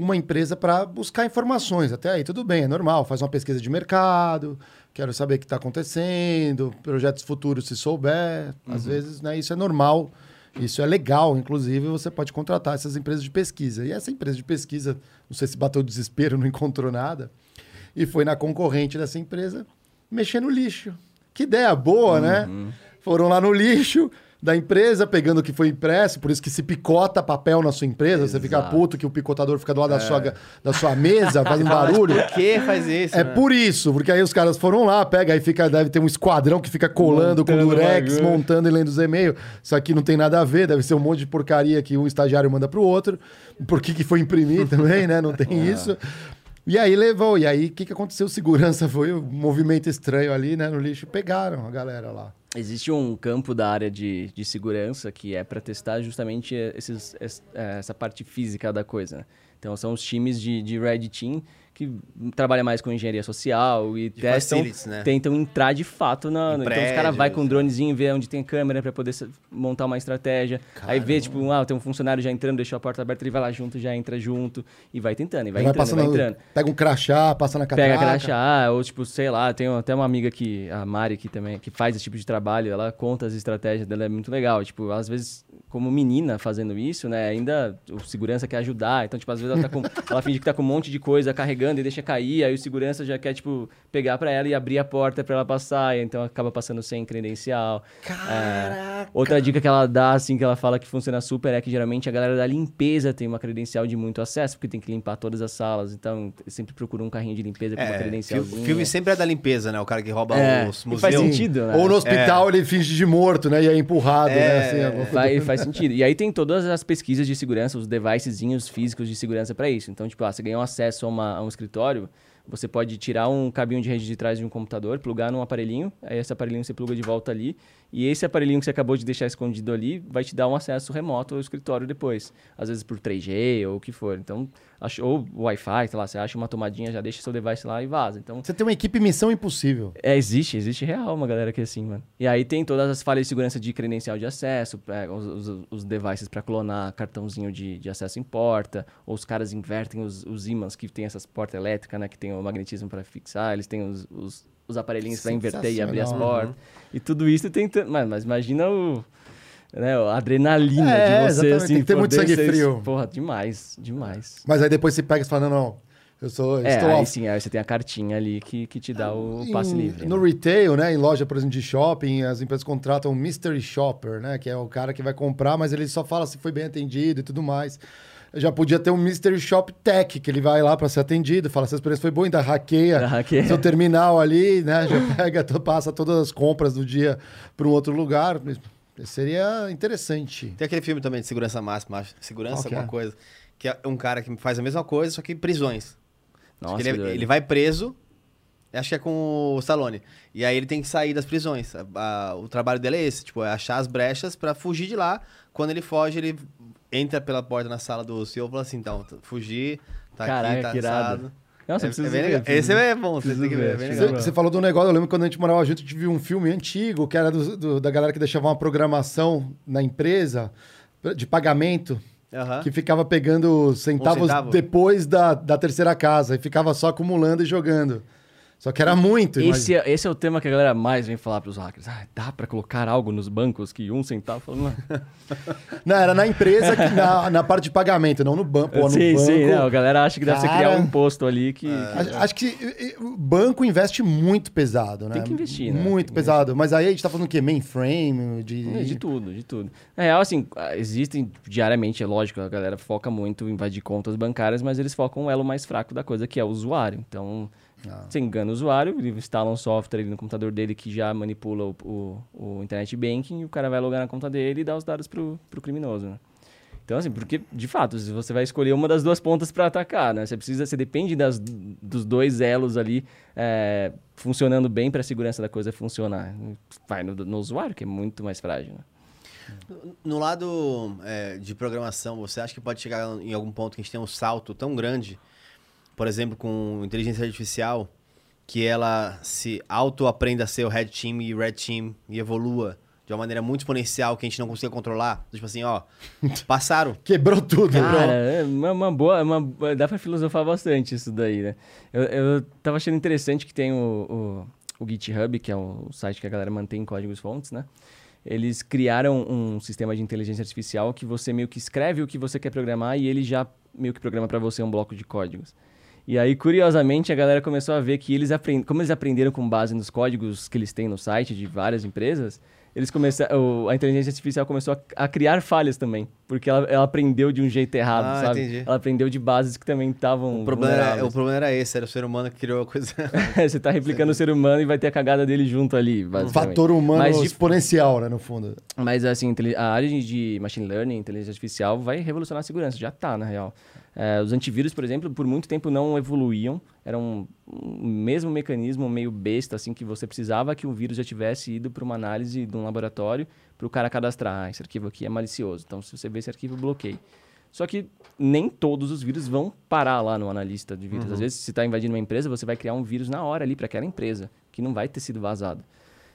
uma empresa para buscar informações. Até aí, tudo bem, é normal. Faz uma pesquisa de mercado, quero saber o que está acontecendo, projetos futuros, se souber. Às vezes, né, isso é normal. Isso é legal, inclusive, você pode contratar essas empresas de pesquisa. E essa empresa de pesquisa, não sei se bateu desespero, não encontrou nada, e foi na concorrente dessa empresa mexer no lixo. Que ideia boa, né? Foram lá no lixo da empresa, pegando o que foi impresso, por isso que se picota papel na sua empresa, você fica Exato. puto que o picotador fica do lado da, sua, da sua mesa, fazendo barulho. Por que faz isso? É né? por isso, porque aí os caras foram lá, pega, aí fica, deve ter um esquadrão que fica colando com Montando durex, bagulho. montando e lendo os e-mails. Isso aqui não tem nada a ver, deve ser um monte de porcaria que um estagiário manda pro outro. Por que, que foi imprimir também, né? Não tem isso. E aí levou, e aí o que, que aconteceu? Segurança foi um movimento estranho ali, né? No lixo, pegaram a galera lá. Existe um campo da área de, de segurança que é para testar justamente esses, es- essa parte física da coisa. Então, são os times de, de Red Team que trabalham mais com engenharia social e De testam, né? tentam entrar de fato na... Em então, os caras vai com um prédios, dronezinho ver onde tem câmera para poder montar uma estratégia. Aí vê, tipo, ah, tem um funcionário já entrando, deixou a porta aberta, ele vai lá junto, já entra junto e vai tentando, e vai, vai entrando, passando, vai entrando. pega um crachá, passa na catraca. Pega crachá, ou tipo, sei lá, tem até uma amiga que, a Mari, que também, que faz esse tipo de trabalho, ela conta as estratégias dela, é muito legal. Tipo, às vezes, como menina fazendo isso, né, ainda o segurança quer ajudar, então, tipo, às vezes ela, tá com, ela finge que tá com um monte de coisa carregando e deixa cair, aí o segurança já quer, tipo, pegar pra ela e abrir a porta pra ela passar, e então acaba passando sem credencial. É, outra dica que ela dá, assim, que ela fala que funciona super é que geralmente a galera da limpeza tem uma credencial de muito acesso, porque tem que limpar todas as salas, então sempre procura um carrinho de limpeza com uma É, o filme sempre é da limpeza, né? O cara que rouba É, os museus. faz sentido, né? Ou no hospital ele finge de morto, né? E é empurrado, né? É, Assim, coisa. Faz, sentido. E aí tem todas as pesquisas de segurança, os devicezinhos físicos de segurança pra isso. Então, tipo, ah, você ganhou acesso a, uma- a um escritório, Você pode tirar um cabinho de rede de trás de um computador, plugar num aparelhinho, aí esse aparelhinho você pluga de volta ali, e esse aparelhinho que você acabou de deixar escondido ali vai te dar um acesso remoto ao escritório depois. Às vezes por 3G ou o que for. Então, ou Wi-Fi, sei lá, você acha uma tomadinha, já deixa seu device lá e vaza. Então, Você tem uma equipe Missão Impossível. é, existe, existe real uma galera que é assim, mano. E aí tem todas as falhas de segurança de credencial de acesso, é, os, os, os devices pra clonar cartãozinho de, de acesso em porta, ou os caras invertem os, os ímãs que tem essas portas elétricas, né, que tem o magnetismo pra fixar, eles têm os, os, os aparelhinhos pra inverter e abrir as portas. E tudo isso tem... Mas, mas imagina o... Né, a adrenalina É, de você, assim, tem que ter muito sangue frio. Porra, demais, demais. Mas aí depois você pega e fala, não, não, eu sou... É, estou aí sim, aí você tem a cartinha ali que, que te dá o passe Em- livre. No né? retail, né, em loja, por exemplo, de shopping, as empresas contratam um mystery shopper, né, que é o cara que vai comprar, mas ele só fala se foi bem atendido e tudo mais. Já podia ter um mystery shop tech, que ele vai lá para ser atendido, fala se a experiência foi boa, ainda hackeia hackeia. seu terminal ali, né, já pega, passa todas as compras do dia para um outro lugar. Seria interessante. Tem aquele filme também de segurança máxima, acho. Segurança, que alguma é? coisa. Que é um cara que faz a mesma coisa, só que em prisões. Acho Nossa, ele, doido. ele vai preso, acho que é com o Stallone. E aí ele tem que sair das prisões. A- a- o trabalho dele é esse, tipo, é achar as brechas pra fugir de lá. Quando ele foge, ele entra pela porta na sala do senhor e fala assim, então, fugir, tá Caraca, aqui, tá assado. Nossa, é, é bem ver, legal. Esse é bom, você tem que ver, ver, é preciso legal. Você, você falou do negócio, eu lembro quando a gente morava junto, a gente viu um filme antigo, que era do- do- da galera que deixava uma programação na empresa de pagamento, Aham. que ficava pegando centavos centavo? depois da, da terceira casa, e ficava só acumulando e jogando. Só que era muito. Esse é, esse é o tema que a galera mais vem falar pros hackers. Ah, dá pra colocar algo nos bancos que um centavo? Não. Era na empresa, que, na, na parte de pagamento, não no, ban pô, no sim, banco. sim, não, a galera acha que deve ser criar um imposto ali que... Acho, acho que e, e, o banco investe muito pesado, né? Tem que investir, né? Muito que pesado. Mas aí a gente tá falando o quê? Mainframe? De... É, De tudo, de tudo. Na real, assim, ah, existem diariamente, é lógico, a galera foca muito em invadir contas bancárias, mas eles focam o elo mais fraco da coisa, que é o usuário. Então, Ah. você engana o usuário, ele instala um software ali no computador dele que já manipula o, o, o internet banking, e o cara vai logar na conta dele e dá os dados pro, pro criminoso, né? Então, assim, porque, de fato, você vai escolher uma das duas pontas para atacar, né? Você precisa, você depende das, dos dois elos ali é, funcionando bem para a segurança da coisa funcionar. Vai no, no usuário, que é muito mais frágil, né? No lado é, de programação, você acha que pode chegar em algum ponto que a gente tem um salto tão grande, por exemplo, com inteligência artificial, que ela se auto-aprenda a ser o red team e red team e evolua de uma maneira muito exponencial que a gente não consiga controlar? Tipo assim, ó, passaram. Quebrou tudo, Cara, bro. é uma, uma boa, uma, dá pra filosofar bastante isso daí, né? Eu, eu tava achando interessante que tem o, o, o GitHub, que é o site que a galera mantém códigos fontes, né? Eles criaram um sistema de inteligência artificial que você meio que escreve o que você quer programar e ele já meio que programa pra você um bloco de códigos. E aí, curiosamente, a galera começou a ver que eles aprendem, como eles aprenderam com base nos códigos que eles têm no site de várias empresas, eles começaram, a inteligência artificial começou a, a criar falhas também, porque ela, ela aprendeu de um jeito errado, Ah, sabe? entendi. Ela aprendeu de bases que também estavam O problema, era, o problema era esse, era o ser humano que criou a coisa. Você tá replicando o ser humano e vai ter a cagada dele junto ali, basicamente. Fator humano Mas de exponencial, né, no fundo. Mas, assim, a área de- de machine learning, inteligência artificial, vai revolucionar a segurança. Já tá, na real. É, os antivírus, por exemplo, por muito tempo não evoluíam. Era um, um mesmo mecanismo meio besta, assim, que você precisava que o vírus já tivesse ido para uma análise de um laboratório para o cara cadastrar. Ah, esse arquivo aqui é malicioso. Então, se você vê esse arquivo, bloqueie. Só que nem todos os vírus vão parar lá no analista de vírus. Às vezes, se está invadindo uma empresa, você vai criar um vírus na hora ali para aquela empresa, que não vai ter sido vazado.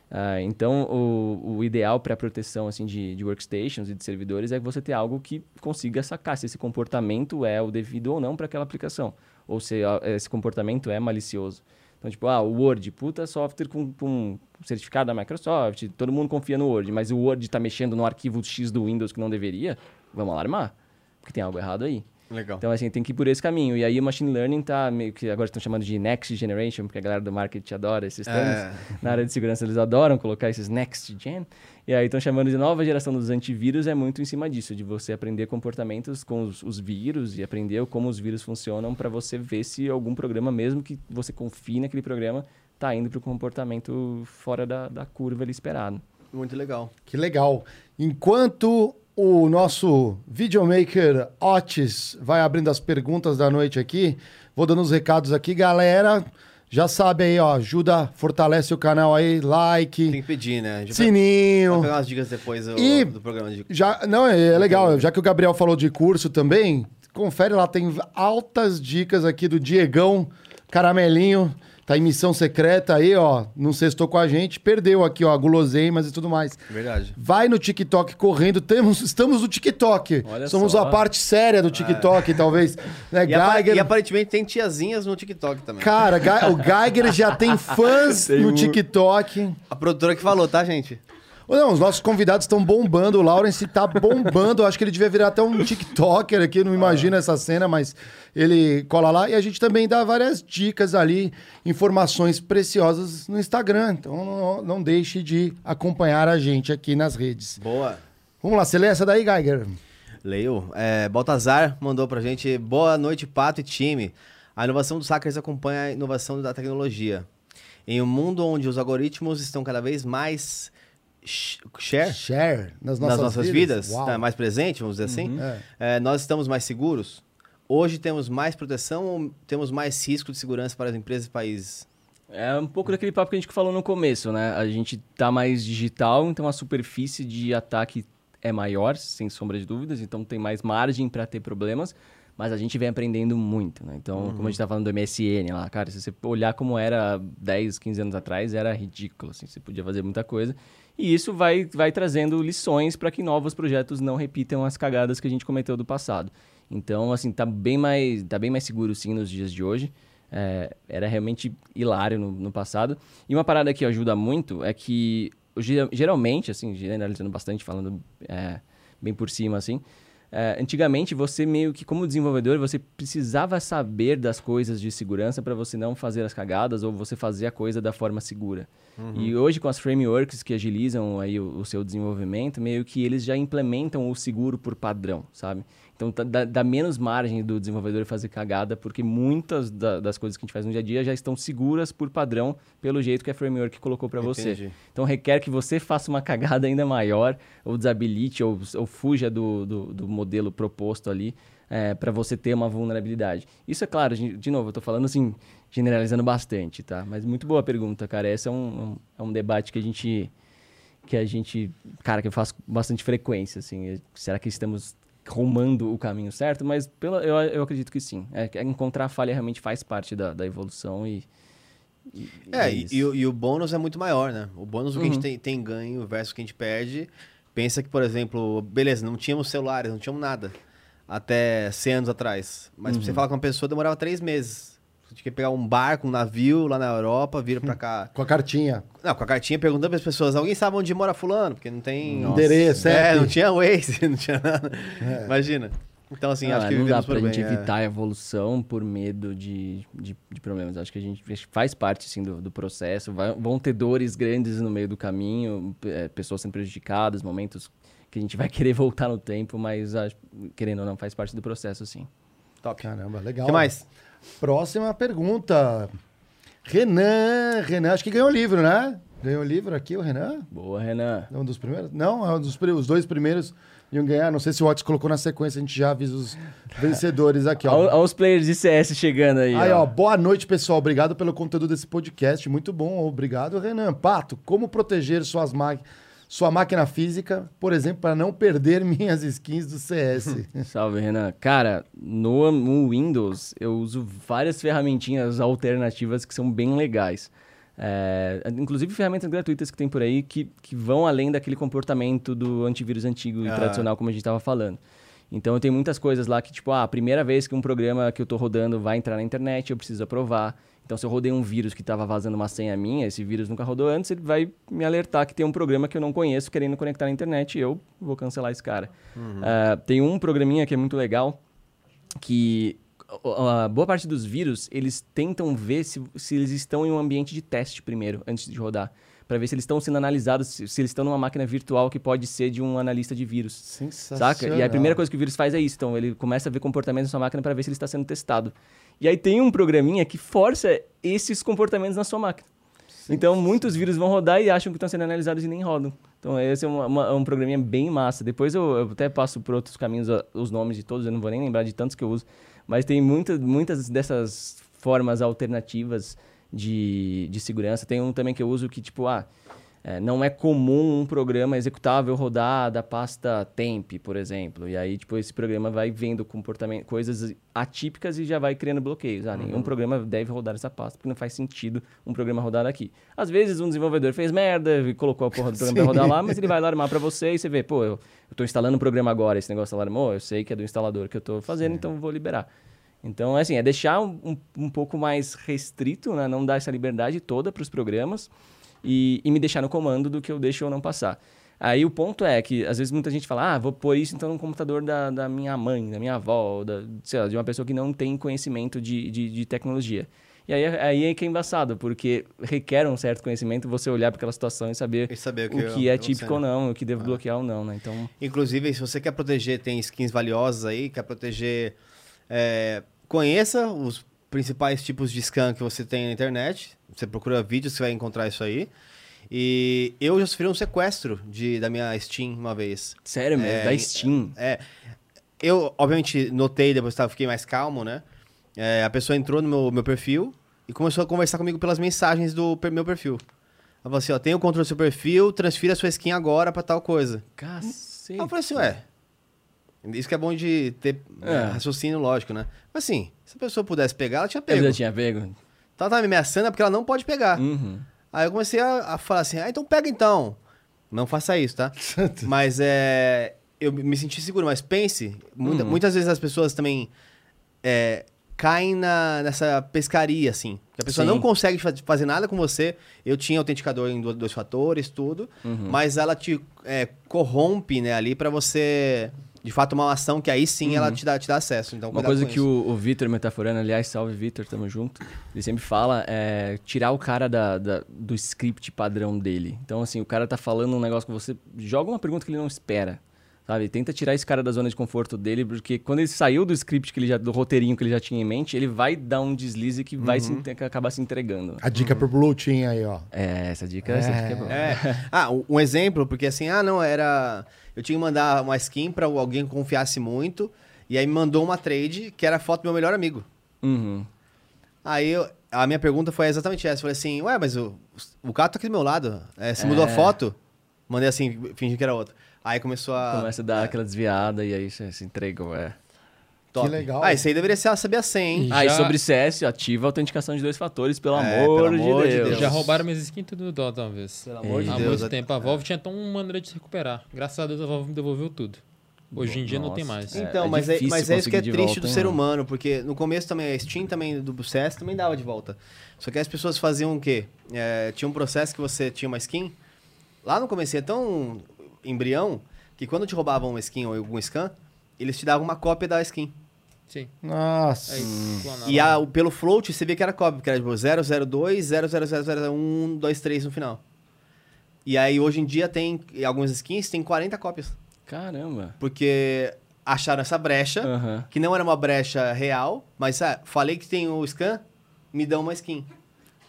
Ah, então, o, o ideal para a proteção assim, de, de workstations e de servidores é que você ter algo que consiga sacar se esse comportamento é o devido ou não para aquela aplicação. Ou se ah, esse comportamento é malicioso. Então, tipo, ah, o Word, puta software com, com certificado da Microsoft, todo mundo confia no Word, mas o Word está mexendo no arquivo X do Windows que não deveria, vamos alarmar, porque tem algo errado aí. Legal. Então, assim, tem que ir por esse caminho. E aí o machine learning tá meio que agora estão chamando de next generation, porque a galera do marketing adora esses termos. É. Na área de segurança eles adoram colocar esses next gen. E aí estão chamando de nova geração dos antivírus, é muito em cima disso, de você aprender comportamentos com os, os vírus e aprender como os vírus funcionam para você ver se algum programa, mesmo que você confie naquele programa, tá indo para o comportamento fora da, da curva ali esperado. Muito legal. Que legal. Enquanto o nosso videomaker Otis vai abrindo as perguntas da noite aqui. Vou dando os recados aqui, galera. Já sabe aí, ó, ajuda, fortalece o canal aí, like, Tem que pedir, né? Vai- sininho. Vai pegar umas dicas depois do, E- do programa de. Já, não, é, é legal. Já que o Gabriel falou de curso também, confere lá, tem altas dicas aqui do Diegão Caramelinho. Tá em missão secreta aí, ó. Não sextou com a gente, perdeu aqui, ó, guloseimas e tudo mais. Verdade. Vai no TikTok correndo, temos, estamos no TikTok. Olha Somos só. a parte séria do TikTok, talvez. Né, E, apa- Geiger, e aparentemente tem tiazinhas no TikTok também. Cara, o Geiger já tem fãs Tem no um- TikTok. A produtora que falou, tá, gente? Não, os nossos convidados estão bombando. O Lawrence tá bombando. Acho que ele devia virar até um TikToker aqui. Não imagino essa cena, mas ele cola lá. E a gente também dá várias dicas ali, informações preciosas no Instagram. Então não, não deixe de acompanhar a gente aqui nas redes. Boa. Vamos lá, você lê essa daí, Geiger? Leio. É, Baltazar mandou pra gente. Boa noite, Pato e time. A inovação dos hackers acompanha a inovação da tecnologia. Em um mundo onde os algoritmos estão cada vez mais share Share nas nossas, nas nossas vidas, Uau. tá mais presente, vamos dizer assim, É. é, nós estamos mais seguros. Hoje temos mais proteção ou temos mais risco de segurança para as empresas e países? É um pouco daquele papo que a gente falou no começo, né? A gente tá mais digital, então a superfície de ataque é maior, sem sombra de dúvidas, então tem mais margem para ter problemas, mas a gente vem aprendendo muito, né? Então, como a gente tá falando do MSN lá, cara, se você olhar como era 10, 15 anos atrás, era ridículo, assim, você podia fazer muita coisa. E isso vai, vai trazendo lições para que novos projetos não repitam as cagadas que a gente cometeu do passado. Então, assim, tá bem mais, tá bem mais seguro sim nos dias de hoje. É, era realmente hilário no, no passado. E uma parada que ajuda muito é que, ge- geralmente, assim, generalizando bastante, falando é, bem por cima, assim, é, antigamente você meio que, como desenvolvedor, você precisava saber das coisas de segurança para você não fazer as cagadas ou você fazer a coisa da forma segura. E hoje, com as frameworks que agilizam aí o, o seu desenvolvimento, meio que eles já implementam o seguro por padrão, sabe? Então, tá- dá, dá menos margem do desenvolvedor fazer cagada, porque muitas da- das coisas que a gente faz no dia a dia já estão seguras por padrão, pelo jeito que a framework colocou para você. Então, requer que você faça uma cagada ainda maior, ou desabilite, ou, ou fuja do, do, do modelo proposto ali, para você ter uma vulnerabilidade. Isso é claro, de novo, eu tô falando assim, generalizando bastante, tá? Mas muito boa pergunta, cara. Esse é um, é um debate que a gente que a gente, cara, que eu faço com bastante frequência, assim, será que estamos rumando o caminho certo? Mas pela, eu, eu acredito que sim. É, que encontrar a falha realmente faz parte da, da evolução e, e- É, e e, e o, bônus é muito maior, né? O bônus, o que a gente Uhum. tem, tem ganho versus o que a gente perde. Pensa que, por exemplo, beleza, não tínhamos celulares, não tínhamos nada até 100 anos atrás. Mas pra você Uhum. falar com uma pessoa demorava três meses. Você tinha que pegar um barco, um navio lá na Europa, vir pra cá. Com a cartinha. Não, com a cartinha perguntando para as pessoas, alguém sabe onde mora fulano? Porque não tem... Nossa. Endereço, é, CEP. não tinha Waze, não tinha nada. Imagina. Então, assim, Ah, acho que não dá pra por gente bem, é. evitar a evolução por medo de, de, de problemas. Acho que a gente faz parte, sim, do, do processo. Vai- vão ter dores grandes no meio do caminho, é, pessoas sendo prejudicadas, momentos que a gente vai querer voltar no tempo, mas acho- querendo ou não, faz parte do processo, sim. Top. Caramba, O legal. que mais? Próxima pergunta. Renan, Renan, acho que ganhou o livro, né? Ganhou o livro aqui, o Renan? Boa, Renan. É um dos primeiros? Não, é um dos, os dois primeiros iam ganhar. Não sei se o Otis colocou na sequência, a gente já avisa os vencedores aqui, ó. Olha os players de CS chegando aí. Aí, ó. ó, boa noite, pessoal. Obrigado pelo conteúdo desse podcast. Muito bom. Obrigado, Renan. Pato, como proteger suas ma- sua máquina física, por exemplo, para não perder minhas skins do CS? Salve, Renan. Cara, no, no Windows eu uso várias ferramentinhas alternativas que são bem legais. É, inclusive ferramentas gratuitas que tem por aí que, que vão além daquele comportamento do antivírus antigo e Ah. tradicional, como a gente estava falando. Então, tem muitas coisas lá que, tipo, ah, a primeira vez que um programa que eu estou rodando vai entrar na internet, eu preciso aprovar. Então, se eu rodei um vírus que estava vazando uma senha minha, esse vírus nunca rodou antes, ele vai me alertar que tem um programa que eu não conheço querendo conectar na internet e eu vou cancelar esse cara. Ah, tem um programinha que é muito legal, que a boa parte dos vírus, eles tentam ver se, se eles estão em um ambiente de teste primeiro, antes de rodar. Para ver se eles estão sendo analisados, se, se eles estão numa máquina virtual que pode ser de um analista de vírus. Sensacional. Saca? E a primeira coisa que o vírus faz é isso. Então, ele começa a ver comportamentos na sua máquina para ver se ele está sendo testado. E aí tem um programinha que força esses comportamentos na sua máquina. Então, muitos vírus vão rodar e acham que estão sendo analisados e nem rodam. Então esse é uma, uma- um programinha bem massa. Depois eu, eu até passo por outros caminhos a- os nomes de todos, eu não vou nem lembrar de tantos que eu uso. Mas tem muitas, muitas dessas formas alternativas de, de segurança. Tem um também que eu uso que, tipo, ah, é, não é comum um programa executável rodar da pasta temp, por exemplo. E aí, tipo, esse programa vai vendo comportamento, coisas atípicas e já vai criando bloqueios. Ah, nenhum programa deve rodar essa pasta, porque não faz sentido um programa rodar aqui. Às vezes, um desenvolvedor fez merda e colocou a porra do programa pra rodar lá, mas ele vai alarmar pra você e você vê, pô, eu, eu tô instalando um programa agora, esse negócio alarmou, eu sei que é do instalador que eu tô fazendo, então eu vou liberar. Então, assim, é deixar um, um, um pouco mais restrito, né? Não dar essa liberdade toda para os programas e, e me deixar no comando do que eu deixo ou não passar. Aí o ponto é que, às vezes, muita gente fala, ah, vou pôr isso então no computador da, da minha mãe, da minha avó, da, sei lá, de uma pessoa que não tem conhecimento de, de, de tecnologia. E aí, aí é que é embaçado, porque requer um certo conhecimento você olhar para aquela situação e saber E saber o que, é típico ou não, o que devo bloquear ou não, né? Então, Inclusive, se você quer proteger, tem skins valiosas aí, quer proteger. é, conheça os principais tipos de scan que você tem na internet. Você procura vídeos, você vai encontrar isso aí. E eu já sofri um sequestro de, da minha Steam uma vez. sério mesmo, É, da Steam. É, eu, obviamente, notei, depois tá, fiquei mais calmo, né? É, a pessoa entrou no meu, meu perfil e começou a conversar comigo pelas mensagens do per- meu perfil. Ela falou assim, ó, tem o controle do seu perfil, transfira a sua skin agora pra tal coisa. Cacete. Eu falei assim, ué, isso que é bom de ter né, É. raciocínio lógico, né? Mas assim, se a pessoa pudesse pegar, ela tinha pego. já tinha pego? Então ela tava me ameaçando é porque ela não pode pegar. Uhum. Aí eu comecei a, a falar assim, ah, então pega então. Não faça isso, tá? mas é. Eu me senti seguro, mas pense, muita- Uhum. muitas vezes as pessoas também é, caem na, nessa pescaria, assim. Que a pessoa Sim. não consegue fa- fazer nada com você. Eu tinha autenticador em do- dois fatores, tudo. Uhum. Mas ela te é, corrompe, né, ali pra você, de fato, uma ação que aí sim ela te dá, te dá acesso. Então, Uhum. Uma coisa que o, o Vitor Metaforano, aliás, salve Vitor, tamo junto. Ele sempre fala é tirar o cara da, da- do script padrão dele. Então, assim, o cara tá falando um negócio com você, joga uma pergunta que ele não espera. Sabe? Tenta tirar esse cara da zona de conforto dele, porque quando ele saiu do script que ele já, do roteirinho que ele já tinha em mente, ele vai dar um deslize que vai se, entre- acabar se entregando. A dica pro Blue Team aí, ó. É, essa dica, essa dica é boa. É. Ah, um- exemplo, porque assim, ah, não, era. Eu tinha que mandar uma skin pra alguém que confiasse muito, e aí me mandou uma trade que era a foto do meu melhor amigo. Uhum. Aí eu- a minha pergunta foi exatamente essa. Eu falei assim, ué, mas o, o cara tá aqui do meu lado. É, você mudou a foto? Mandei assim, fingi que era outro. Aí começou a. Começa a dar aquela desviada e aí você se entregou, é. Top. Que legal. Ah, isso aí deveria ser saber a senha, hein? E Ah, e já- sobre CS, ativa a autenticação de dois fatores, pelo É, amor, pelo amor de de Deus. Deus. Já roubaram minhas skins tudo no Dota uma vez. Pelo amor de Há Deus. muito tempo. A Valve tinha tão uma maneira de se recuperar. Graças a Deus a Valve me devolveu tudo. Hoje em dia não tem Nossa. mais. É, Então, é mas, é, mas é isso que é triste volta, do hein, ser mano? humano, porque no começo também a Steam também do CS também dava de volta. Só que as pessoas faziam o quê? É, tinha um processo que você tinha uma skin. Lá no começo é tão embrião que quando te roubavam uma skin ou algum scan, eles te davam uma cópia da skin. Sim. Nossa. Aí, clonaram. E a, o- pelo float você via que era cópia, que era tipo 002, 00001, 23 no final. E aí hoje em dia tem algumas skins tem 40 cópias. Caramba. Porque acharam essa brecha. Que não era uma brecha real, mas ah, falei que tem o scan, me dão uma skin.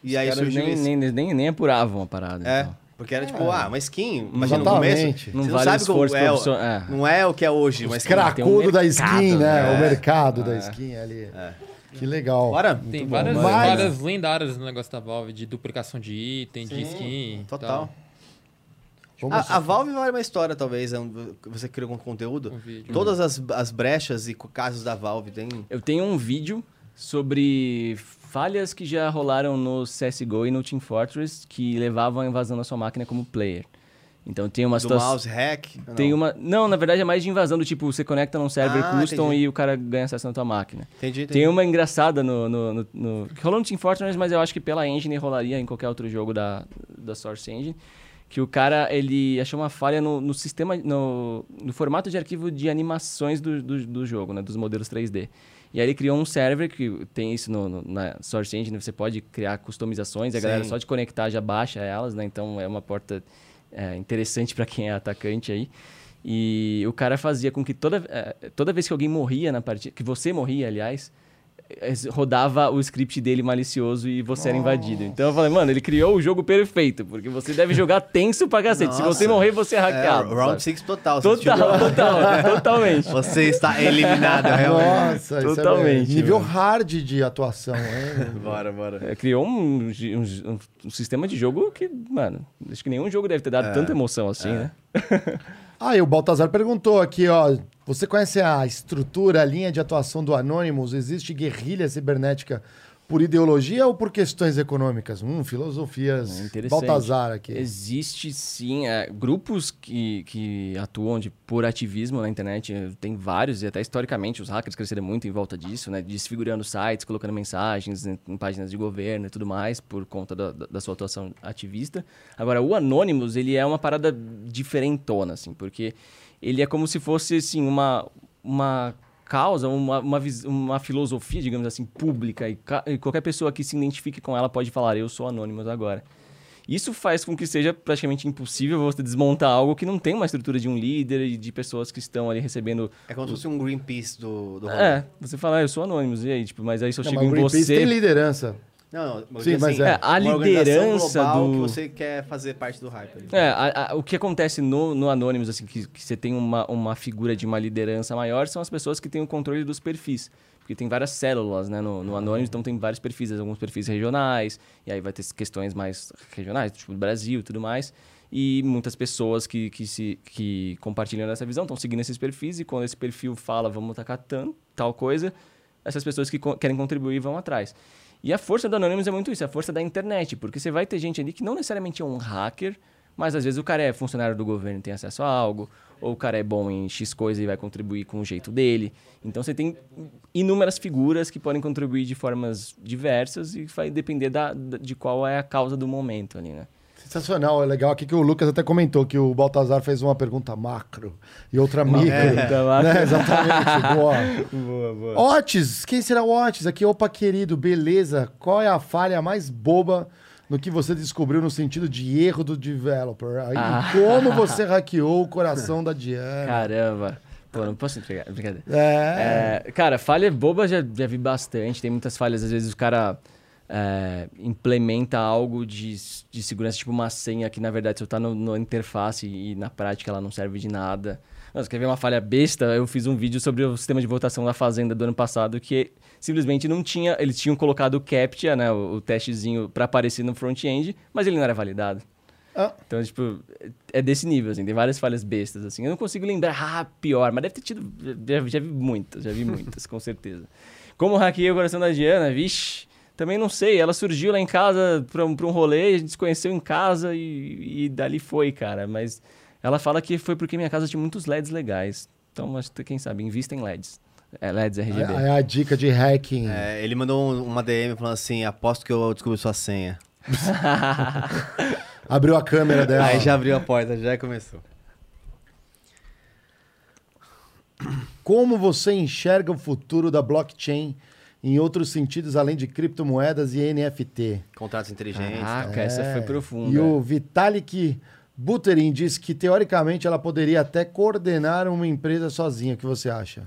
E aí Os caras surgiu nem, isso. nem, nem, nem apuravam a parada. É, então. Porque era tipo, ah, uma skin, imagina no começo, Não você vale não o sabe como é, o-. É. não é o que é hoje, mas tem um Cracudo da skin, né? É. O mercado da skin ali. Que legal. Bora? Tem várias. Mas- várias lendárias no negócio da Valve, de duplicação de item, de skin. Total. A, a Valve vale uma história, talvez, é você criou com conteúdo. Um vídeo. Todas as, as brechas e casos da Valve tem. Eu tenho um vídeo sobre falhas que já rolaram no CSGO e no Team Fortress que levavam à invasão da sua máquina como player. Então tem uma situação. mouse hack. Tem Não. uma. Não, na verdade é mais de invasão do tipo, você conecta num server Ah, custom entendi. e o cara ganha acesso na tua máquina. Entendi, entendi. Tem uma engraçada no, no, no, no- que rolou no Team Fortress, mas eu acho que pela engine rolaria em qualquer outro jogo da, da Source Engine. Que o cara, ele achou uma falha no, no sistema, no, no formato de arquivo de animações do, do, do jogo, né? Dos modelos 3D. E aí ele criou um server que tem isso no, no- na Source Engine, você pode criar customizações, a galera Sim. só de conectar já baixa elas, né? Então é uma porta é, interessante para quem é atacante aí. E o cara fazia com que toda, eh, toda vez que alguém morria na partida, que você morria, aliás, rodava o script dele malicioso e você era invadido. Então eu falei, mano, ele criou o jogo perfeito, porque você deve jogar tenso pra cacete. Se você Nossa. morrer, você é É, hackeado. round sabe? 6 total. Total, total, totalmente. Você está eliminado, realmente. Nossa, isso é Totalmente, nível mano. hard de atuação, hein? Bora, bora. É, criou um, um- um sistema de jogo que, mano, acho que nenhum jogo deve ter dado tanta emoção assim, né? Ah, o Baltazar perguntou aqui, ó. Você conhece a estrutura, a linha de atuação do Anonymous? Existe guerrilha cibernética por ideologia ou por questões econômicas? Hum, filosofias. É. Baltazar aqui. Existe sim é, grupos que, que atuam de, por ativismo na internet, eh, tem vários, e até historicamente os hackers cresceram muito em volta disso, né? Desfigurando sites, colocando mensagens em, em páginas de governo e tudo mais, por conta da, da- da sua atuação ativista. Agora, o Anonymous, ele é uma parada diferentona, assim, porque ele é como se fosse, assim, uma, uma causa, uma, uma, uma filosofia, digamos assim, pública, e, e qualquer pessoa que se identifique com ela pode falar, eu sou Anonymous agora. Isso faz com que seja praticamente impossível você desmontar algo que não tem uma estrutura de um líder e de pessoas que estão ali recebendo. É como se fosse um Greenpeace do, do. É, você fala, ah, eu sou Anonymous, e aí, tipo, mas aí Não, mas o em Greenpeace você. tem liderança. Não, mas Sim, assim, mas é. É, a liderança global do- que você quer fazer parte do hype ali. É, a- a- o que acontece no, no Anonymous, assim, que, que você tem uma, uma figura de uma liderança maior, são as pessoas que têm o controle dos perfis. Porque tem várias células, né, no, no Anonymous, então tem vários perfis, alguns perfis regionais, e aí vai ter questões mais regionais, tipo do Brasil e tudo mais. E muitas pessoas que, que, se, que compartilham dessa visão estão seguindo esses perfis, e quando esse perfil fala, vamos atacar tanto, tal coisa, essas pessoas que co- querem contribuir vão atrás. E a força do Anonymous é muito isso, é a força da internet, porque você vai ter gente ali que não necessariamente é um hacker, mas às vezes o cara é funcionário do governo e tem acesso a algo, ou o cara é bom em X coisa e vai contribuir com o jeito dele. Então você tem inúmeras figuras que podem contribuir de formas diversas e vai depender da, de qual é a causa do momento ali, né? Sensacional, é legal aqui que o Lucas até comentou que o Baltazar fez uma pergunta macro e outra micro. macro. Né? Exatamente, boa. Boa, boa. Otis, quem será o Otis? Aqui, opa, querido, beleza. Qual é a falha mais boba no que você descobriu no sentido de erro do developer? Aí, Ah. como você hackeou o coração da Diana? Caramba. Pô, não posso entregar, brincadeira. É. É, cara, falha boba já, já vi bastante. Tem muitas falhas. Às vezes o cara é, implementa algo de, de segurança, tipo uma senha que na verdade só tá no, na interface e na prática ela não serve de nada. Nossa, quer ver uma falha besta? Eu fiz um vídeo sobre o sistema de votação da Fazenda do ano passado que simplesmente não tinha. Eles tinham colocado o CAPTCHA, né, o, o testezinho, para aparecer no front-end, mas ele não era validado. Ah. Então, tipo, é desse nível, assim. Tem várias falhas bestas, assim. Eu não consigo lembrar, ah, pior. Mas deve ter tido... Já, já vi muitas, já vi muitas, com certeza. Como hackeei o coração da Diana? Vixe, também não sei. Ela surgiu lá em casa pra um, pra um rolê, a gente se conheceu em casa e, e dali foi, cara. Mas ela fala que foi porque minha casa tinha muitos LEDs legais. Então, acho que, quem sabe, invista em LEDs. É, LEDs RGB. É a dica de hacking. É, ele mandou um- uma DM falando assim: aposto que eu descobri sua senha. Abriu a câmera dela. Aí já abriu a porta, já começou. Como você enxerga o futuro da blockchain em outros sentidos, além de criptomoedas e NFT? Contratos inteligentes. Caraca, essa foi profunda. E o Vitalik Buterin disse que, teoricamente, ela poderia até coordenar uma empresa sozinha. O que você acha?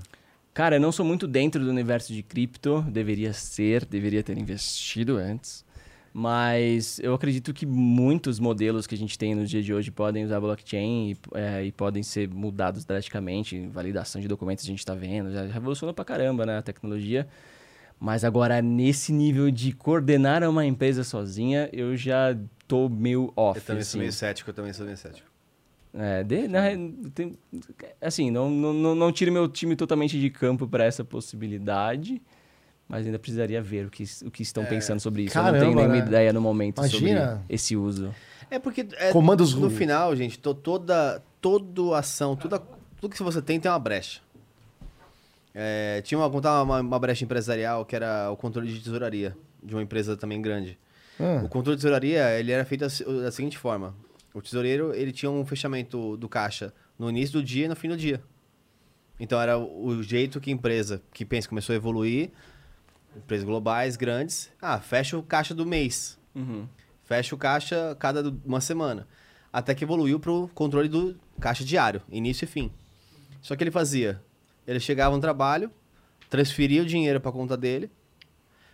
Cara, eu não sou muito dentro do universo de cripto, deveria ser, deveria ter investido antes. Mas eu acredito que muitos modelos que a gente tem no dia de hoje podem usar blockchain e, é, e podem ser mudados drasticamente. Validação de documentos a gente está vendo, já revolucionou pra caramba né, a tecnologia. Mas agora, nesse nível de coordenar uma empresa sozinha, eu já tô meio off. Eu também assim. sou meio cético, eu também sou meio cético. É, de, na tem- assim, não, não, não, não tiro meu time totalmente de campo para essa possibilidade, mas ainda precisaria ver o que, o que estão pensando sobre isso. eu não tenho caramba, nenhuma né? ideia no momento Imagina. sobre esse uso. É porque é, Comandos no final, gente, to- toda, toda ação, toda, tudo que você tem tem uma brecha. É, tinha uma, contar uma, uma brecha empresarial que era o controle de tesouraria de uma empresa também grande. Ah. O controle de tesouraria ele era feito da, se- da seguinte forma: o tesoureiro ele tinha um fechamento do caixa no início do dia e no fim do dia. Então era o o jeito que a empresa que pensa começou a evoluir, empresas globais grandes, ah fecha o caixa do mês. Fecha o caixa cada uma semana. Até que evoluiu para o controle do caixa diário, início e fim. Só que ele fazia, ele chegava no trabalho, transferia o dinheiro para a conta dele,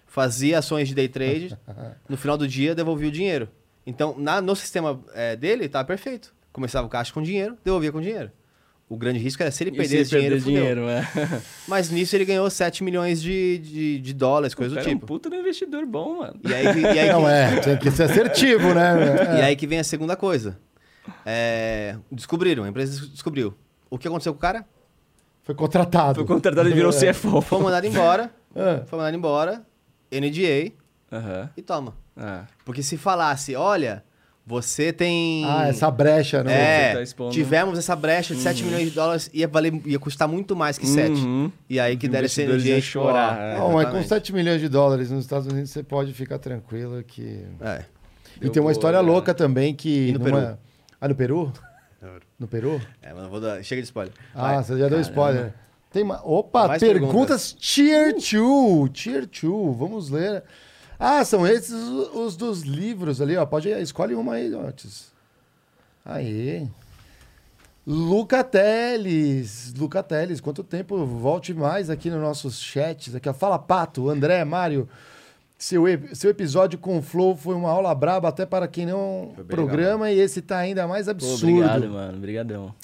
fazia ações de day trade, no final do dia devolvia o dinheiro. Então, na- no sistema é, dele, tava perfeito. Começava o caixa com dinheiro, devolvia com dinheiro. O grande risco era se ele perder se esse dinheiro, dinheiro, né? Mas nisso ele ganhou 7 milhões de, de, de dólares, coisa do Cara, é um tipo. puta do investidor bom, mano. E aí, que- e aí que- Não é, tem que ser assertivo, né? E aí que vem a segunda coisa. É, descobriram, a empresa descobriu. O que aconteceu com o cara? Foi contratado. Foi contratado e virou CFO. Foi mandado embora, É. foi mandado embora, NDA Aham. e toma. Ah. Porque se falasse, olha, você tem... Ah, essa brecha, né? É, tá expondo- tivemos essa brecha de 7 milhões de dólares, ia, valer, ia custar muito mais que 7. Uhum. E aí que deram esse NDA chorar, é. Não, mas com exatamente. 7 milhões de dólares nos Estados Unidos, você pode ficar tranquilo que. É. E tem uma boa, história né? louca também que. E no numa- Peru? Ah, no Peru? No Peru? É, mas eu vou dar... Chega de spoiler. Ah, você já deu spoiler. Tem ma... Opa, Mais perguntas Tier 2. Tier 2. Vamos ler. Ah, são esses os, os dos livros ali, ó. Pode escolhe uma aí, Otis. Aí. Luca Teles. Luca Teles, quanto tempo? Volte mais aqui nos nossos chats. Aqui, ó. Fala, Pato, André, Mário. Seu, seu episódio com o Flow foi uma aula braba até para quem não programa e esse tá ainda mais Pô, absurdo. obrigado, mano. Obrigadão.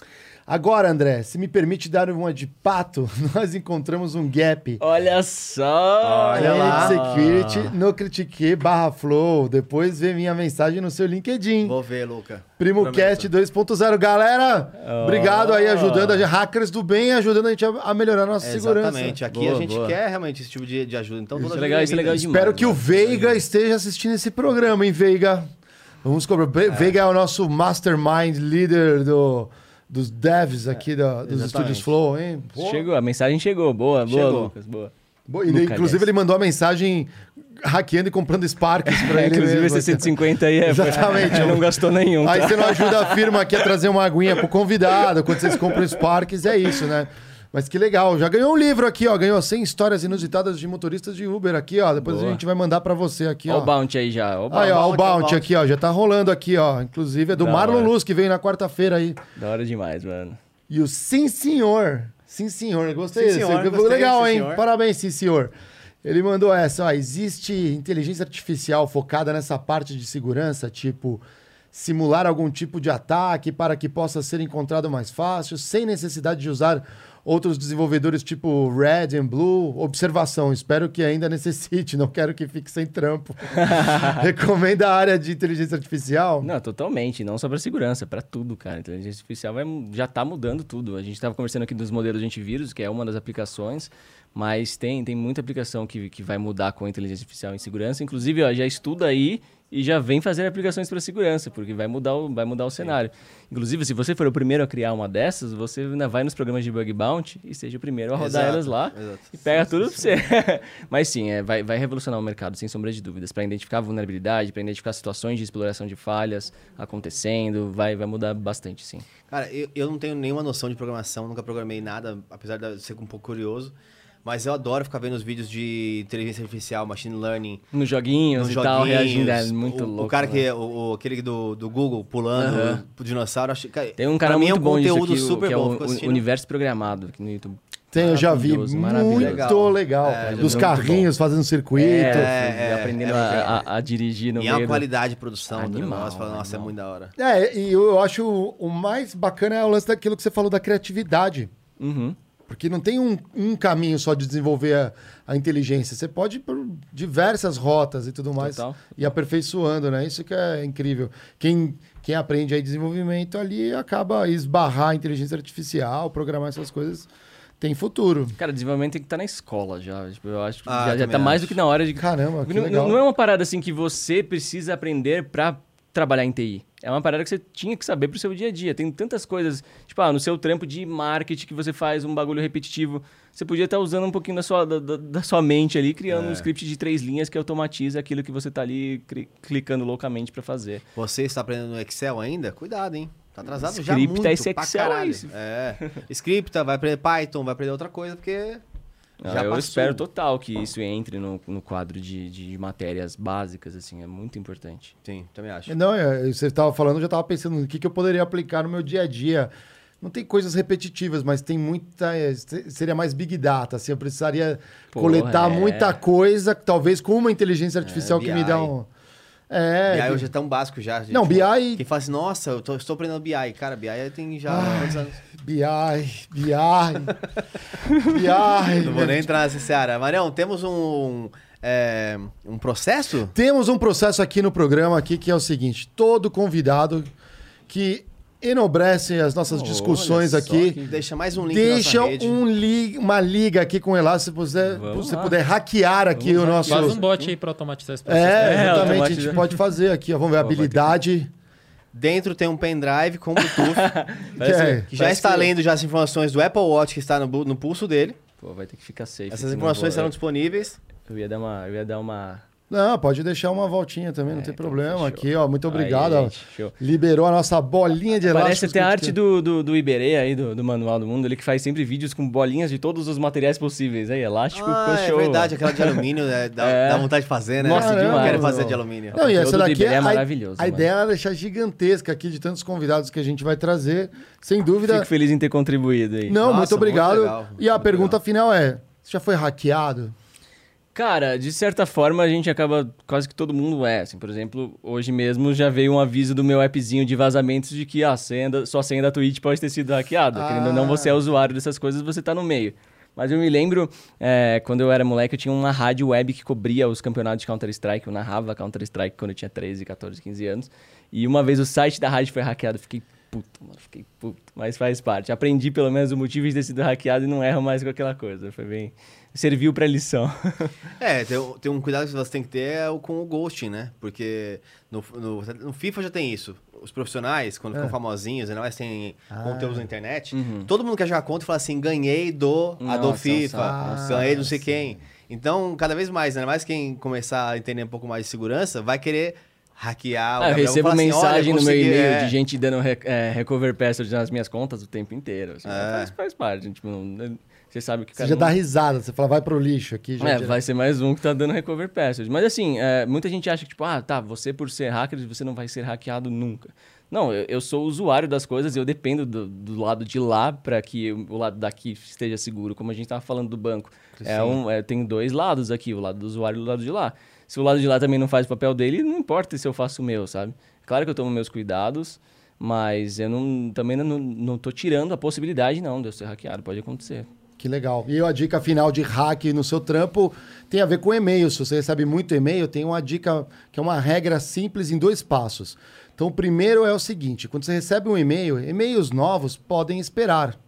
Agora, André, se me permite dar uma de pato, nós encontramos um gap. Olha só! Olha lá. Security no Critique barra Flow. Depois vê minha mensagem no seu LinkedIn. Vou ver, Luca. PrimoCast 2.0. Galera, Oh. obrigado aí, ajudando a gente. Hackers do bem, ajudando a gente a, melhorar a nossa segurança. Exatamente. Aqui Boa, a gente boa. quer realmente esse tipo de, de ajuda. Então, Isso é legal, isso é legal demais. Espero que o mano. Veiga esteja assistindo esse programa, hein, Veiga? Vamos cobrar. Ve- Veiga é o nosso mastermind líder do, dos devs aqui da- dos estúdios Flow, hein? Pô. Chegou, a mensagem chegou. Boa, boa, Chegou. Lucas, boa. Boa, e, Luca, inclusive, ele mandou a mensagem hackeando e comprando Sparks pra É, ele inclusive, mesmo. esse 150 aí é. Exatamente. não gastou nenhum. Aí tá? você não ajuda a firma aqui a trazer uma aguinha pro convidado, quando vocês compram Sparks, é isso, né? Mas que legal, já ganhou um livro aqui, ó. Ganhou 100 histórias inusitadas de motoristas de Uber aqui, ó. Depois Boa. a gente vai mandar pra você aqui, Ó ó. o bounty aí já. Ó o Aí, bounty. ó, o Bounty, aqui, ó. Já tá rolando aqui, ó. Inclusive é do Da Marlon hora. Luz, que veio na quarta-feira aí. Da hora demais, mano. E o Sim Senhor. Sim Senhor, gostei. Sim, senhor, gostei, Legal, sim, hein? senhor. Parabéns, Sim Senhor. Ele mandou essa, ó. Existe inteligência artificial focada nessa parte de segurança, tipo simular algum tipo de ataque para que possa ser encontrado mais fácil, sem necessidade de usar outros desenvolvedores tipo Red and Blue. Observação, espero que ainda necessite, não quero que fique sem trampo. Recomenda a área de inteligência artificial? Não, totalmente. Não só para segurança, para tudo, cara. Inteligência artificial vai, já tá mudando tudo. A gente estava conversando aqui dos modelos de antivírus, que é uma das aplicações, mas tem, tem muita aplicação que, que vai mudar com a inteligência artificial em segurança. Inclusive, ó, já estuda aí e já vem fazer aplicações para segurança, porque vai mudar o, vai mudar o cenário. Inclusive, se você for o primeiro a criar uma dessas, você ainda vai nos programas de bug bounty e seja o primeiro a rodar Exato, elas lá exato. e pega tudo pra você. Mas sim, é, vai, vai revolucionar o mercado, sem sombra de dúvidas, para identificar vulnerabilidade, para identificar situações de exploração de falhas acontecendo, vai, vai mudar bastante, sim. Cara, eu, eu não tenho nenhuma noção de programação, nunca programei nada, apesar de ser um pouco curioso. Mas eu adoro ficar vendo os vídeos de inteligência artificial, machine learning. Nos joguinhos nos e tal, joguinhos, reagindo, é muito o, louco. O cara né? que é o, o- aquele do, do Google pulando Aham. o dinossauro, acho, cara, Tem um cara muito é um bom disso conteúdo aqui, super que é bom. o fico o. Universo Programado, aqui no YouTube. Tem, eu já vi. Maravilhoso, Muito maravilhoso. legal. É, Dos carrinhos fazendo circuito. É, é, aprendendo é, a, é. a- a dirigir no E é meio uma do- qualidade de produção do Animal, negócio. Fala, nossa, é muito da hora. É, e eu acho o mais bacana é o lance daquilo que você falou da criatividade. Uhum. Porque não tem um, um caminho só de desenvolver a, a inteligência. Você pode ir por diversas rotas e tudo mais. Total. E aperfeiçoando, né? Isso que é incrível. Quem, quem aprende aí desenvolvimento ali acaba esbarrar a inteligência artificial, programar essas coisas. Tem futuro. Cara, desenvolvimento tem que estar na escola já. Tipo, eu acho que Ah, já, já tá mais acho. do que na hora de. Caramba, que não, legal. não é uma parada assim que você precisa aprender pra trabalhar em TI. É uma parada que você tinha que saber pro seu dia a dia. Tem tantas coisas, tipo, ah, no seu trampo de marketing que você faz um bagulho repetitivo, você podia estar usando um pouquinho da sua, da, da- da sua mente ali, criando É. um script de três linhas que automatiza aquilo que você tá ali clicando loucamente pra fazer. Você está aprendendo no Excel ainda? Cuidado, hein? Tá atrasado já Scripta muito, esse pra Excel aí. É. Scripta, vai aprender Python, vai aprender outra coisa, porque já eu passou. espero total que isso entre no, no quadro de, de matérias básicas, assim, é muito importante. Sim, também acho. Não, é, você estava falando, eu já estava pensando no que, que eu poderia aplicar no meu dia a dia. Não tem coisas repetitivas, mas tem muita. é, se- Seria mais big data. Assim, eu precisaria Porra, coletar é. muita coisa, talvez com uma inteligência artificial que me dá um. É. BI hoje é tão básico já. gente. Não, BI. Quem fala assim, nossa, eu tô- estou aprendendo BI. Cara, BI tem já quantos anos? BI, BI. BI. Não vou nem entrar nessa seara. Marião, temos um, é, um processo? Temos um processo aqui no programa aqui que é o seguinte: todo convidado que enobrece as nossas discussões Olha só aqui. que Deixa mais um link Deixa na nossa rede. um li- uma liga aqui com o Elástico, se puder, Vamos você puder hackear aqui o nosso. Faz um bot aí pra automatizar esse processo. É, É, exatamente. A gente pode fazer aqui. Ó. Vamos ver, ter habilidade. Dentro tem um pendrive com Bluetooth, que é- que já está que- lendo já as informações do Apple Watch que está no, no pulso dele. Pô, vai ter que ficar safe. Essas informações serão disponíveis. Eu ia dar uma... Eu ia dar uma... Não, pode deixar uma voltinha também, não É, tem então problema. fechou. Aqui, ó. Muito obrigado. Aí, gente, show. Liberou a nossa bolinha de elástico. Parece até a arte do, do, do Iberê aí, do, do Manual do Mundo, ele que faz sempre vídeos com bolinhas de todos os materiais possíveis. Aí, elástico, Ah, é show. verdade, aquela de alumínio, né? dá, É. dá vontade de fazer, né? Nossa, eu demais, quero fazer de alumínio. Não, e essa daqui é a- maravilhoso, A mano. ideia era deixar gigantesca aqui de tantos convidados que a gente vai trazer. Sem dúvida. Fico feliz em ter contribuído aí. Não, Nossa, muito muito obrigado. legal, e a muito pergunta legal. final é: você já foi hackeado? Cara, de certa forma a gente acaba, quase que todo mundo é. Assim, por exemplo, hoje mesmo já veio um aviso do meu appzinho de vazamentos de que a senha da, sua senha da Twitch pode ter sido hackeada. Ah. Querendo ou não, você é usuário dessas coisas, você tá no meio. Mas eu me lembro, é, quando eu era moleque, eu tinha uma rádio web que cobria os campeonatos de Counter-Strike. Eu narrava Counter-Strike quando eu tinha 13, 14, 15 anos. E uma vez o site da rádio foi hackeado. Fiquei puto, mano. Fiquei puto. Mas faz parte. Aprendi pelo menos o motivo de ter sido hackeado e não erro mais com aquela coisa. Foi bem... Serviu pra lição. É, tem, um- tem um cuidado que você tem que ter é o, com o ghosting, né? Porque no, no, no FIFA já tem isso. Os profissionais, quando É. ficam famosinhos, ainda mais tem Ah. conteúdos na internet, Uhum. todo mundo quer jogar conta e fala assim, ganhei do Nossa, é um FIFA, é ganhei não sei quem. Então, cada vez mais, ainda mais quem começar a entender um pouco mais de segurança, vai querer hackear o Ah, eu recebo assim, "Olha, mensagem no meu consegui", e-mail é. de gente dando re- é, recover password nas minhas contas o tempo inteiro. assim. É. faz, faz parte. Tipo, não- você sabe que o Você cara. já não- dá risada, você fala, vai pro lixo aqui. Já É, vai ser mais um que tá dando recover password. Mas assim, é, muita gente acha que, tipo, ah, tá, você por ser hacker, você não vai ser hackeado nunca. Não, eu, eu sou usuário das coisas e eu dependo do, do lado de lá para que o, lado daqui esteja seguro. Como a gente tava falando do banco. É um, é, tem dois lados aqui, o lado do usuário e o lado de lá. Se o lado de lá também não faz o papel dele, não importa se eu faço o meu, sabe? Claro que eu tomo meus cuidados, mas eu não, também não, não tô tirando a possibilidade, não, de eu ser hackeado. Pode acontecer. Que legal. E a dica final de hack no seu trampo tem a ver com e-mail. Se você recebe muito e-mail, tem uma dica que é uma regra simples em dois passos. Então, o primeiro é o seguinte: quando você recebe um e-mail, e-mails novos podem esperar.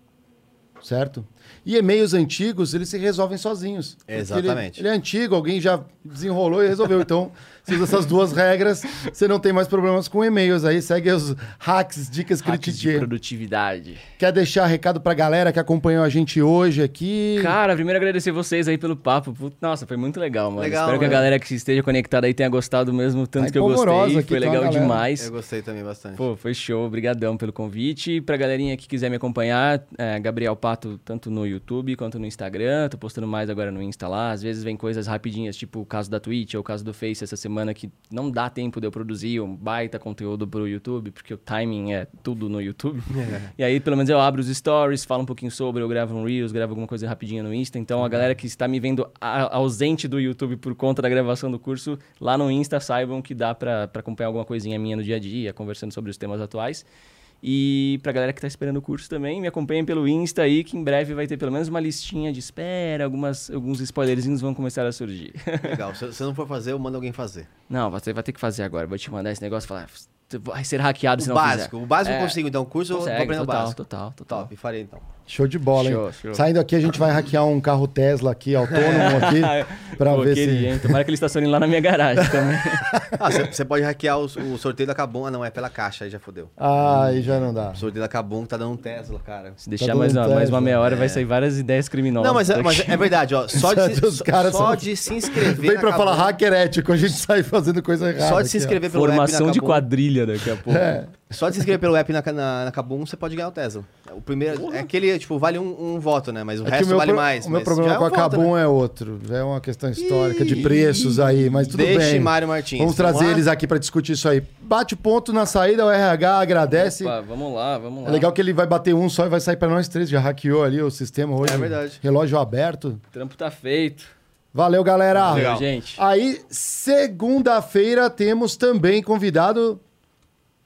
Certo? E e-mails antigos, eles se resolvem sozinhos. Exatamente. Ele, ele é antigo, alguém já desenrolou e resolveu. Então, se usa essas duas regras, você não tem mais problemas com e-mails. Aí segue os hacks, dicas Hacks de produtividade. Quer deixar recado pra galera que acompanhou a gente hoje aqui? Cara, primeiro agradecer vocês aí pelo papo. Nossa, foi muito legal, mano. Legal, Espero que a mano. galera que esteja conectada aí tenha gostado mesmo, tanto Tá que eu gostei. aqui, Foi uma legal demais. Eu gostei também bastante. Pô, foi show. Obrigadão pelo convite. Pra galerinha que quiser me acompanhar, é, Gabriel Pato, tanto no YouTube quanto no Instagram. Tô postando mais agora no Insta lá. Às vezes vem coisas rapidinhas, tipo o caso da Twitch ou o caso do Face essa semana que não dá tempo de eu produzir um baita conteúdo pro YouTube, porque o timing é tudo no YouTube. E aí, pelo menos, eu abro os stories, falo um pouquinho sobre, eu gravo um Reels, gravo alguma coisa rapidinha no Insta. Então, a galera que está me vendo ausente do YouTube por conta da gravação do curso, lá no Insta, saibam que dá pra acompanhar alguma coisinha minha no dia a dia, conversando sobre os temas atuais. E pra galera que tá esperando o curso também, me acompanhem pelo Insta aí, que em breve vai ter pelo menos uma listinha de espera, algumas, alguns spoilerzinhos vão começar a surgir. Legal. Se você não for fazer, eu mando alguém fazer. Não, você vai ter que fazer agora. Vou te mandar esse negócio e falar, vai ser hackeado se O não básico. fizer. O básico É, eu consigo, então. O curso eu vou Consegue, aprender o total, básico. total, total. Top, farei então. Show de bola, hein? Show, show. Saindo aqui, a gente vai hackear um carro Tesla aqui, autônomo aqui, pra Pô, ver queria, se... hein? Tomara que ele estacione lá na minha garagem também. Ah, você pode hackear o, o sorteio da Kabum. Ah, não, é pela caixa, aí já fodeu. Ah, aí já não dá. O sorteio da Kabum tá dando um Tesla, cara. Se deixar dando mais uma, mais uma meia hora, vai é. sair várias ideias criminosas. Não, mas, é- mas aqui. é verdade, ó. Só de, se, só são- de se inscrever. Vem pra falar Kabum, hacker ético, a gente sai fazendo coisa errada. Só de se aqui, inscrever pelo app na Formação de quadrilha daqui a pouco. É. Só de se inscrever pelo app na, na, na Kabum, você pode ganhar o Tesla. O primeiro é aquele, tipo, vale um, um voto, né? Mas o É resto meu vale pro- mais. O meu problema é com um a voto, Cabum né? é outro. É uma questão histórica de preços aí, mas tudo Deixe bem. Mário Martins. Vamos trazer lá? eles aqui pra discutir isso aí. Bate ponto na saída, o RH agradece. Opa, vamos lá, vamos lá. É legal que ele vai bater um só e vai sair pra nós três. Já hackeou ali o sistema hoje. É verdade. Relógio aberto. O trampo tá feito. Valeu, galera. Legal. gente. Aí, segunda-feira, temos também convidado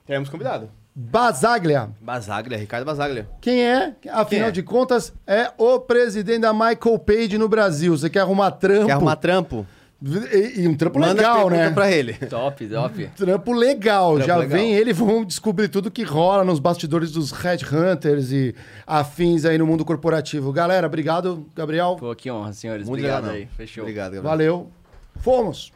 Temos convidado. Basaglia. Basaglia, Ricardo Basaglia. Quem é? Afinal é? de contas, é o presidente da Michael Page no Brasil. Você quer arrumar trampo? Quer arrumar trampo? E, e um trampo Manda legal, né? pra ele. Top, top. Trampo legal. Trampo Já legal. vem ele, vão descobrir tudo que rola nos bastidores dos Headhunters e afins aí no mundo corporativo. Galera, obrigado, Gabriel. Pô, que honra, senhores. Muito Obrigado legal, aí. Fechou. Obrigado, Gabriel. Valeu. Fomos.